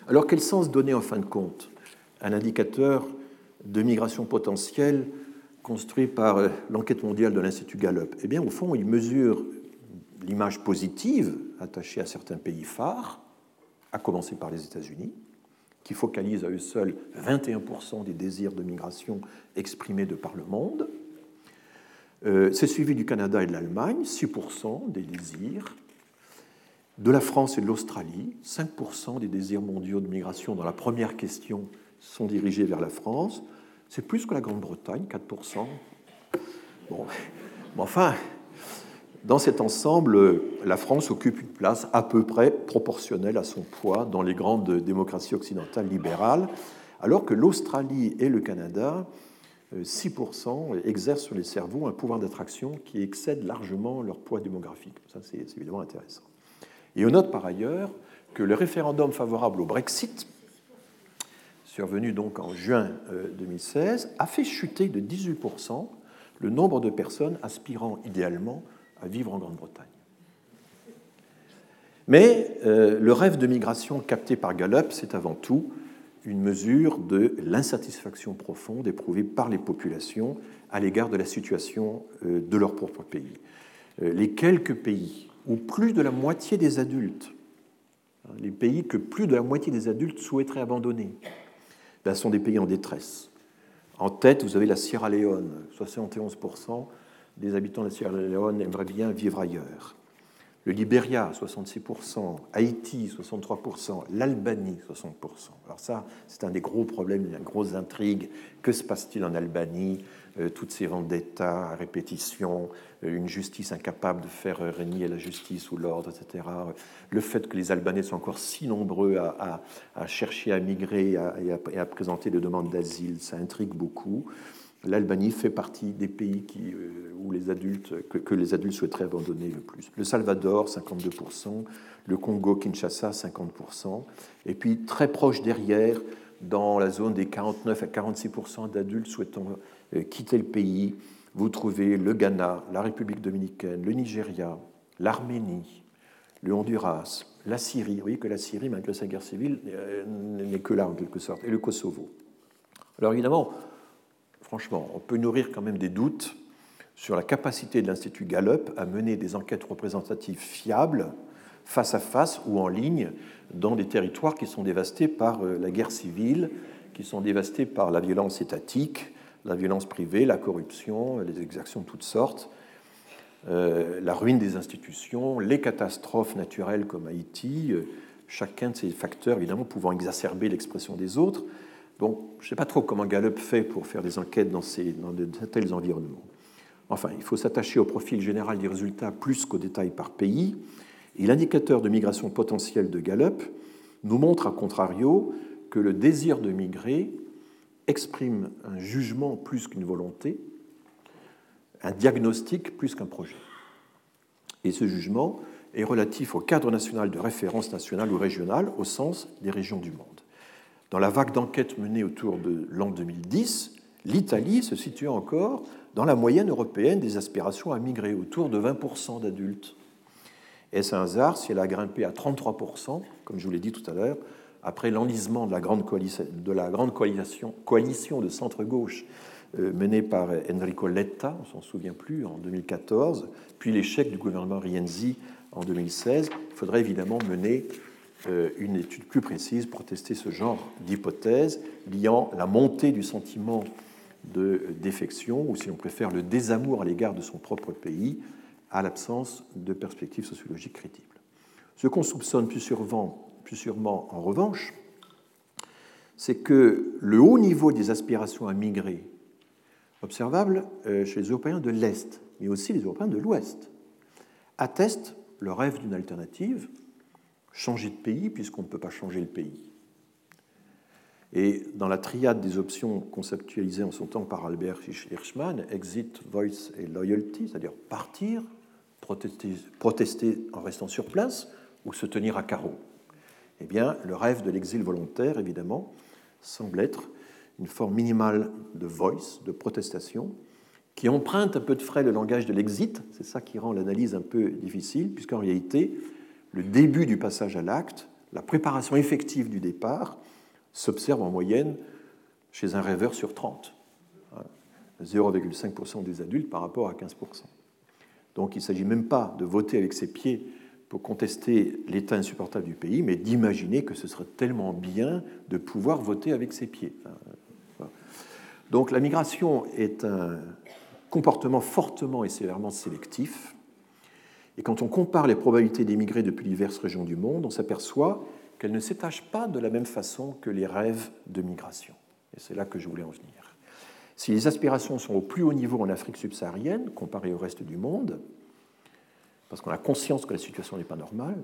Alors quel sens donner en fin de compte un indicateur de migration potentielle construit par euh, l'enquête mondiale de l'Institut Gallup? Eh bien, au fond, il mesure l'image positive attachée à certains pays phares, à commencer par les États-Unis, qui focalisent à eux seuls 21% des désirs de migration exprimés de par le monde. Euh, c'est suivi du Canada et de l'Allemagne, 6% des désirs de la France et de l'Australie. 5% des désirs mondiaux de migration dans la première question sont dirigés vers la France. C'est plus que la Grande-Bretagne, 4%. Bon, enfin, dans cet ensemble, la France occupe une place à peu près proportionnelle à son poids dans les grandes démocraties occidentales libérales, alors que l'Australie et le Canada, 6%, exercent sur les cerveaux un pouvoir d'attraction qui excède largement leur poids démographique. Ça, c'est évidemment intéressant. Et on note par ailleurs que le référendum favorable au Brexit, survenu donc en juin 2016, euh, a fait chuter de 18% le nombre de personnes aspirant idéalement à vivre en Grande-Bretagne. Mais euh, le rêve de migration capté par Gallup, c'est avant tout une mesure de l'insatisfaction profonde éprouvée par les populations à l'égard de la situation euh, de leur propre pays. Les quelques pays où plus de la moitié des adultes, hein, les pays que plus de la moitié des adultes souhaiteraient abandonner, ben, sont des pays en détresse. En tête, vous avez la Sierra Leone. 71% des habitants de la Sierra Leone aimeraient bien vivre ailleurs le Libéria, 66%, Haïti, 63%, l'Albanie, 60%. Alors ça, c'est un des gros problèmes, une grosse intrigue. Que se passe-t-il en Albanie? Euh, Toutes ces vendettas à répétition, euh, une justice incapable de faire régner la justice ou l'ordre, etc. Le fait que les Albanais sont encore si nombreux à, chercher à migrer et à présenter des demandes d'asile, ça intrigue beaucoup. L'Albanie fait partie des pays euh, où les adultes, que, les adultes souhaiteraient abandonner le plus. Le Salvador, 52%, le Congo, Kinshasa, 50%, et puis très proche derrière, dans la zone des 49 à 46% d'adultes souhaitant euh, quitter le pays, vous trouvez le Ghana, la République dominicaine, le Nigeria, l'Arménie, le Honduras, la Syrie. Vous voyez que la Syrie, malgré sa guerre civile, euh, n'est que là en quelque sorte, et le Kosovo. Alors évidemment, franchement, on peut nourrir quand même des doutes sur la capacité de l'Institut Gallup à mener des enquêtes représentatives fiables, face à face ou en ligne, dans des territoires qui sont dévastés par euh, la guerre civile, qui sont dévastés par la violence étatique, la violence privée, la corruption, les exactions de toutes sortes, euh, la ruine des institutions, les catastrophes naturelles comme Haïti, euh, chacun de ces facteurs évidemment pouvant exacerber l'expression des autres, donc, je ne sais pas trop comment Gallup fait pour faire des enquêtes dans, ces, dans de tels environnements. Enfin, il faut s'attacher au profil général des résultats plus qu'aux détails par pays. Et l'indicateur de migration potentielle de Gallup nous montre, à contrario, que le désir de migrer exprime un jugement plus qu'une volonté, un diagnostic plus qu'un projet. Et ce jugement est relatif au cadre national de référence nationale ou régionale au sens des régions du monde. Dans la vague d'enquête menée autour de l'an 2010, l'Italie se situe encore dans la moyenne européenne des aspirations à migrer, autour de 20% d'adultes. Est-ce un hasard si elle a grimpé à 33%, comme je vous l'ai dit tout à l'heure, après l'enlisement de la grande coalition de, centre-gauche euh, menée par Enrico Letta, on s'en souvient plus, en 2014, puis l'échec du gouvernement Rienzi en 2016, il faudrait évidemment mener euh, une étude plus précise pour tester ce genre d'hypothèse liant la montée du sentiment de défection, ou si l'on préfère le désamour à l'égard de son propre pays, à l'absence de perspectives sociologiques crédibles. Ce qu'on soupçonne plus sûrement, plus sûrement en revanche, c'est que le haut niveau des aspirations à migrer, observable euh, chez les Européens de l'Est, mais aussi les Européens de l'Ouest, atteste le rêve d'une alternative changer de pays puisqu'on ne peut pas changer le pays. Et dans la triade des options conceptualisées en son temps par Albert Hirschman, exit, voice et loyalty, c'est-à-dire partir, protester, protester, en restant sur place ou se tenir à carreau. Eh bien, le rêve de l'exil volontaire, évidemment, semble être une forme minimale de voice, de protestation, qui emprunte un peu de frais le langage de l'exit. C'est ça qui rend l'analyse un peu difficile, puisqu'en réalité, le début du passage à l'acte, la préparation effective du départ, s'observe en moyenne chez un rêveur sur 30. 0,5% des adultes par rapport à 15%. Donc il ne s'agit même pas de voter avec ses pieds pour contester l'état insupportable du pays, mais d'imaginer que ce serait tellement bien de pouvoir voter avec ses pieds. Donc la migration est un comportement fortement et sévèrement sélectif et quand on compare les probabilités d'émigrer depuis diverses régions du monde, on s'aperçoit qu'elles ne s'étagent pas de la même façon que les rêves de migration. Et c'est là que je voulais en venir. Si les aspirations sont au plus haut niveau en Afrique subsaharienne, comparées au reste du monde, parce qu'on a conscience que la situation n'est pas normale,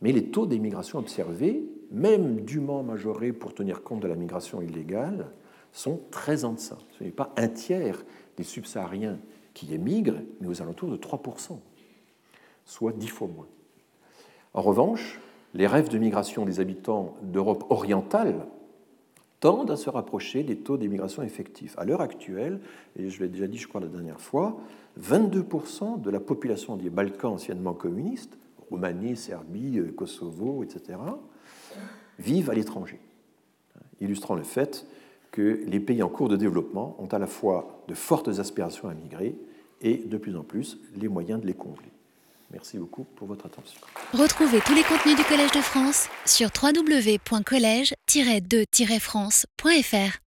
mais les taux d'émigration observés, même dûment majorés pour tenir compte de la migration illégale, sont très en deçà. Ce n'est pas un tiers des subsahariens qui émigrent, mais aux alentours de 3% soit dix fois moins. En revanche, les rêves de migration des habitants d'Europe orientale tendent à se rapprocher des taux d'immigration effectifs. À l'heure actuelle, et je l'ai déjà dit, je crois, la dernière fois, 22% de la population des Balkans anciennement communistes, Roumanie, Serbie, Kosovo, etc., vivent à l'étranger. illustrant le fait que les pays en cours de développement ont à la fois de fortes aspirations à migrer et de plus en plus les moyens de les combler. Merci beaucoup pour votre attention. Retrouvez tous les contenus du Collège de France sur www.colège-2-france.fr.